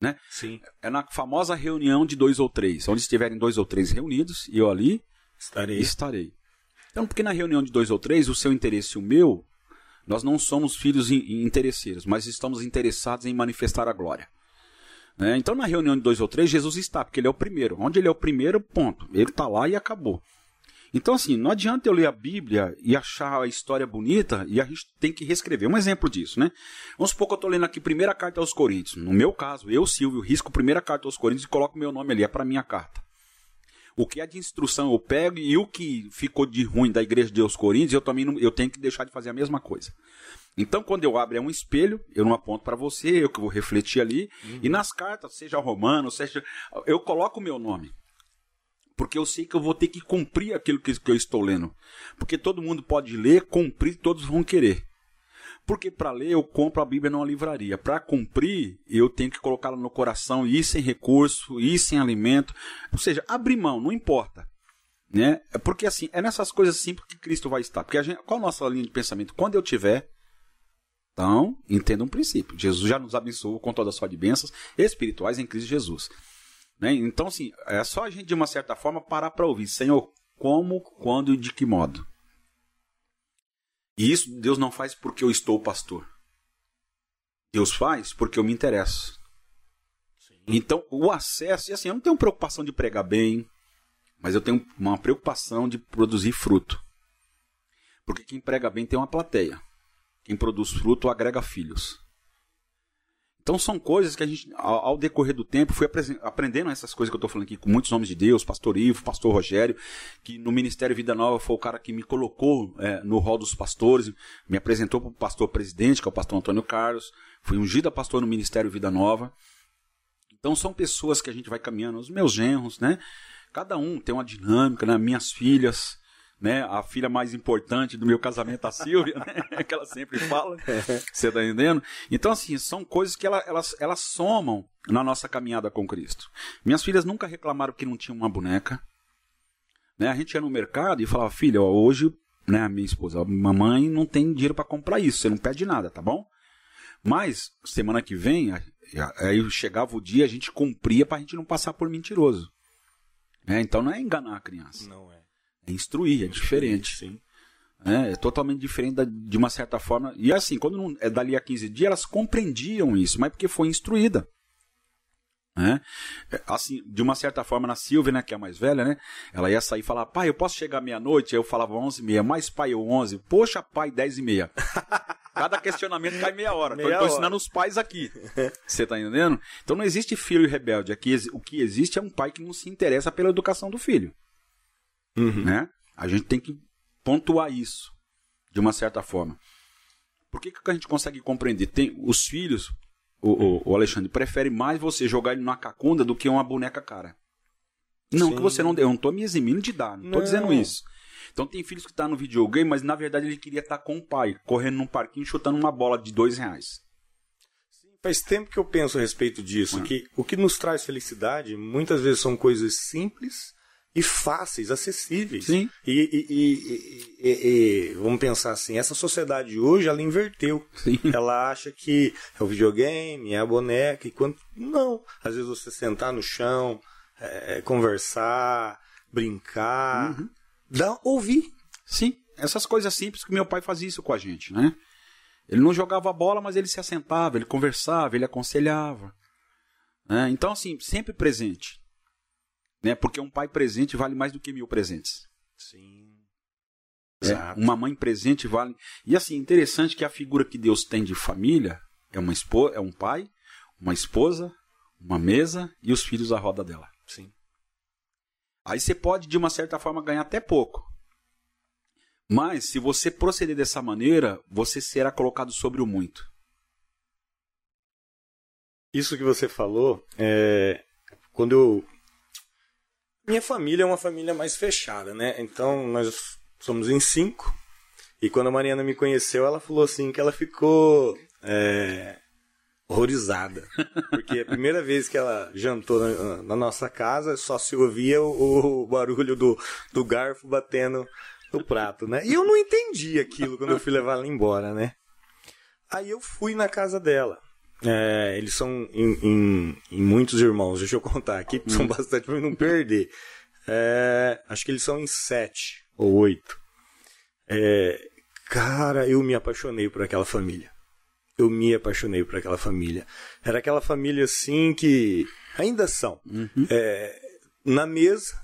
Né? Sim. É na famosa reunião de dois ou três. Onde estiverem dois ou três reunidos, e eu ali estarei. estarei. Então, porque na reunião de dois ou três, o seu interesse e o meu nós não somos filhos interesseiros, mas estamos interessados em manifestar a glória. É, então, na reunião de dois ou três, Jesus está, porque ele é o primeiro. Onde ele é o primeiro, ponto. Ele está lá e acabou. Então, assim, não adianta eu ler a Bíblia e achar a história bonita e a gente tem que reescrever. Um exemplo disso, né? Vamos supor que eu estou lendo aqui primeira carta aos Coríntios. No meu caso, eu, Silvio, risco primeira carta aos Coríntios e coloco meu nome ali. É para minha carta. O que é de instrução eu pego e o que ficou de ruim da igreja de Deus Coríntios, eu também não, eu tenho que deixar de fazer a mesma coisa. Então, quando eu abro é um espelho, eu não aponto para você, eu que vou refletir ali. Uhum. E nas cartas, seja romano, seja. Eu coloco o meu nome. Porque eu sei que eu vou ter que cumprir aquilo que, que eu estou lendo. Porque todo mundo pode ler, cumprir, todos vão querer. Porque para ler eu compro a Bíblia numa livraria. Para cumprir, eu tenho que colocá-la no coração, ir sem recurso, ir sem alimento. Ou seja, abrir mão, não importa. Né? Porque assim, é nessas coisas simples que Cristo vai estar. Porque gente, qual a nossa linha de pensamento? Quando eu tiver, então, entenda um princípio. Jesus já nos abençoou com toda a sorte de bênçãos espirituais em Cristo Jesus. Né? Então, assim, é só a gente, de uma certa forma, parar para ouvir. Senhor, como, quando e de que modo? E isso Deus não faz porque eu estou pastor. Deus faz porque eu me interesso. Sim. Então, o acesso, e assim, eu não tenho preocupação de pregar bem, mas eu tenho uma preocupação de produzir fruto. Porque quem prega bem tem uma plateia. Quem produz fruto agrega filhos. Então são coisas que a gente, ao, ao decorrer do tempo, fui aprendendo essas coisas que eu estou falando aqui com muitos nomes de Deus, pastor Ivo, pastor Rogério, que no Ministério Vida Nova foi o cara que me colocou é, no rol dos pastores, me apresentou para o pastor presidente, que é o pastor Antônio Carlos, fui ungido a pastor no Ministério Vida Nova. Então são pessoas que a gente vai caminhando, os meus genros, né? Cada um tem uma dinâmica, né? Minhas filhas, né? A filha mais importante do meu casamento, a Silvia, né? <laughs> que ela sempre fala. Você tá entendendo? Então, assim, são coisas que ela, elas, elas somam na nossa caminhada com Cristo. Minhas filhas nunca reclamaram que não tinham uma boneca. Né? A gente ia no mercado e falava, filha, ó, hoje, né, a minha esposa, a mamãe não tem dinheiro para comprar isso, você não pede nada, tá bom? Mas, semana que vem, aí chegava o dia, a gente cumpria para a gente não passar por mentiroso. É, então não é enganar a criança. Não é. É instruir, é diferente. Sim. É, é totalmente diferente da, de uma certa forma. E assim, quando não, é dali a 15 dias, elas compreendiam isso, mas porque foi instruída. Né? Assim, de uma certa forma, na Silvia, né, que é a mais velha, né? Ela ia sair e falar, pai, eu posso chegar meia-noite? Eu falava 11 e meia, mas pai, eu 11. Poxa, pai, 10 e meia. <laughs> Cada questionamento cai meia hora. Meia então, eu tô ensinando os pais aqui. Você tá entendendo? Então não existe filho rebelde. Aqui, o que existe é um pai que não se interessa pela educação do filho. Uhum. Né? A gente tem que pontuar isso, de uma certa forma. Por que, que a gente consegue compreender? Tem os filhos, o, o, Alexandre, prefere mais você jogar ele numa cacunda do que uma boneca cara. Não Sim. que você não dê, eu não tô me eximindo de dar, não tô Não. dizendo isso. Então tem filhos que tá no videogame, mas na verdade ele queria estar com o pai, correndo num parquinho, chutando uma bola de dois reais. Faz tempo que eu penso a respeito disso, Ah. que o que nos traz felicidade muitas vezes são coisas simples e fáceis, acessíveis. Sim. E, e- e- e- vamos pensar assim, essa sociedade hoje ela inverteu. Sim. <laughs> Ela acha que é o videogame, é a boneca, e quando. Não. Às vezes você sentar no chão, é, conversar, brincar, Uhum. dá, ouvir. Sim, essas coisas simples que meu pai fazia isso com a gente, né? Ele não jogava bola, mas ele se assentava, ele conversava, ele aconselhava. né? Então, assim, sempre presente. Né? Porque um pai presente vale mais do que mil presentes. Sim. É, uma mãe presente vale. E assim, interessante que a figura que Deus tem de família é uma esposa, é um pai, uma esposa, uma mesa e os filhos à roda dela. Sim. Aí você pode, de uma certa forma, ganhar até pouco. Mas, se você proceder dessa maneira, você será colocado sobre o muito. Isso que você falou, é, quando eu. Minha família é uma família mais fechada, né? Então nós somos em cinco. E quando a Mariana me conheceu, ela falou assim que ela ficou é, horrorizada. Porque a primeira vez que ela jantou na, na nossa casa, só se ouvia o, o barulho do, do garfo batendo no prato, né? E eu não entendi aquilo quando eu fui levar ela embora, né? Aí eu fui na casa dela. É, eles são em, em- em muitos irmãos, <laughs> deixa eu contar aqui, são bastante pra eu não perder. É, acho que eles são em sete ou oito. É, cara, eu me apaixonei por aquela família. Eu me apaixonei por aquela família. Era aquela família assim que ainda são. É, na mesa,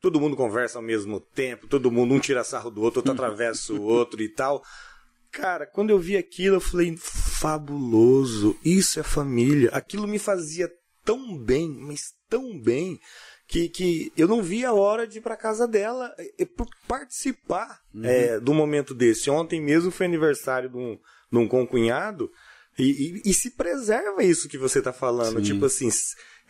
todo mundo conversa ao mesmo tempo, todo mundo um tira sarro do outro, outro atravessa o outro e tal. Cara, quando eu vi aquilo, eu falei, fabuloso, isso é família. Aquilo me fazia tão bem, mas tão bem, que, que eu não vi a hora de ir pra casa dela e, por participar é, do momento desse. Ontem mesmo foi aniversário de um, de um concunhado, e, e- e se preserva isso que você tá falando. Sim. Tipo assim,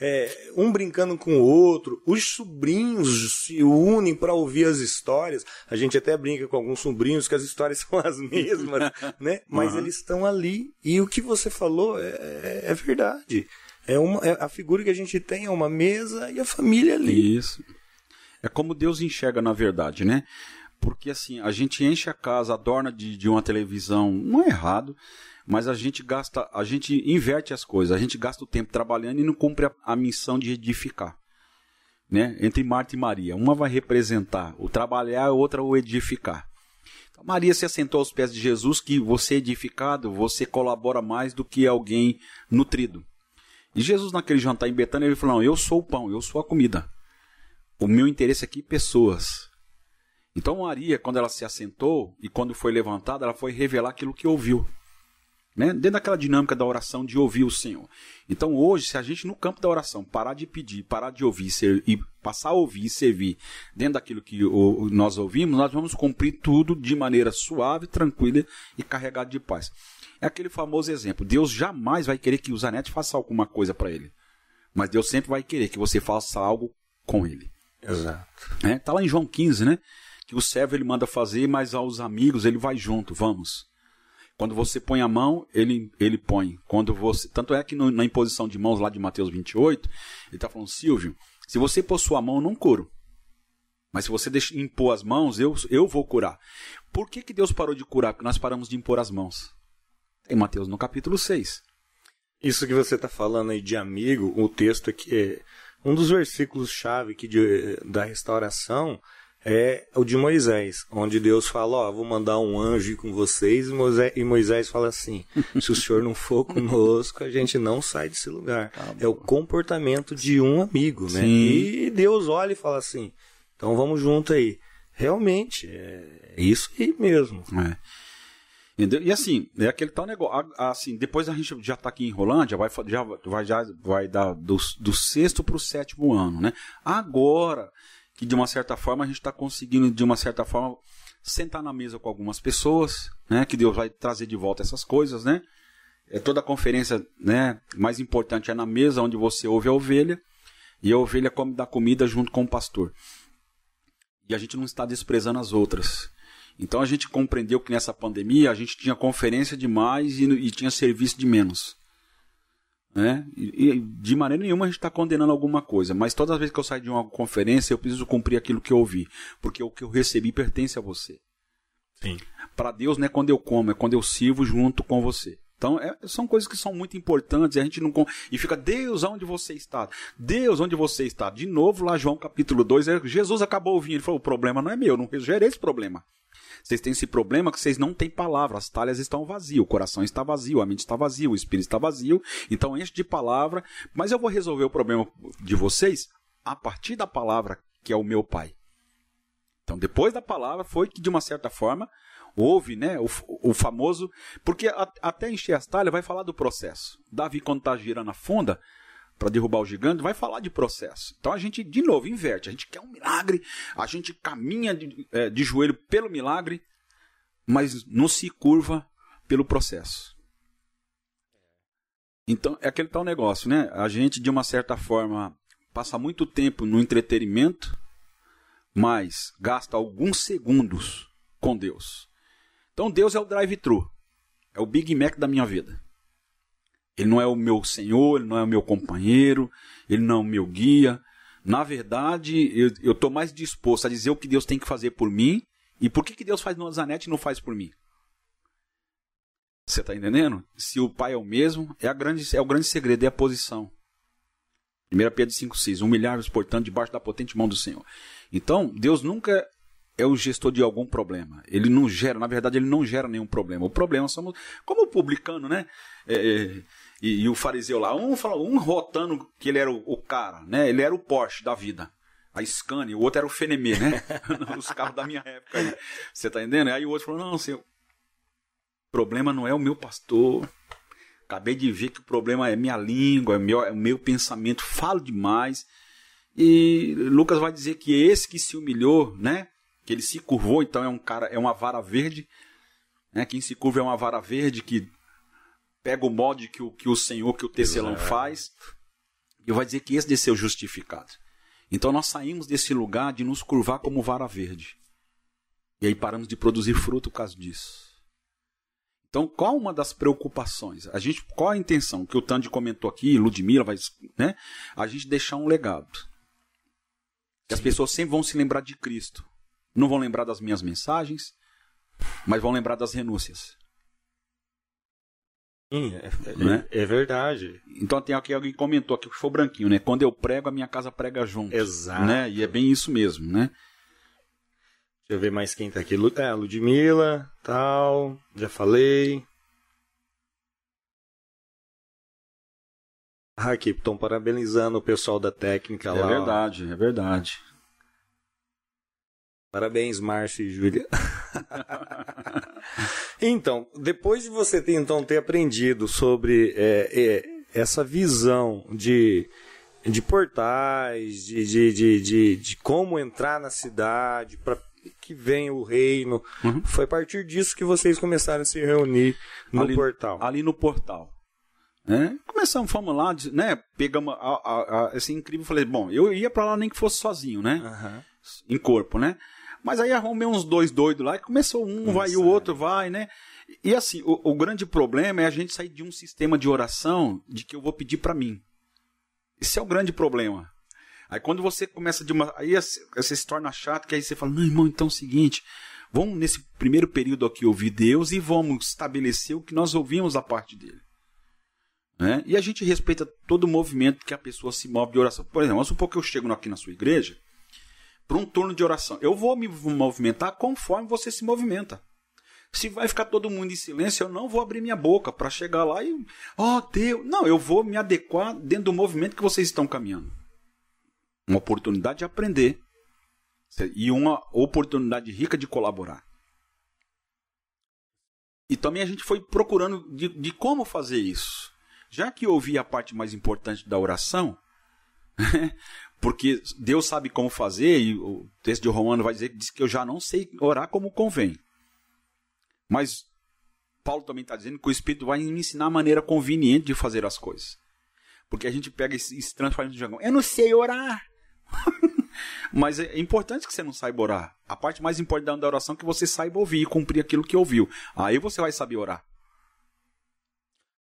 é, um brincando com o outro, os sobrinhos se unem para ouvir as histórias. A gente até brinca com alguns sobrinhos que as histórias <laughs> são as mesmas, né? Mas Uhum. eles estão ali. E o que você falou é, é- é verdade. É uma, é- a figura que a gente tem é uma mesa e a família ali. Isso. É como Deus enxerga na verdade, né? Porque assim, a gente enche a casa, adorna de, de uma televisão, não é errado, mas a gente gasta, a gente inverte as coisas, a gente gasta o tempo trabalhando e não cumpre a, a missão de edificar. Né? Entre Marta e Maria. Uma vai representar o trabalhar, a outra o edificar. Então, Maria se assentou aos pés de Jesus que você é edificado, você colabora mais do que alguém nutrido. E Jesus, naquele jantar em Betânia, ele falou: Não, eu sou o pão, eu sou a comida. O meu interesse aqui, pessoas. Então Maria, quando ela se assentou e quando foi levantada, ela foi revelar aquilo que ouviu. Né? Dentro daquela dinâmica da oração de ouvir o Senhor. Então hoje, se a gente no campo da oração parar de pedir, parar de ouvir ser- e passar a ouvir e servir dentro daquilo que o- nós ouvimos, nós vamos cumprir tudo de maneira suave, tranquila e carregada de paz. É aquele famoso exemplo. Deus jamais vai querer que o Zanetti faça alguma coisa para ele. Mas Deus sempre vai querer que você faça algo com ele. Exato. Né? Tá lá em João 15, né? Que o servo ele manda fazer, mas aos amigos ele vai junto, vamos. Quando você põe a mão, ele, ele põe. Quando você, tanto é que no- na imposição de mãos lá de Mateus 28, ele está falando, Silvio, se você pôr sua mão, não curo. Mas se você deixa, impor as mãos, eu, eu vou curar. Por que, que Deus parou de curar? Porque nós paramos de impor as mãos. Em Mateus no capítulo 6. Isso que você está falando aí de amigo, o texto aqui é um dos versículos chave de, da restauração é o de Moisés, onde Deus fala, ó, vou mandar um anjo ir com vocês, e Moisés, e Moisés fala assim, <laughs> se o senhor não for conosco, a gente não sai desse lugar. é o comportamento de um amigo, né? Sim. E Deus olha e fala assim, então vamos junto aí. Realmente, é isso aí mesmo. É. Entendeu? E assim, é aquele tal negócio. Assim, depois a gente já está aqui em Rolândia, vai, já, vai, já vai dar do, do sexto para o sétimo ano, né? Agora que de uma certa forma a gente está conseguindo, de uma certa forma, sentar na mesa com algumas pessoas, né? Que Deus vai trazer de volta essas coisas, né? É toda a conferência, né? Mais importante é na mesa onde você ouve a ovelha. E a ovelha come da comida junto com o pastor. E a gente não está desprezando as outras. Então a gente compreendeu que nessa pandemia a gente tinha conferência demais e, e tinha serviço de menos. Né? E, e, de maneira nenhuma a gente está condenando alguma coisa, mas todas as vezes que eu saio de uma conferência eu preciso cumprir aquilo que eu ouvi, porque o que eu recebi pertence a você. Para Deus não é quando eu como, é quando eu sirvo junto com você. Então, é, são coisas que são muito importantes e a gente não. E fica, Deus, onde você está? Deus, onde você está? De novo, lá, João capítulo 2, é, Jesus acabou ouvindo. Ele falou: o problema não é meu, eu não gerei esse problema. Vocês têm esse problema que vocês não têm palavra, as talhas estão vazias, o coração está vazio, a mente está vazia, o espírito está vazio. Então enche de palavra, mas eu vou resolver o problema de vocês a partir da palavra que é o meu Pai. Então, depois da palavra, foi que, de uma certa forma, houve né, o, o famoso. Porque a, até encher as talhas vai falar do processo. Davi, quando está girando a funda para derrubar o gigante, vai falar de processo. Então a gente, de novo, inverte. A gente quer um milagre, a gente caminha de, é, de joelho pelo milagre, mas não se curva pelo processo. Então, é aquele tal negócio, né? A gente, de uma certa forma, passa muito tempo no entretenimento mas gasta alguns segundos com Deus. Então Deus é o drive-thru, é o Big Mac da minha vida. Ele não é o meu senhor, ele não é o meu companheiro, ele não é o meu guia. Na verdade, eu estou mais disposto a dizer o que Deus tem que fazer por mim e por que, que Deus faz no Zanete e não faz por mim. Você está entendendo? Se o pai é o mesmo, é, a grande, é o grande segredo, é a posição. 1 Pedro 5,6 Humilhar-vos, portanto, debaixo da potente mão do Senhor. Então, Deus nunca é o gestor de algum problema. Ele não gera, na verdade, ele não gera nenhum problema. O problema somos, como o publicano, né? É, é, e, e, o fariseu lá, um, um rotando que ele era o, o, cara, né? Ele era o Porsche da vida. A Scania, o outro era o Fenemê, né? <laughs> Os carros da minha época. Né? Você tá entendendo? Aí o outro falou, não, o problema não é o meu pastor. Acabei de ver que o problema é minha língua, é meu, é meu pensamento, falo demais. E Lucas vai dizer que esse que se humilhou, né? Que ele se curvou, então é um cara, é uma vara verde. Né? Quem se curva é uma vara verde que pega o molde que o, que o Senhor, que o tecelão Exato. faz. E vai dizer que esse desceu justificado. Então nós saímos desse lugar de nos curvar como vara verde. E aí paramos de produzir fruto por causa disso. Então, qual uma das preocupações? A gente, qual a intenção que o Tandy comentou aqui, Ludmilla vai, né? A gente deixar um legado. Que as pessoas sempre vão se lembrar de Cristo. Não vão lembrar das minhas mensagens, mas vão lembrar das renúncias. Sim, é, é, né? é, verdade. Então tem aqui alguém comentou aqui que foi branquinho, né? Quando eu prego, a minha casa prega junto. Exato. Né? E é bem isso mesmo, né? Deixa eu ver mais quem tá aqui. É, Ludmilla, tal. Já falei. Ah, aqui, estão parabenizando o pessoal da técnica é lá. É verdade, ó. é verdade. Parabéns, Márcio e Júlia. <laughs> então, depois de você ter, então, ter aprendido sobre é, é, essa visão de, de portais, de, de, de, de, de como entrar na cidade, para que vem o reino. Uhum. Foi a partir disso que vocês começaram a se reunir no ali, portal. Ali no portal. Né? Começamos, fomos lá, né? Pegamos, a, a, a, assim, incrível, falei, bom, eu ia para lá nem que fosse sozinho, né? Uhum. Em corpo, né? Mas aí arrumei uns dois doidos lá e começou um Nossa, vai e o outro vai, né? E assim, o, o, grande problema é a gente sair de um sistema de oração de que eu vou pedir para mim. Esse é o grande problema. Aí quando você começa de uma. Aí você se torna chato, que aí você fala, não, irmão, então é o seguinte. Vamos nesse primeiro período aqui ouvir Deus e vamos estabelecer o que nós ouvimos da parte dele. Né? E a gente respeita todo o movimento que a pessoa se move de oração. Por exemplo, vamos supor que eu chego aqui na sua igreja para um turno de oração. Eu vou me movimentar conforme você se movimenta. Se vai ficar todo mundo em silêncio, eu não vou abrir minha boca para chegar lá e. Oh, Deus! Não, eu vou me adequar dentro do movimento que vocês estão caminhando uma oportunidade de aprender e uma oportunidade rica de colaborar. E também a gente foi procurando de, de como fazer isso. Já que eu ouvi a parte mais importante da oração, <laughs> porque Deus sabe como fazer, e o texto de Romano vai dizer diz que eu já não sei orar como convém. Mas Paulo também está dizendo que o Espírito vai me ensinar a maneira conveniente de fazer as coisas. Porque a gente pega e se transforma no jargão. Eu não sei orar. <laughs> Mas é importante que você não saiba orar. A parte mais importante da oração é que você saiba ouvir e cumprir aquilo que ouviu. Aí você vai saber orar.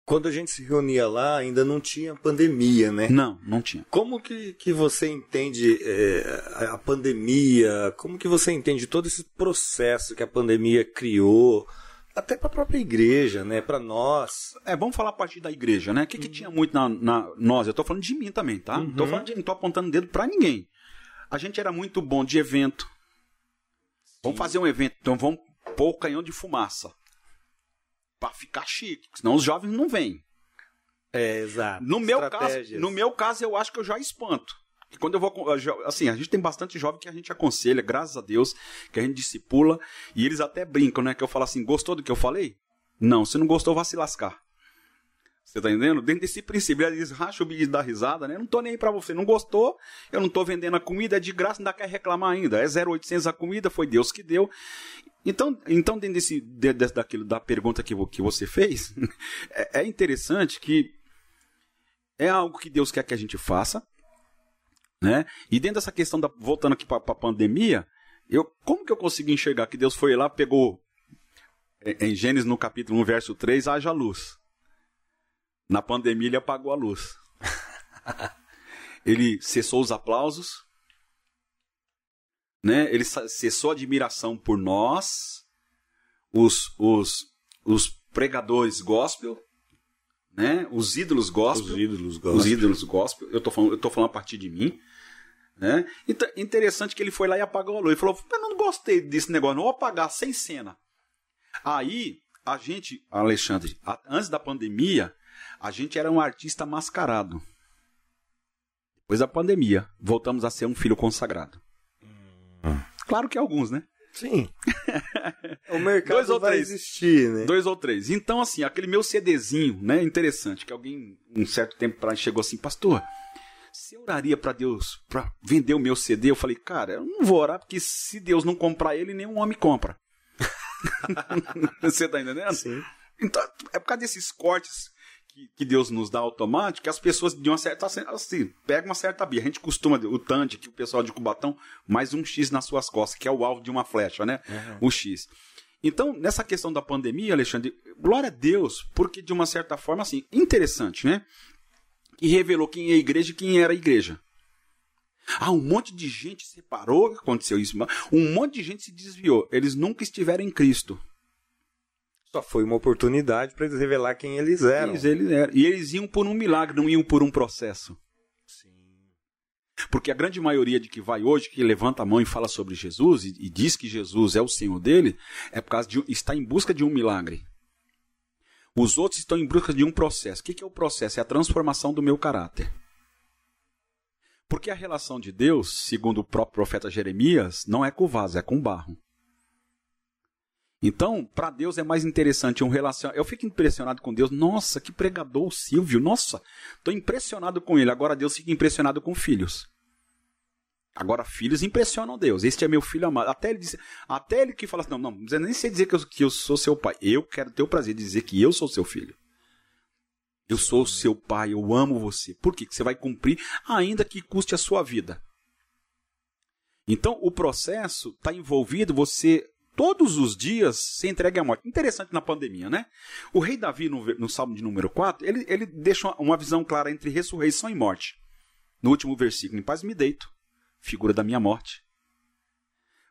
Quando a gente se reunia lá, ainda não tinha pandemia, né? Não, não tinha. Como que, que você entende é, a pandemia? Como que você entende todo esse processo que a pandemia criou? Até para a própria igreja, né? Para nós. É, vamos falar a partir da igreja, né? O que, que tinha muito na, na nós? Eu tô falando de mim também, tá? Uhum. Tô falando de, não tô apontando dedo para ninguém. A gente era muito bom de evento. Sim. Vamos fazer um evento, então vamos pôr o canhão de fumaça para ficar chique, senão os jovens não vêm. É, exato. No meu, caso, no meu caso, eu acho que eu já espanto. Que quando eu vou. Assim, a gente tem bastante jovem que a gente aconselha, graças a Deus, que a gente discipula, e eles até brincam, né? Que eu falo assim: gostou do que eu falei? Não, se não gostou, vá se lascar. Você tá entendendo? Dentro desse princípio, eles racham o bicho da risada, né? Não tô nem aí pra você. Não gostou, eu não tô vendendo a comida, é de graça, ainda quer reclamar ainda. É 0,800 a comida, foi Deus que deu. Então, então dentro desse, desse, daquilo, da pergunta que, que você fez, <laughs> é, é interessante que é algo que Deus quer que a gente faça, né? E dentro dessa questão da voltando aqui para a pandemia, eu como que eu consigo enxergar que Deus foi lá, pegou em Gênesis no capítulo 1, verso 3, haja luz. Na pandemia ele apagou a luz. <laughs> ele cessou os aplausos, né? Ele cessou a admiração por nós, os, os, os pregadores gospel, né? Os ídolos gospel. Os ídolos gospel. Os ídolos gospel. Eu tô falando, eu tô falando a partir de mim. Né? Então, interessante que ele foi lá e apagou a luz. Ele falou: Eu não gostei desse negócio, não vou apagar sem cena. Aí, a gente, Alexandre, antes da pandemia, a gente era um artista mascarado. Depois da pandemia, voltamos a ser um filho consagrado. Claro que alguns, né? Sim. <laughs> o mercado Dois ou vai três. existir, né? Dois ou três. Então, assim, aquele meu CDzinho, né? Interessante, que alguém, um certo tempo para chegou assim, pastor, você oraria para Deus para vender o meu CD? Eu falei, cara, eu não vou orar, porque se Deus não comprar ele, nenhum homem compra. <laughs> você tá entendendo? Sim. Então, é por causa desses cortes que, que, Deus nos dá automático, que as pessoas de uma certa assim, pegam uma certa bia. A gente costuma, o Tandy, que o pessoal de Cubatão, mais um X nas suas costas, que é o alvo de uma flecha, né? Uhum. O X. Então, nessa questão da pandemia, Alexandre, glória a Deus, porque de uma certa forma, assim, interessante, né? Que revelou quem é a igreja e quem era a igreja. Ah, um monte de gente separou, aconteceu isso, um monte de gente se desviou. Eles nunca estiveram em Cristo. Só foi uma oportunidade para eles revelar quem eles eram. Eles, eles eram. E eles iam por um milagre, não iam por um processo. Sim. Porque a grande maioria de que vai hoje, que levanta a mão e fala sobre Jesus e, e diz que Jesus é o Senhor dele, é por causa de está em busca de um milagre. Os outros estão em busca de um processo. O que é o processo? É a transformação do meu caráter. Porque a relação de Deus, segundo o próprio profeta Jeremias, não é com vaso, é com barro. Então, para Deus é mais interessante um relacionamento. Eu fico impressionado com Deus. Nossa, que pregador o Silvio. Nossa, estou impressionado com ele. Agora Deus fica impressionado com filhos. Agora, filhos impressionam Deus. Este é meu filho amado. Até ele, diz, até ele que fala assim: não, não, não nem sei dizer que eu, que eu sou seu pai. Eu quero ter o prazer de dizer que eu sou seu filho. Eu sou seu pai, eu amo você. Por quê? Que você vai cumprir, ainda que custe a sua vida. Então, o processo está envolvido você todos os dias se entregue à morte. Interessante na pandemia, né? O rei Davi, no, no Salmo de número 4, ele, ele deixa uma visão clara entre ressurreição e morte. No último versículo, em paz me deito, figura da minha morte.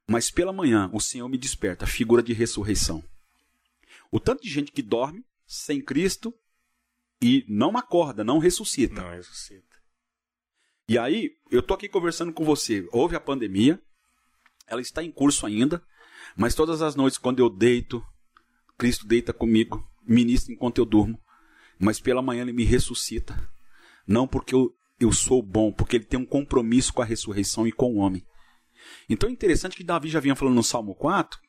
Mas pela manhã o Senhor me desperta, figura de ressurreição. O tanto de gente que dorme sem Cristo e não acorda, não ressuscita. Não ressuscita. E aí, eu tô aqui conversando com você. Houve a pandemia, ela está em curso ainda. Mas todas as noites, quando eu deito, Cristo deita comigo, ministra enquanto eu durmo. Mas pela manhã ele me ressuscita. Não porque eu, eu sou bom, porque ele tem um compromisso com a ressurreição e com o homem. Então é interessante que Davi já vinha falando no Salmo 4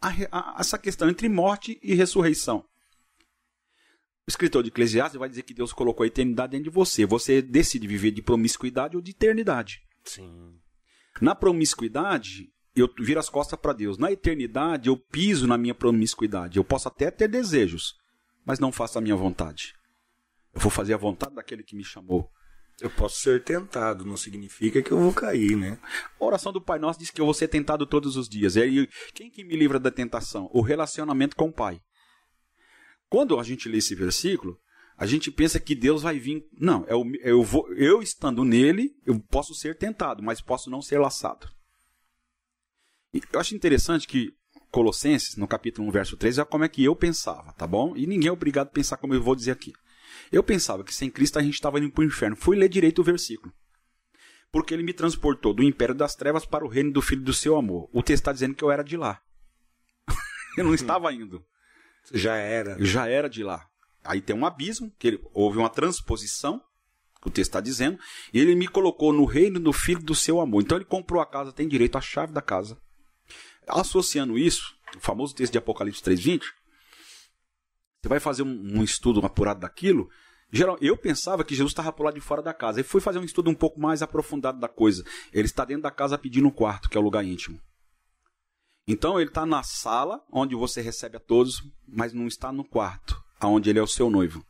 a, a, essa questão entre morte e ressurreição. O escritor de Eclesiastes vai dizer que Deus colocou a eternidade dentro de você. Você decide viver de promiscuidade ou de eternidade. Sim. Na promiscuidade, eu viro as costas para Deus. Na eternidade, eu piso na minha promiscuidade. Eu posso até ter desejos, mas não faço a minha vontade. Eu vou fazer a vontade daquele que me chamou. Eu posso ser tentado, não significa que eu vou cair, né? A oração do Pai Nosso diz que eu vou ser tentado todos os dias. E aí, quem que me livra da tentação? O relacionamento com o Pai. Quando a gente lê esse versículo, a gente pensa que Deus vai vir. Não, eu, eu, vou, eu estando nele, eu posso ser tentado, mas posso não ser laçado. E eu acho interessante que Colossenses, no capítulo 1, verso 3, é como é que eu pensava, tá bom? E ninguém é obrigado a pensar como eu vou dizer aqui. Eu pensava que sem Cristo a gente estava indo para o inferno. Fui ler direito o versículo. Porque ele me transportou do império das trevas para o reino do filho do seu amor. O texto está dizendo que eu era de lá. <laughs> eu não estava indo. Já era. Já era de lá. Aí tem um abismo, que ele, houve uma transposição, que o texto está dizendo, e ele me colocou no reino do filho do seu amor. Então ele comprou a casa, tem direito à chave da casa. Associando isso, o famoso texto de Apocalipse 3,20, você vai fazer um, um estudo apurado daquilo. Geral, eu pensava que Jesus estava por lá de fora da casa. E fui fazer um estudo um pouco mais aprofundado da coisa. Ele está dentro da casa pedindo um quarto, que é o lugar íntimo. Então ele está na sala, onde você recebe a todos, mas não está no quarto, aonde ele é o seu noivo.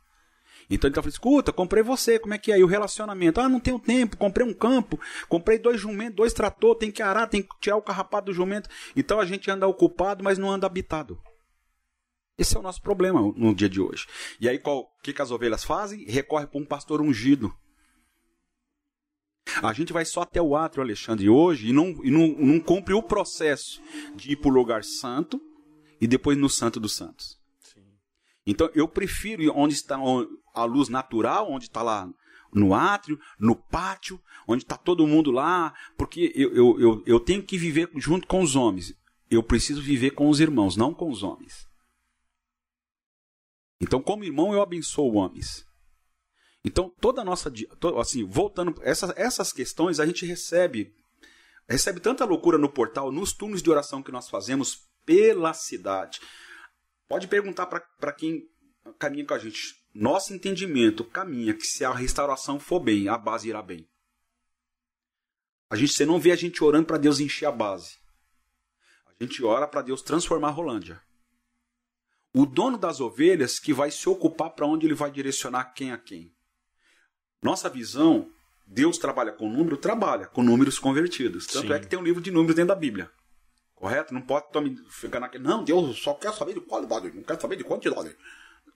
Então ele está falando, escuta, comprei você, como é que é? E o relacionamento? Ah, não tenho tempo, comprei um campo, comprei dois jumentos, dois trator, tem que arar, tem que tirar o carrapato do jumento. Então a gente anda ocupado, mas não anda habitado. Esse é o nosso problema no dia de hoje. E aí, o que, que as ovelhas fazem? Recorre para um pastor ungido. A gente vai só até o átrio, Alexandre, hoje e não, e não, não cumpre o processo de ir para o lugar santo e depois no santo dos santos. Então eu prefiro ir onde está a luz natural, onde está lá no átrio, no pátio, onde está todo mundo lá, porque eu, eu, eu, eu tenho que viver junto com os homens. Eu preciso viver com os irmãos, não com os homens. Então, como irmão, eu abençoo homens. Então, toda a nossa. Assim, voltando. Essas, essas questões a gente recebe. Recebe tanta loucura no portal, nos turnos de oração que nós fazemos pela cidade. Pode perguntar para quem caminha com a gente. Nosso entendimento caminha que se a restauração for bem, a base irá bem. A gente, você não vê a gente orando para Deus encher a base. A gente ora para Deus transformar a Rolândia o dono das ovelhas que vai se ocupar para onde ele vai direcionar quem a quem. Nossa visão, Deus trabalha com número, trabalha com números convertidos. Tanto Sim. é que tem um livro de números dentro da Bíblia. Correto? Não pode ficar naquele. Não, Deus só quer saber de qualidade, não quer saber de quantidade.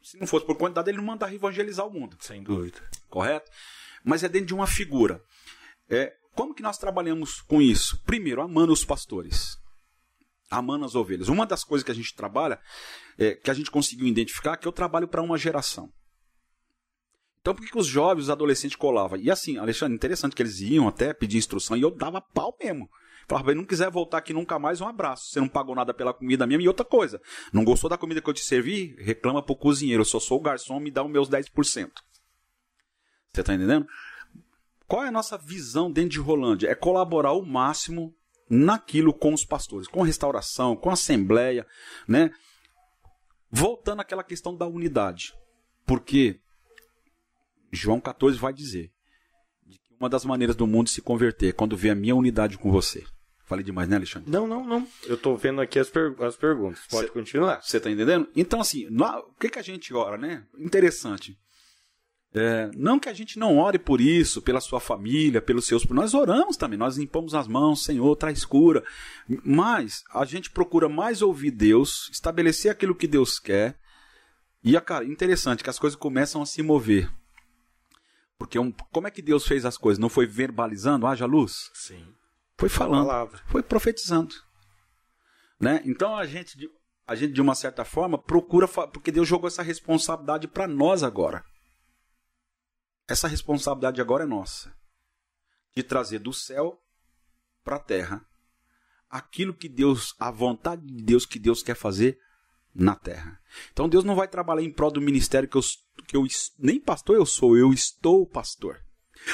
Se não fosse por quantidade, ele não mandava evangelizar o mundo. Sem dúvida. Correto? Mas é dentro de uma figura. É, como que nós trabalhamos com isso? Primeiro, amando os pastores amando as ovelhas. Uma das coisas que a gente trabalha, é, que a gente conseguiu identificar, é que eu trabalho para uma geração. Então por que, que os jovens, os adolescentes colavam? E assim, Alexandre, interessante que eles iam até pedir instrução e eu dava pau mesmo. Falava, não quiser voltar aqui nunca mais, um abraço. Você não pagou nada pela comida mesmo. E outra coisa, não gostou da comida que eu te servi? Reclama pro cozinheiro. Eu só sou o garçom, me dá os meus 10%. Você tá entendendo? Qual é a nossa visão dentro de Rolândia? É colaborar o máximo naquilo com os pastores, com restauração, com assembleia, né? Voltando àquela questão da unidade. Porque João 14 vai dizer uma das maneiras do mundo se converter é quando vê a minha unidade com você. Falei demais, né, Alexandre? Não, não, não. Eu estou vendo aqui as, per as perguntas. Pode cê, continuar. Você está entendendo? Então, assim, o que, que a gente ora, né? Interessante. É, não que a gente não ore por isso, pela sua família, pelos seus. Nós oramos também, nós limpamos as mãos, Senhor, traz cura. Mas a gente procura mais ouvir Deus, estabelecer aquilo que Deus quer. E, cara, interessante que as coisas começam a se mover. Porque um, como é que Deus fez as coisas? Não foi verbalizando, haja luz? Sim. Foi falando, foi profetizando. Né? Então a gente, a gente, de uma certa forma, procura, porque Deus jogou essa responsabilidade para nós agora. Essa responsabilidade agora é nossa. De trazer do céu para a terra aquilo que Deus, a vontade de Deus que Deus quer fazer na terra. Então Deus não vai trabalhar em prol do ministério que eu, que eu nem pastor eu sou, eu estou pastor.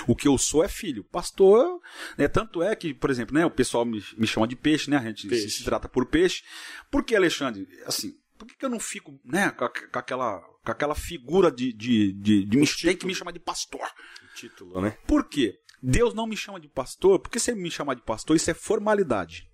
O que eu sou é filho. Pastor, né, tanto é que, por exemplo, né, o pessoal me, me chama de peixe, né, a gente se, se, trata por peixe. Por que, Alexandre? Assim, por que, que eu não fico né, com, com aquela com aquela figura de, de, de, de me, tem que me chamar de pastor. O título, né? Por quê? Deus não me chama de pastor, porque se ele me chamar de pastor, isso é formalidade.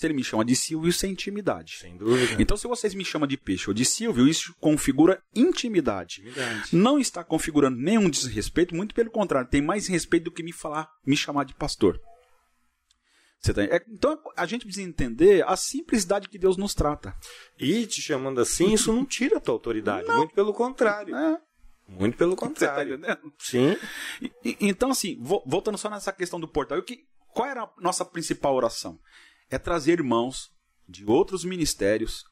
Se ele me chama de Silvio, isso é intimidade. Sem dúvida. Então, se vocês me chamam de peixe ou de Silvio, isso configura intimidade. Intimidade. Não está configurando nenhum desrespeito, muito pelo contrário, tem mais respeito do que me falar, me chamar de pastor. Tá- é- então a gente precisa entender a simplicidade que Deus nos trata. E te chamando assim, isso não tira a tua autoridade. Muito pelo contrário. né? Muito pelo tá contrário. entendendo? Sim. E- então, assim, vo- voltando só nessa questão do portal, o que, qual era a nossa principal oração? É trazer irmãos de outros ministérios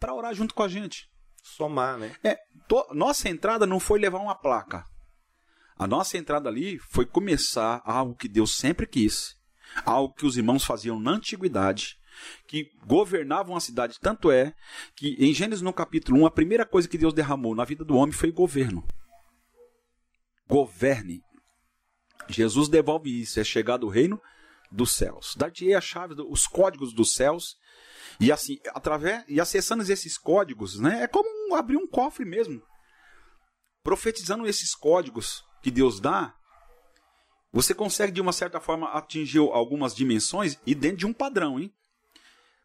para orar junto com a gente. Somar, né? É, to- nossa entrada não foi levar uma placa. A nossa entrada ali foi começar algo que Deus sempre quis, algo que os irmãos faziam na antiguidade, que governavam a cidade. Tanto é que em Gênesis no capítulo 1, a primeira coisa que Deus derramou na vida do homem foi governo. Governe. Jesus devolve isso, é chegado o reino dos céus. Dar-te-ei a chave, do- os códigos dos céus, e assim, através e acessando esses códigos, né, é como abrir um cofre mesmo. Profetizando esses códigos que Deus dá, você consegue de uma certa forma atingir algumas dimensões e dentro de um padrão, hein?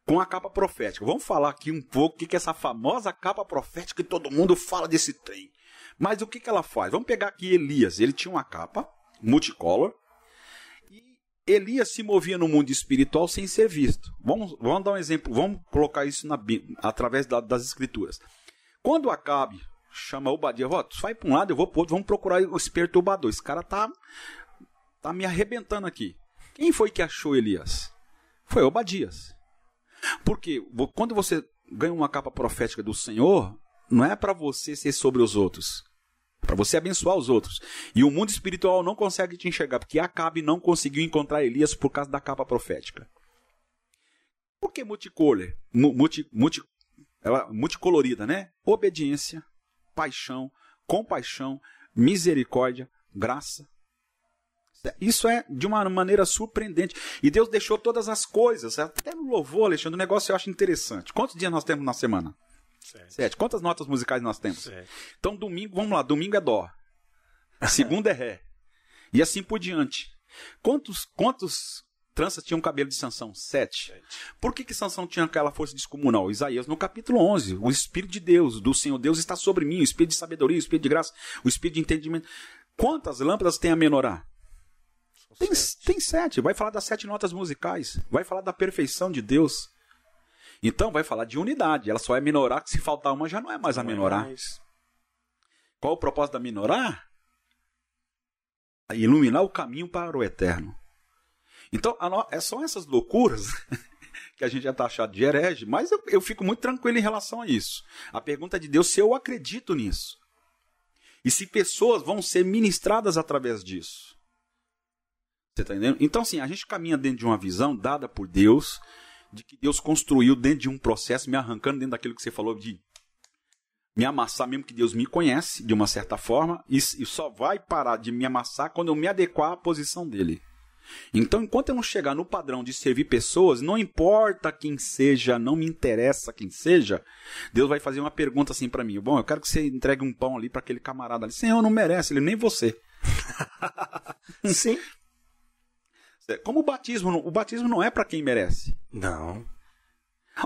Com a capa profética. Vamos falar aqui um pouco o que que é essa famosa capa profética que todo mundo fala desse trem. Mas o que, que ela faz? Vamos pegar aqui Elias. Ele tinha uma capa multicolor. Elias se movia no mundo espiritual sem ser visto. Vamos, vamos dar um exemplo. Vamos colocar isso na, através da- das escrituras. Quando Acabe chama Obadia, ó, tu vai para um lado, eu vou para outro, vamos procurar os perturbadores. Esse cara tá, tá me arrebentando aqui. Quem foi que achou Elias? Foi Obadias. Porque quando você ganha uma capa profética do Senhor, não é para você ser sobre os outros. Para você abençoar os outros. E o mundo espiritual não consegue te enxergar, porque Acabe não conseguiu encontrar Elias por causa da capa profética. Por que multicolor? Mu- Multi, multi, ela, multicolorida, né? Obediência, paixão, compaixão, misericórdia, graça. Isso é de uma maneira surpreendente. E Deus deixou todas as coisas. Até no louvor, Alexandre, o negócio eu acho interessante. Quantos dias nós temos na semana? Certo. Sete. Quantas notas musicais nós temos? Certo. Então, domingo, vamos lá, domingo é dó. Segunda é ré. E assim por diante. Quantos, quantos tranças tinham cabelo de Sansão? Sete. Por que, que Sansão tinha aquela força descomunal? Isaías, no capítulo 11, o Espírito de Deus, do Senhor Deus, está sobre mim, o Espírito de sabedoria, o Espírito de graça, o Espírito de entendimento. Quantas lâmpadas tem a menorá? Tem, tem sete. Vai falar das sete notas musicais. Vai falar da perfeição de Deus. Então, vai falar de unidade. Ela só é menorá, que se faltar uma já não é mais a menorá. Mas- Qual o propósito da menorá? Iluminar o caminho para o eterno. Então, no- é só essas loucuras <laughs> que a gente já está achado de herege, mas eu, eu fico muito tranquilo em relação a isso. A pergunta de Deus se eu acredito nisso. E se pessoas vão ser ministradas através disso. Você está entendendo? Então, assim, a gente caminha dentro de uma visão dada por Deus, de que Deus construiu dentro de um processo, me arrancando dentro daquilo que você falou de me amassar mesmo que Deus me conhece de uma certa forma e, e só vai parar de me amassar quando eu me adequar à posição dele. Então, enquanto eu não chegar no padrão de servir pessoas, não importa quem seja, não me interessa quem seja, Deus vai fazer uma pergunta assim para mim: Bom, eu quero que você entregue um pão ali para aquele camarada ali. Senhor, não merece, ele nem você. <laughs> Sim. Como o batismo, o batismo não é para quem merece. Não.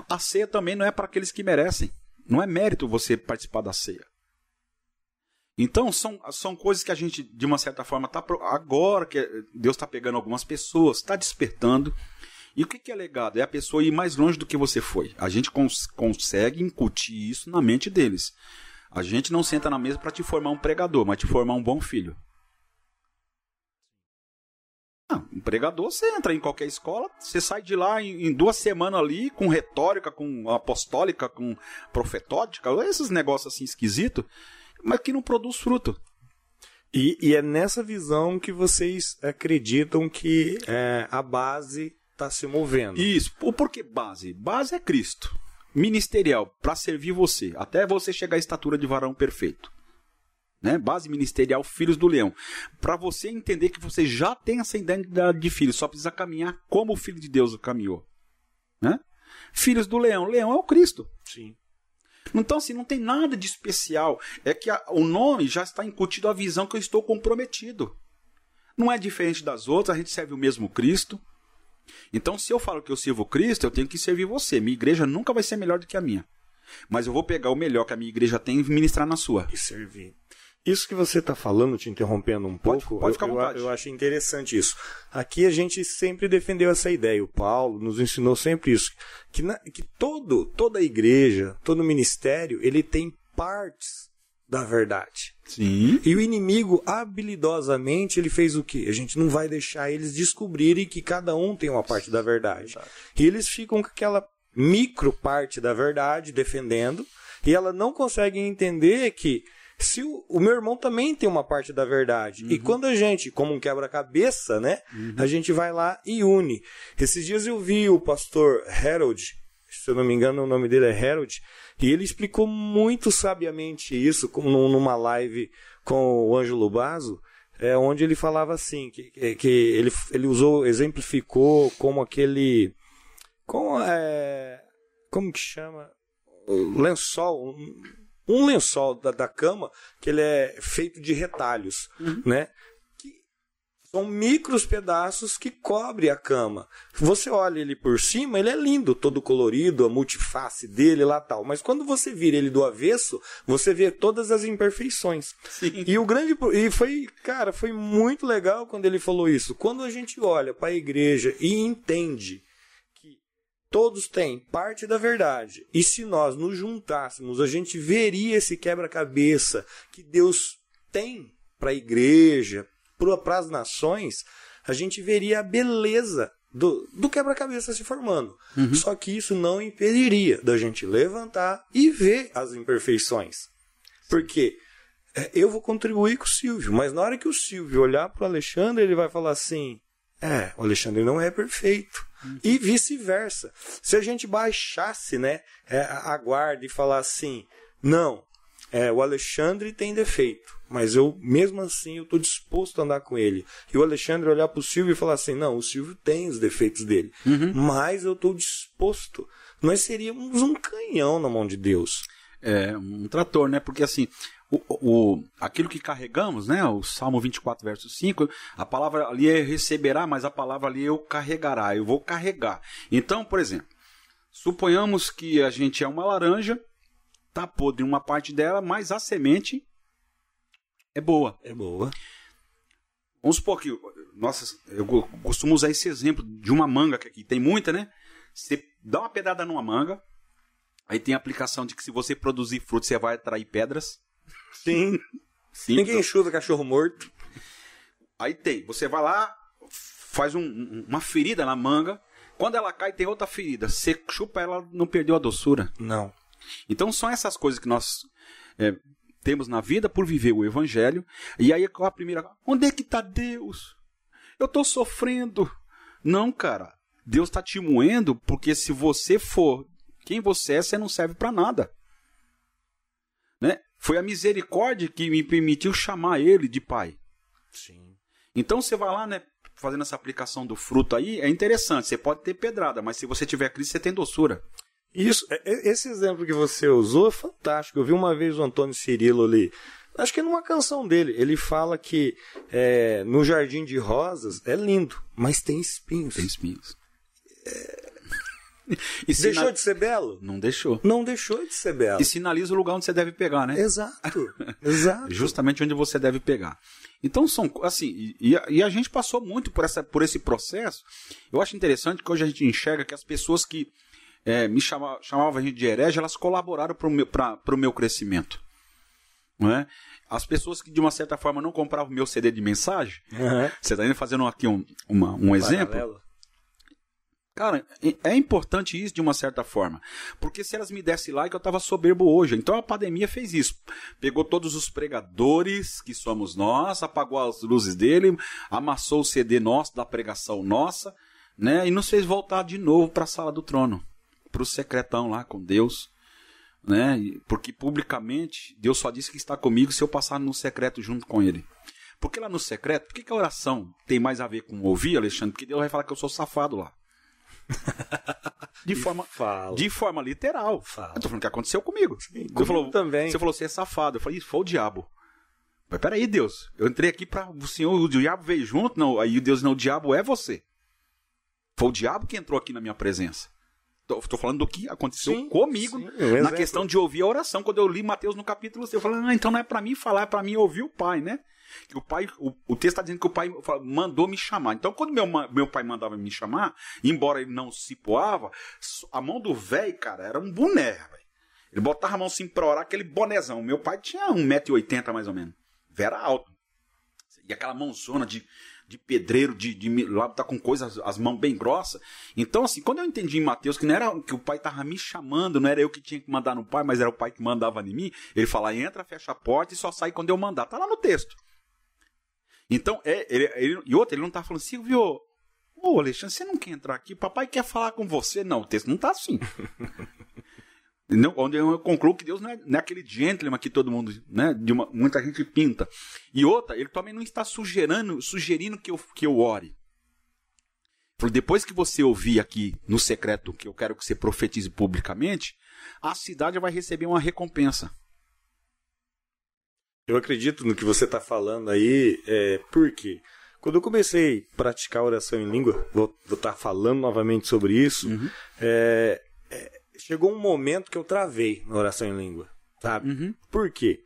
A ceia também não é para aqueles que merecem. Não é mérito você participar da ceia. Então, são, são coisas que a gente, de uma certa forma, tá agora que Deus está pegando algumas pessoas, está despertando. E o que, que é legado? É a pessoa ir mais longe do que você foi. A gente cons- consegue incutir isso na mente deles. A gente não senta na mesa para te formar um pregador, mas te formar um bom filho. Ah, um pregador, você entra em qualquer escola, você sai de lá em, em duas semanas ali com retórica, com apostólica, com profetótica, esses negócios assim esquisitos, mas que não produz fruto. E, e é nessa visão que vocês acreditam que é, a base está se movendo. Isso. O porquê base? Base é Cristo. Ministerial, para servir você, até você chegar à estatura de varão perfeito. Né? Base ministerial, filhos do leão. Para você entender que você já tem essa identidade de filho, só precisa caminhar como o filho de Deus caminhou. Né? Filhos do leão. Leão é o Cristo. Sim. Então, assim, não tem nada de especial. É que a- o nome já está incutido a visão que eu estou comprometido. Não é diferente das outras, a gente serve o mesmo Cristo. Então, se eu falo que eu sirvo Cristo, eu tenho que servir você. Minha igreja nunca vai ser melhor do que a minha. Mas eu vou pegar o melhor que a minha igreja tem e ministrar na sua. E servir. Isso que você está falando, te interrompendo um Pode- pouco, pode ficar eu, eu, eu acho interessante isso. Aqui a gente sempre defendeu essa ideia. O Paulo nos ensinou sempre isso, que, na- que todo, toda a igreja, todo ministério, ele tem partes da verdade. Sim. E o inimigo, habilidosamente, ele fez o quê? A gente não vai deixar eles descobrirem que cada um tem uma parte da verdade. E eles ficam com aquela micro parte da verdade defendendo, e ela não consegue entender que se o, o meu irmão também tem uma parte da verdade. E quando a gente, como um quebra-cabeça, né, a gente vai lá e une. Esses dias eu vi o pastor Harold, se eu não me engano o nome dele é Harold, e ele explicou muito sabiamente isso numa live com o Ângelo Basso, é, onde ele falava assim, que, que, ele, ele usou, exemplificou como aquele. Como, é, como que chama? Lençol. Um, lençol da, da cama que ele é feito de retalhos, né? São micros pedaços que cobre a cama. Você olha ele por cima, ele é lindo, todo colorido, a multiface dele lá tal. Mas quando você vira ele do avesso, você vê todas as imperfeições. Sim. E o grande e foi, cara, foi muito legal quando ele falou isso. Quando a gente olha para a igreja e entende todos têm parte da verdade, e se nós nos juntássemos, a gente veria esse quebra-cabeça que Deus tem para a igreja, para as nações, a gente veria a beleza do, do quebra-cabeça se formando. Só que isso não impediria da gente levantar e ver as imperfeições. Porque é, eu vou contribuir com o Silvio, mas na hora que o Silvio olhar para o Alexandre, ele vai falar assim: é, o Alexandre não é perfeito. E vice-versa. Se a gente baixasse né, é, a guarda e falar assim: não, é, o Alexandre tem defeito, mas eu, mesmo assim, eu estou disposto a andar com ele. E o Alexandre olhar para o Silvio e falar assim: não, o Silvio tem os defeitos dele, mas eu estou disposto. Nós seríamos um canhão na mão de Deus. É, um trator, né? Porque assim, o, o, aquilo que carregamos, né? O Salmo 24, verso 5, a palavra ali é receberá, mas a palavra ali é eu carregará, eu vou carregar. Então, por exemplo, suponhamos que a gente é uma laranja, tá podre uma parte dela, mas a semente é boa. É boa. Vamos supor que, nossa, eu costumo usar esse exemplo de uma manga que aqui tem muita, né? Você dá uma pedrada numa manga, aí tem a aplicação de que se você produzir fruto, você vai atrair pedras. Sim. Sim. Ninguém chuta cachorro morto. Aí tem, você vai lá, faz um- uma ferida na manga, quando ela cai tem outra ferida. Você chupa ela, não perdeu a doçura. Não. Então são essas coisas que nós é, temos na vida por viver o evangelho. E aí a primeira, onde é que está Deus? Eu estou sofrendo. Não, cara. Deus está te moendo porque se você for quem você é, você não serve para nada. Foi a misericórdia que me permitiu chamar ele de pai. Sim. Então você vai lá, né, fazendo essa aplicação do fruto aí, é interessante. Você pode ter pedrada, mas se você tiver Cristo, você tem doçura. Isso, é- é- esse exemplo que você usou é fantástico. Eu vi uma vez o Antônio Cirilo ali, acho que é numa canção dele, ele fala que é, no Jardim de Rosas é lindo, mas tem espinhos. Tem espinhos. E <laughs> Deixou sina- de ser belo? Não deixou. Não deixou de ser belo. E sinaliza o lugar onde você deve pegar, né? Exato, <laughs> exato. Justamente onde você deve pegar. Então são assim, e, a, e a gente passou muito por, essa, por esse processo. Eu acho interessante que hoje a gente enxerga que as pessoas que é, me chama, chamavam a gente de herege, elas colaboraram para o meu, pra- meu crescimento. Não é? As pessoas que de uma certa forma não compravam o meu CD de mensagem, Aham. você está indo fazendo aqui um, uma- um exemplo. Paralelo. Cara, é- importante isso de uma certa forma. Porque se elas me dessem like, eu estava soberbo hoje. Então a pandemia fez isso. Pegou todos os pregadores, que somos nós, apagou as luzes dele, amassou o CD nosso, da pregação nossa, né? E nos fez voltar de novo para a sala do trono. Para o secretão lá com Deus. Né? Porque publicamente, Deus só disse que está comigo se eu passar no secreto junto com ele. Porque lá no secreto, por que, que a oração tem mais a ver com ouvir, Alexandre? Porque Deus vai falar que eu sou safado lá. <laughs> De forma, Fala. de forma literal. Fala. Eu tô falando que aconteceu comigo. comigo Você falou, também. Você falou, você é safado. Eu falei, isso foi o diabo. Mas peraí, Deus. Eu entrei aqui para o Senhor, o diabo veio junto. Não, aí Deus não, o diabo é você. Foi o diabo que entrou aqui na minha presença. Estou falando do que aconteceu Sim, comigo sim, na exemplo. questão de ouvir a oração. Quando eu li Mateus no capítulo 6, eu falei, ah, então não é para mim falar, é para mim ouvir o pai, né? O pai, o, o texto está dizendo que o pai mandou me chamar. Então, quando meu, meu pai mandava me chamar, embora ele não se poava, a mão do velho, cara, era um boné, velho. Ele botava a mão assim pra orar, aquele bonezão. Meu pai tinha 1,80m mais ou menos. Véio Era alto. E aquela mãozona de, de pedreiro, de, de lá tá com coisas, as mãos bem grossas. Então, assim, quando eu entendi em Mateus que não era que o pai tava me chamando, não era eu que tinha que mandar no pai, mas era o pai que mandava em mim, ele fala, entra, fecha a porta e só sai quando eu mandar. Tá lá no texto. Então, é, ele, ele- e outra, ele não tá falando, Silvio, ô Alexandre, você não quer entrar aqui? Papai quer falar com você. Não, o texto não tá assim. <laughs> Não, onde eu concluo que Deus não é, não é aquele gentleman que todo mundo, né, de uma, muita gente pinta. E outra, ele também não está sugerindo, sugerindo que eu, que eu ore. Depois que você ouvir aqui no secreto que eu quero que você profetize publicamente, a cidade vai receber uma recompensa. Eu acredito no que você está falando aí, é, porque quando eu comecei a praticar oração em língua, vou estar falando novamente sobre isso, é, é, chegou um momento que eu travei na oração em língua, sabe? Por quê?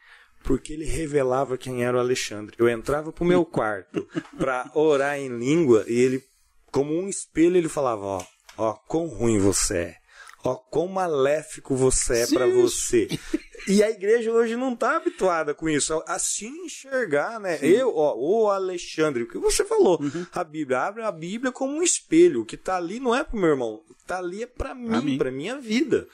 Porque ele revelava quem era o Alexandre. Eu entrava pro meu quarto <laughs> para orar em língua e ele, como um espelho, ele falava: Ó, ó, quão ruim você é. Ó, quão maléfico você é para Sim. você. E a igreja hoje não está habituada com isso, a se enxergar, né? Eu, ó, o Alexandre, o que você falou, Uhum. a Bíblia abre a Bíblia como um espelho. O que está ali não é pro meu irmão, o que está ali é para mim, mim. para minha vida.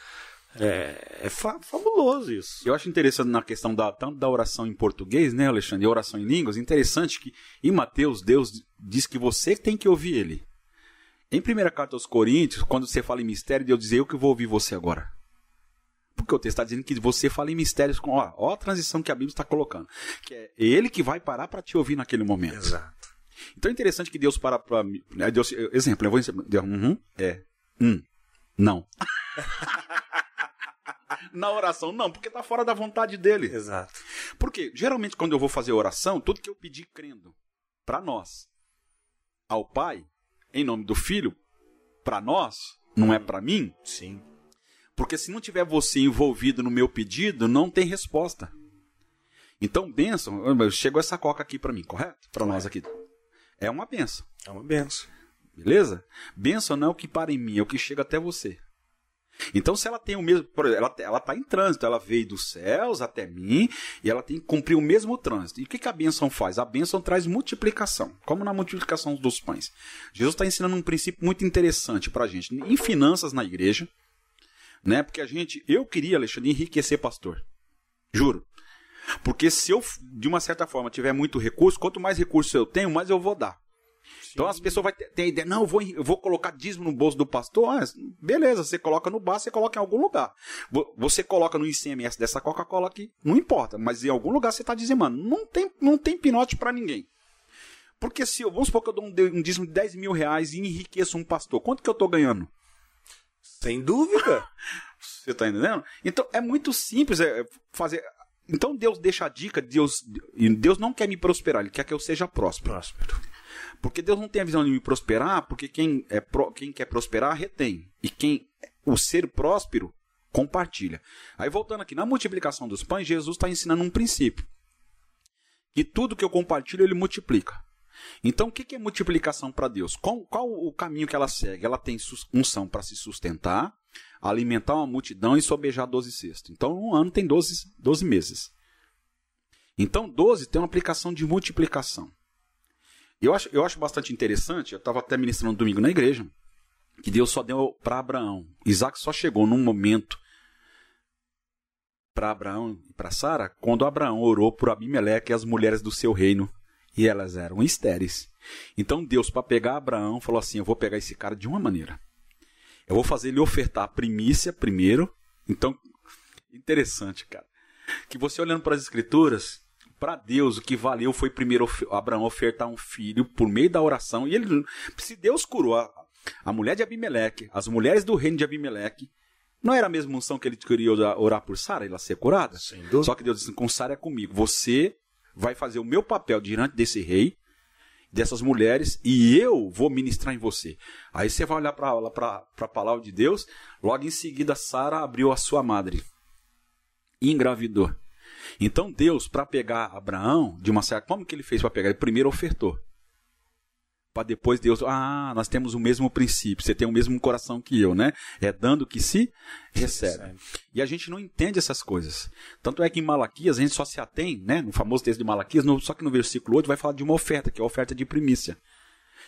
É, é fa- fabuloso isso. Eu acho interessante na questão da, tanto da oração em português, né, Alexandre, e oração em línguas, interessante que em Mateus, Deus diz que você tem que ouvir ele. Em 1 carta aos Coríntios, quando você fala em mistério, Deus diz, eu que vou ouvir você agora. Porque o texto está dizendo que você fala em mistérios com. Ó, ó a transição que a Bíblia está colocando. Que é ele que vai parar para te ouvir naquele momento. Exato. Então é interessante que Deus para para mim. né, Deus, exemplo, eu vou. Deus, uhum, é. Hum. Não. <laughs> Na oração, não, porque está fora da vontade dele. Exato. Porque geralmente quando eu vou fazer oração, tudo que eu pedi crendo para nós, ao Pai, em nome do Filho, para nós, não é para mim, Sim. porque se não tiver você envolvido no meu pedido, não tem resposta. Então, bênção, chegou essa coca aqui para mim, correto? Para nós aqui. É uma benção, É uma benção. beleza? Bênção não é o que para em mim, é o que chega até você. Então, se ela tem o mesmo. ela está em trânsito, ela veio dos céus até mim e ela tem que cumprir o mesmo trânsito. E o que, que a bênção faz? A bênção traz multiplicação, como na multiplicação dos pães. Jesus está ensinando um princípio muito interessante para a gente, em finanças na igreja, né? Porque a gente. Eu queria, Alexandre, enriquecer pastor. Juro. Porque se eu, de uma certa forma, tiver muito recurso, quanto mais recurso eu tenho, mais eu vou dar. Então as pessoas vão ter, ter a ideia, não, eu vou, eu vou colocar dízimo no bolso do pastor. Ah, beleza, você coloca no bar, você coloca em algum lugar. Vo- Você coloca no ICMS dessa Coca-Cola aqui, não importa, mas em algum lugar você está dizimando. Não tem, não tem pinote para ninguém. Porque se eu, vamos supor que eu dou um, um dízimo de 10 mil reais e enriqueço um pastor, quanto que eu estou ganhando? Sem dúvida. <laughs> Você está entendendo? Então é muito simples é, fazer. Então Deus deixa a dica, Deus, Deus não quer me prosperar, Ele quer que eu seja próspero. Próspero. Porque Deus não tem a visão de me prosperar, porque quem, é pro- quem quer prosperar retém. E quem o ser próspero compartilha. Aí voltando aqui, na multiplicação dos pães, Jesus está ensinando um princípio. Que tudo que eu compartilho, ele multiplica. Então, o que é multiplicação para Deus? Qual, qual o caminho que ela segue? Ela tem unção para se sustentar, alimentar uma multidão e sobejar 12 cestos. Então, um ano tem 12, 12 meses. Então, 12 tem uma aplicação de multiplicação. Eu acho, eu acho bastante interessante, eu estava até ministrando domingo na igreja, que Deus só deu para Abraão. Isaac só chegou num momento para Abraão e para Sara quando Abraão orou por Abimeleque e as mulheres do seu reino, e elas eram estéreis. Então Deus, para pegar Abraão, falou assim: Eu vou pegar esse cara de uma maneira. Eu vou fazer ele ofertar a primícia primeiro. Então, interessante, cara. Que você olhando para as escrituras, para Deus o que valeu foi primeiro Abraão ofertar um filho por meio da oração. E ele, se Deus curou a, a mulher de Abimeleque, as mulheres do reino de Abimeleque, não era a mesma unção que ele queria orar, por Sara, ela ser curada? Só que Deus disse: com Sara é comigo. Você vai fazer o meu papel diante desse rei dessas mulheres e eu vou ministrar em você. Aí você vai olhar para a palavra de Deus, logo em seguida Sara abriu a sua madre e engravidou. Então Deus, para pegar Abraão, de uma certa como que ele fez para pegar? Ele primeiro ofertou. Para depois Deus, ah, nós temos o mesmo princípio, você tem o mesmo coração que eu, né? É dando que se recebe. E a gente não entende essas coisas. Tanto é que em Malaquias a gente só se atém, né? No famoso texto de Malaquias, no, só que no versículo 8 vai falar de uma oferta, que é a oferta de primícia.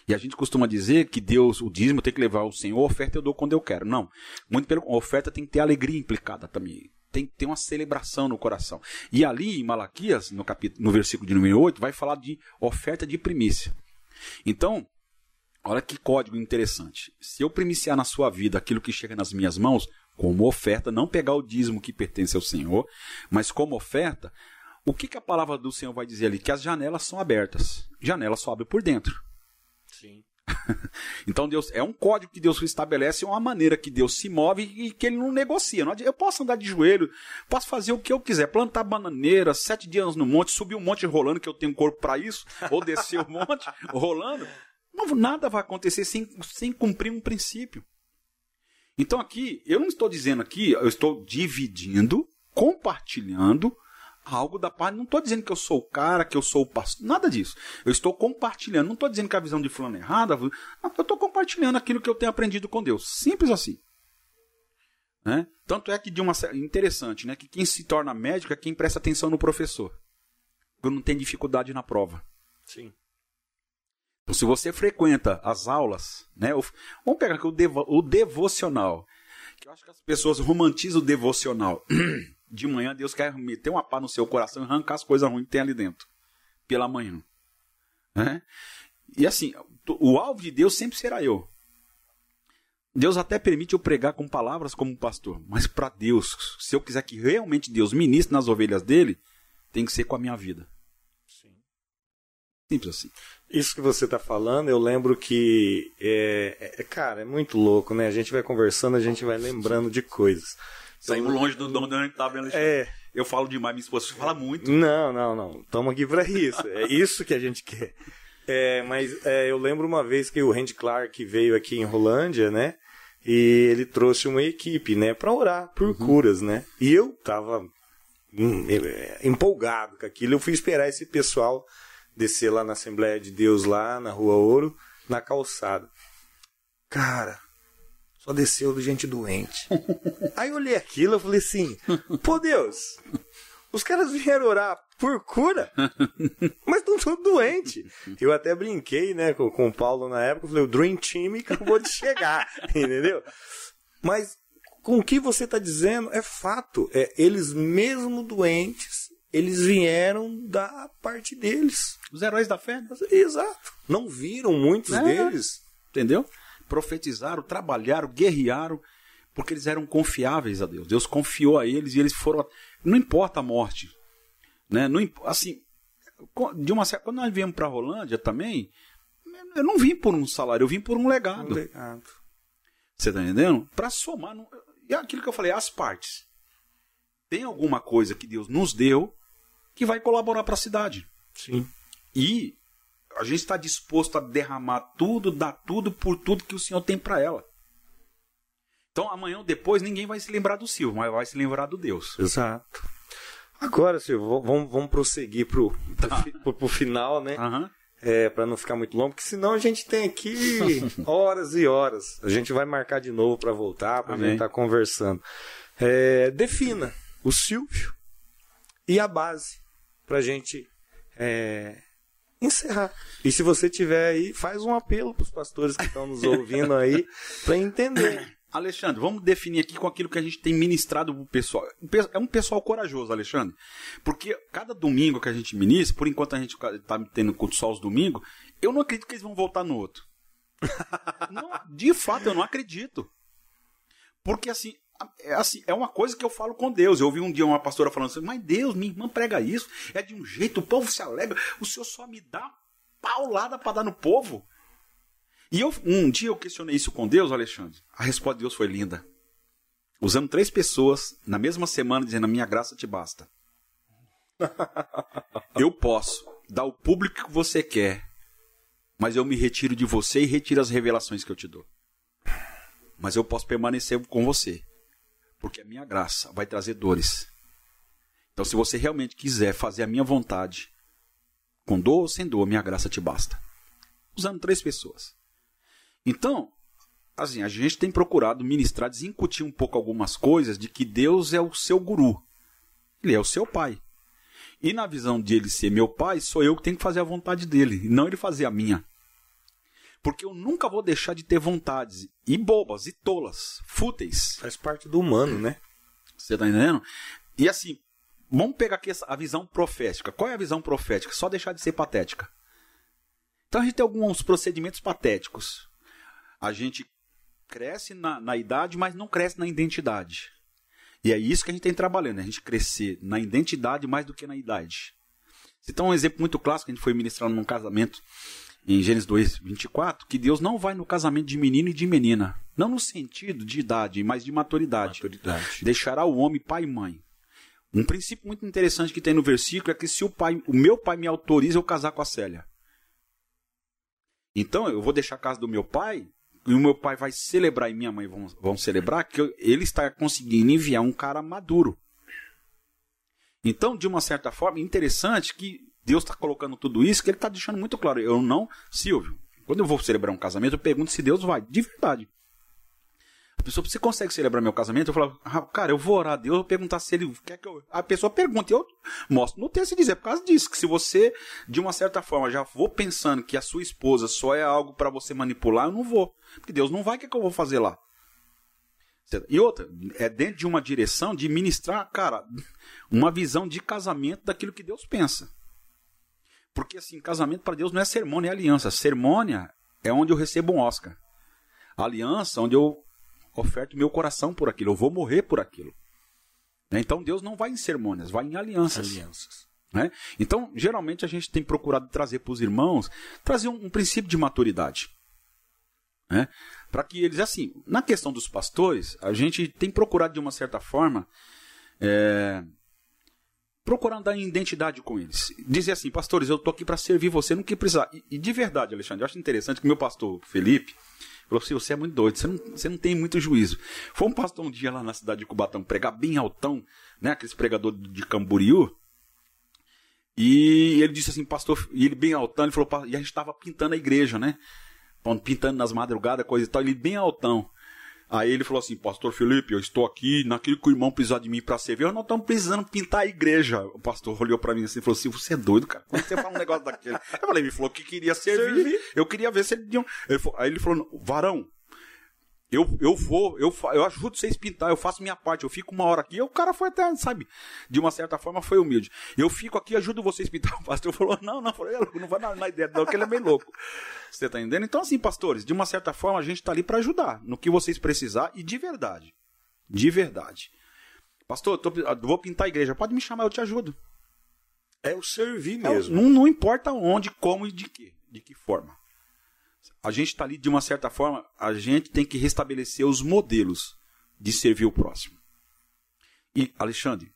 E a gente costuma dizer que Deus, o dízimo tem que levar ao Senhor, a oferta eu dou quando eu quero. Não. Muito pelo a oferta tem que ter alegria implicada também tem que ter uma celebração no coração. E ali em Malaquias, no, capítulo, no versículo de número 8, vai falar de oferta de primícia. Então, olha que código interessante. Se eu primiciar na sua vida aquilo que chega nas minhas mãos, como oferta, não pegar o dízimo que pertence ao Senhor, mas como oferta, o que, que a palavra do Senhor vai dizer ali? Que as janelas são abertas. Janelas só abrem por dentro. Sim. <laughs> então Deus é um código que Deus estabelece, é uma maneira que Deus se move e que ele não negocia. Eu posso andar de joelho, posso fazer o que eu quiser, plantar bananeira, sete dias no monte, subir um monte rolando, que eu tenho corpo para isso, ou descer o um monte <laughs> rolando. Não, nada vai acontecer sem, sem cumprir um princípio. Então aqui, eu não estou dizendo aqui, eu estou dividindo, compartilhando algo da parte. Não estou dizendo que eu sou o cara, que eu sou o pastor, nada disso. Eu estou compartilhando. Não estou dizendo que a visão de fulano é errada. Eu estou compartilhando aquilo que eu tenho aprendido com Deus. Simples assim. Né? Tanto é que de uma interessante, né? Que quem se torna médico é quem presta atenção no professor. Porque não tem dificuldade na prova. Sim. Então, se você frequenta as aulas, né? Vamos pegar aqui o, devo, o devocional. Que eu acho que as pessoas romantizam o devocional. <clears throat> de manhã Deus quer meter uma pá no seu coração e arrancar as coisas ruins que tem ali dentro. Pela manhã. Né? E assim, o alvo de Deus sempre será eu. Deus até permite eu pregar com palavras como pastor, mas para Deus, se eu quiser que realmente Deus ministre nas ovelhas dele, tem que ser com a minha vida. Sim. Simples assim. Isso que você está falando, eu lembro que, é, é, cara, é muito louco, né? A gente vai conversando, a gente vai lembrando de coisas. Saímos longe do dono onde a gente estava, É. Eu falo demais, minha esposa fala muito. Não, não, não. Estamos aqui para isso. É isso que a gente quer. É, mas é, eu lembro uma vez que o Randy Clark veio aqui em Rolândia, né? E ele trouxe uma equipe, né, para orar por uhum. curas, né? E eu tava hum, empolgado com aquilo. Eu fui esperar esse pessoal descer lá na Assembleia de Deus, lá na Rua Ouro, na calçada. Cara, só desceu do gente doente. <laughs> Aí eu olhei aquilo e falei assim: pô, Deus, os caras vieram orar por cura, <laughs> mas estão todos doentes. Eu até brinquei, né, com, com o Paulo na época, falei: o Dream Team acabou de chegar, <laughs> entendeu? Mas com o que você está dizendo é fato. É, eles mesmo doentes, eles vieram da parte deles. Os heróis da fé? Exato. Não viram muitos é, deles. Entendeu? Profetizaram, trabalharam, guerrearam, porque eles eram confiáveis a Deus. Deus confiou a eles e eles foram. Não importa a morte. Né? Não, assim, de uma certa, quando nós viemos para a Rolândia também, eu não vim por um salário, eu vim por um legado. Um legado. Você está entendendo? Para somar. E é aquilo que eu falei, as partes. Tem alguma coisa que Deus nos deu que vai colaborar para a cidade. Sim. E a gente está disposto a derramar tudo, dar tudo por tudo que o Senhor tem para ela. Então amanhã ou depois ninguém vai se lembrar do Silvio, mas vai se lembrar do Deus. Exato. Agora, Silvio, vamos, vamos prosseguir pro, tá. pro, pro, final, né? Uhum. É, para não ficar muito longo, porque senão a gente tem aqui <laughs> horas e horas. A gente vai marcar de novo para voltar, para a gente estar tá conversando. É, defina o Silvio e a base para a gente é, encerrar. E se você tiver aí, faz um apelo para os pastores que estão nos <laughs> ouvindo aí para entender. Alexandre, vamos definir aqui com aquilo que a gente tem ministrado para o pessoal. É um pessoal corajoso, Alexandre. Porque cada domingo que a gente ministra, por enquanto a gente está tendo culto só os domingos, eu não acredito que eles vão voltar no outro. <laughs> não, de fato, eu não acredito. Porque assim, é, assim, é uma coisa que eu falo com Deus. Eu ouvi um dia uma pastora falando assim, mas Deus, minha irmã prega isso, é de um jeito, o povo se alegra, o Senhor só me dá paulada para dar no povo. E eu, um dia eu questionei isso com Deus, Alexandre. A resposta de Deus foi linda. Usando três pessoas na mesma semana, dizendo: A minha graça te basta. <laughs> eu posso dar o público que você quer, mas eu me retiro de você e retiro as revelações que eu te dou. Mas eu posso permanecer com você, porque a minha graça vai trazer dores. Então, se você realmente quiser fazer a minha vontade, com dor ou sem dor, minha graça te basta. Usando três pessoas. Então, assim, a gente tem procurado ministrar, desincutir um pouco algumas coisas de que Deus é o seu guru. Ele é o seu pai. E na visão de ele ser meu pai, sou eu que tenho que fazer a vontade dele, e não ele fazer a minha. Porque eu nunca vou deixar de ter vontades, e bobas, e tolas, fúteis. Faz parte do humano, né? Você tá entendendo? E assim, vamos pegar aqui a visão profética. Qual é a visão profética? Só deixar de ser patética. Então a gente tem alguns procedimentos patéticos. A gente cresce na, na idade, mas não cresce na identidade. E é isso que a gente tem trabalhando, né? a gente crescer na identidade mais do que na idade. Então, um exemplo muito clássico, a gente foi ministrando num casamento em Gênesis 2, 24, que Deus não vai no casamento de menino e de menina. Não no sentido de idade, mas de maturidade. maturidade. Deixará o homem pai e mãe. Um princípio muito interessante que tem no versículo é que se o pai, o meu pai me autoriza eu casar com a Célia. Então, eu vou deixar a casa do meu pai e o meu pai vai celebrar e minha mãe vão, vão celebrar, que ele está conseguindo enviar um cara maduro. Então, de uma certa forma, interessante que Deus está colocando tudo isso, que ele está deixando muito claro. Eu não, Silvio, quando eu vou celebrar um casamento, eu pergunto se Deus vai, de verdade pessoa, você consegue celebrar meu casamento? Eu falo, ah, cara, eu vou orar a Deus, eu vou perguntar se ele quer que eu. A pessoa pergunta, eu mostro no texto e dizer, é por causa disso, que se você, de uma certa forma, já vou pensando que a sua esposa só é algo para você manipular, eu não vou. Porque Deus não vai, o que, é que eu vou fazer lá? E outra, é dentro de uma direção de ministrar, cara, uma visão de casamento daquilo que Deus pensa. Porque assim, casamento para Deus não é sermônia, é aliança. Sermônia é onde eu recebo um Oscar. aliança, onde eu oferto meu coração por aquilo, eu vou morrer por aquilo. Né? Então Deus não vai em sermônias, vai em alianças. alianças. Né? Então, geralmente a gente tem procurado trazer para os irmãos, trazer um, um, princípio de maturidade. Né? Para que eles, assim, na questão dos pastores, a gente tem procurado de uma certa forma, é, procurar dar identidade com eles. Dizer assim, pastores, eu estou aqui para servir você, não que precisar. E, e, de verdade, Alexandre, eu acho interessante que meu pastor Felipe, Falou assim: você é muito doido, você não, você não tem muito juízo. Foi um pastor um dia lá na cidade de Cubatão pregar bem altão, né? Aqueles pregadores de Camboriú. E ele disse assim, pastor, e ele bem altão, ele falou, e a gente estava pintando a igreja, né? Pintando nas madrugadas, coisa e tal, ele bem altão. Aí ele falou assim, pastor Felipe, eu estou aqui, naquilo que o irmão precisar de mim para servir, nós estamos precisando pintar a igreja. O pastor olhou para mim assim e falou assim, você é doido, cara? Como você fala um negócio daquele? Eu falei, ele falou que queria servir, servir. eu queria ver se ele... Aí ele falou, varão, eu, eu vou, eu, eu ajudo vocês a pintar, eu faço minha parte, eu fico uma hora aqui. E o cara foi até, sabe, de uma certa forma foi humilde. Eu fico aqui, ajudo vocês a pintar. <laughs> O pastor falou: não, não, falei, não vai na, na ideia, não, que ele é bem louco. Você tá entendendo? Então, assim, pastores, de uma certa forma a gente tá ali para ajudar no que vocês precisar e de verdade. De verdade. Pastor, tô, vou pintar a igreja, pode me chamar, eu te ajudo. É o servir mesmo. É, não, não importa onde, como e de que, de que forma a gente está ali de uma certa forma, a gente tem que restabelecer os modelos de servir o próximo. E, Alexandre,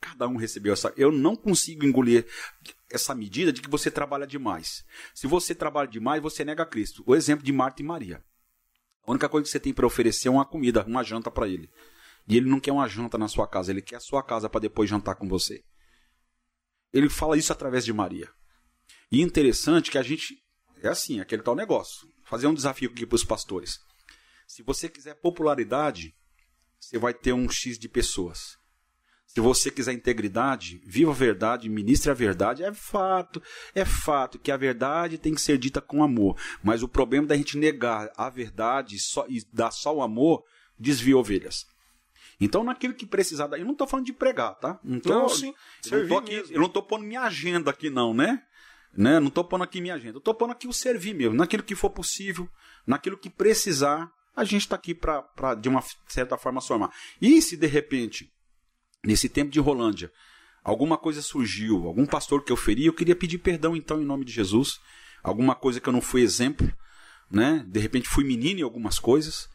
cada um recebeu essa. Eu não consigo engolir essa medida de que você trabalha demais. Se você trabalha demais, você nega Cristo. O exemplo de Marta e Maria. A única coisa que você tem para oferecer é uma comida, uma janta para ele. E ele não quer uma janta na sua casa, ele quer a sua casa para depois jantar com você. Ele fala isso através de Maria. E interessante que a gente é assim, aquele tal negócio. Fazer um desafio aqui para os pastores. Se você quiser popularidade, você vai ter um X de pessoas. Se você quiser integridade, viva a verdade, ministre a verdade. É fato, é fato que a verdade tem que ser dita com amor. Mas o problema da gente negar a verdade só, e dar só o amor desvia ovelhas. Então, naquilo que precisar, eu não estou falando de pregar, tá? Tô, não, sim, eu não estou pondo minha agenda aqui, não, né? Né? Não estou pondo aqui minha agenda, estou pondo aqui o servir mesmo, naquilo que for possível, naquilo que precisar, a gente está aqui para, de uma certa forma, somar. E se de repente, nesse tempo de Rolândia, alguma coisa surgiu, algum pastor que eu feri, eu queria pedir perdão então em nome de Jesus, alguma coisa que eu não fui exemplo, né? De repente fui menino em algumas coisas,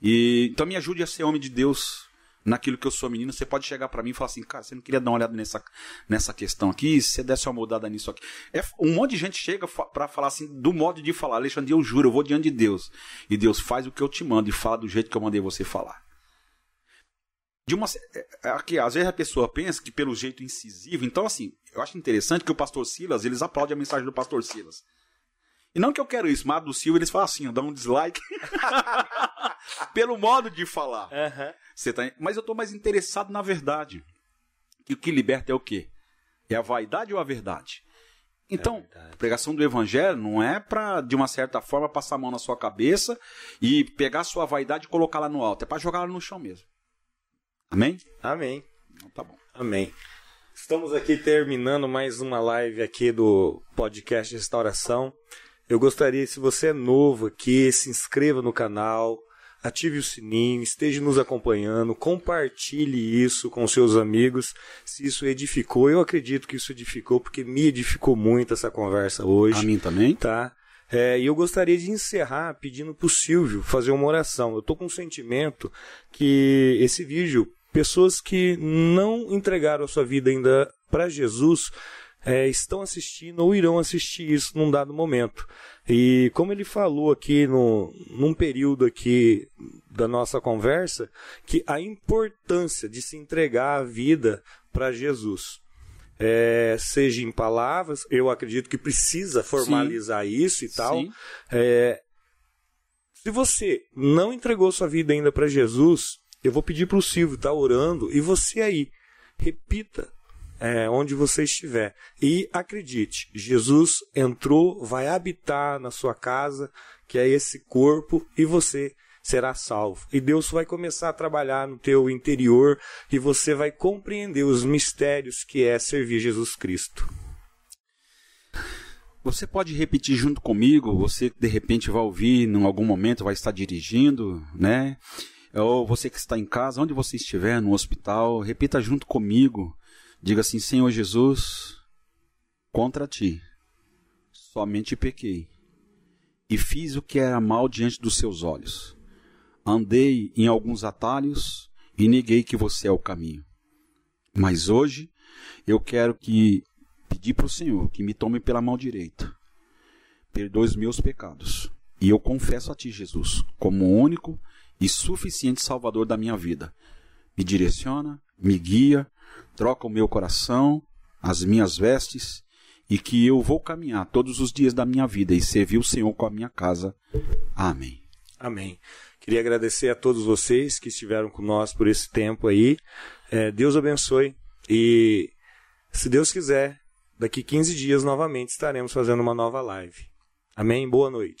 e então me ajude a ser homem de Deus naquilo que eu sou menino, você pode chegar para mim e falar assim, cara, você não queria dar uma olhada nessa, nessa questão aqui, se você desse uma mudada nisso aqui. É, um monte de gente chega para falar assim, do modo de falar, Alexandre, eu juro, eu vou diante de Deus. E Deus faz o que eu te mando e fala do jeito que eu mandei você falar. De uma, é, é, aqui, às vezes a pessoa pensa que pelo jeito incisivo, então assim, eu acho interessante que o pastor Silas, eles aplaudem a mensagem do pastor Silas. E não que eu quero isso, mas do Silva eles falam assim, dá um dislike. <laughs> Pelo modo de falar. Uhum. Você tá... Mas eu estou mais interessado na verdade. E o que liberta é o quê? É a vaidade ou a verdade? Então, é a pregação do evangelho não é para, de uma certa forma, passar a mão na sua cabeça e pegar a sua vaidade e colocar lá no alto. É para jogar ela no chão mesmo. Amém? Amém. Então, tá bom. Amém. Estamos aqui terminando mais uma live aqui do podcast Restauração. Eu gostaria, se você é novo aqui, se inscreva no canal, ative o sininho, esteja nos acompanhando, compartilhe isso com seus amigos, se isso edificou. Eu acredito que isso edificou, porque me edificou muito essa conversa hoje. A mim também. Tá? É, e eu gostaria de encerrar pedindo para o Silvio fazer uma oração. Eu estou com um sentimento que esse vídeo, pessoas que não entregaram a sua vida ainda para Jesus, é, estão assistindo ou irão assistir isso num dado momento. E como ele falou aqui no, num período aqui da nossa conversa, que a importância de se entregar a vida para Jesus. É, seja em palavras, eu acredito que precisa formalizar Sim. isso e tal. É, se você não entregou sua vida ainda para Jesus, eu vou pedir para o Silvio estar tá orando e você aí repita é, onde você estiver. E acredite, Jesus entrou, vai habitar na sua casa, que é esse corpo, e você será salvo. E Deus vai começar a trabalhar no teu interior e você vai compreender os mistérios que é servir Jesus Cristo. Você pode repetir junto comigo, você de repente vai ouvir em algum momento, vai estar dirigindo, né? Ou você que está em casa, onde você estiver, no hospital, repita junto comigo Diga assim: Senhor Jesus, contra ti somente pequei e fiz o que era mal diante dos seus olhos. Andei em alguns atalhos e neguei que você é o caminho. Mas hoje eu quero que pedir para o Senhor que me tome pela mão direita, perdoe os meus pecados. E eu confesso a Ti, Jesus, como o único e suficiente Salvador da minha vida. Me direciona, me guia, troca o meu coração, as minhas vestes, e que eu vou caminhar todos os dias da minha vida e servir o Senhor com a minha casa. Amém. Amém. Queria agradecer a todos vocês que estiveram conosco por esse tempo aí. É, Deus abençoe e, se Deus quiser, daqui 15 dias novamente estaremos fazendo uma nova live. Amém? Boa noite.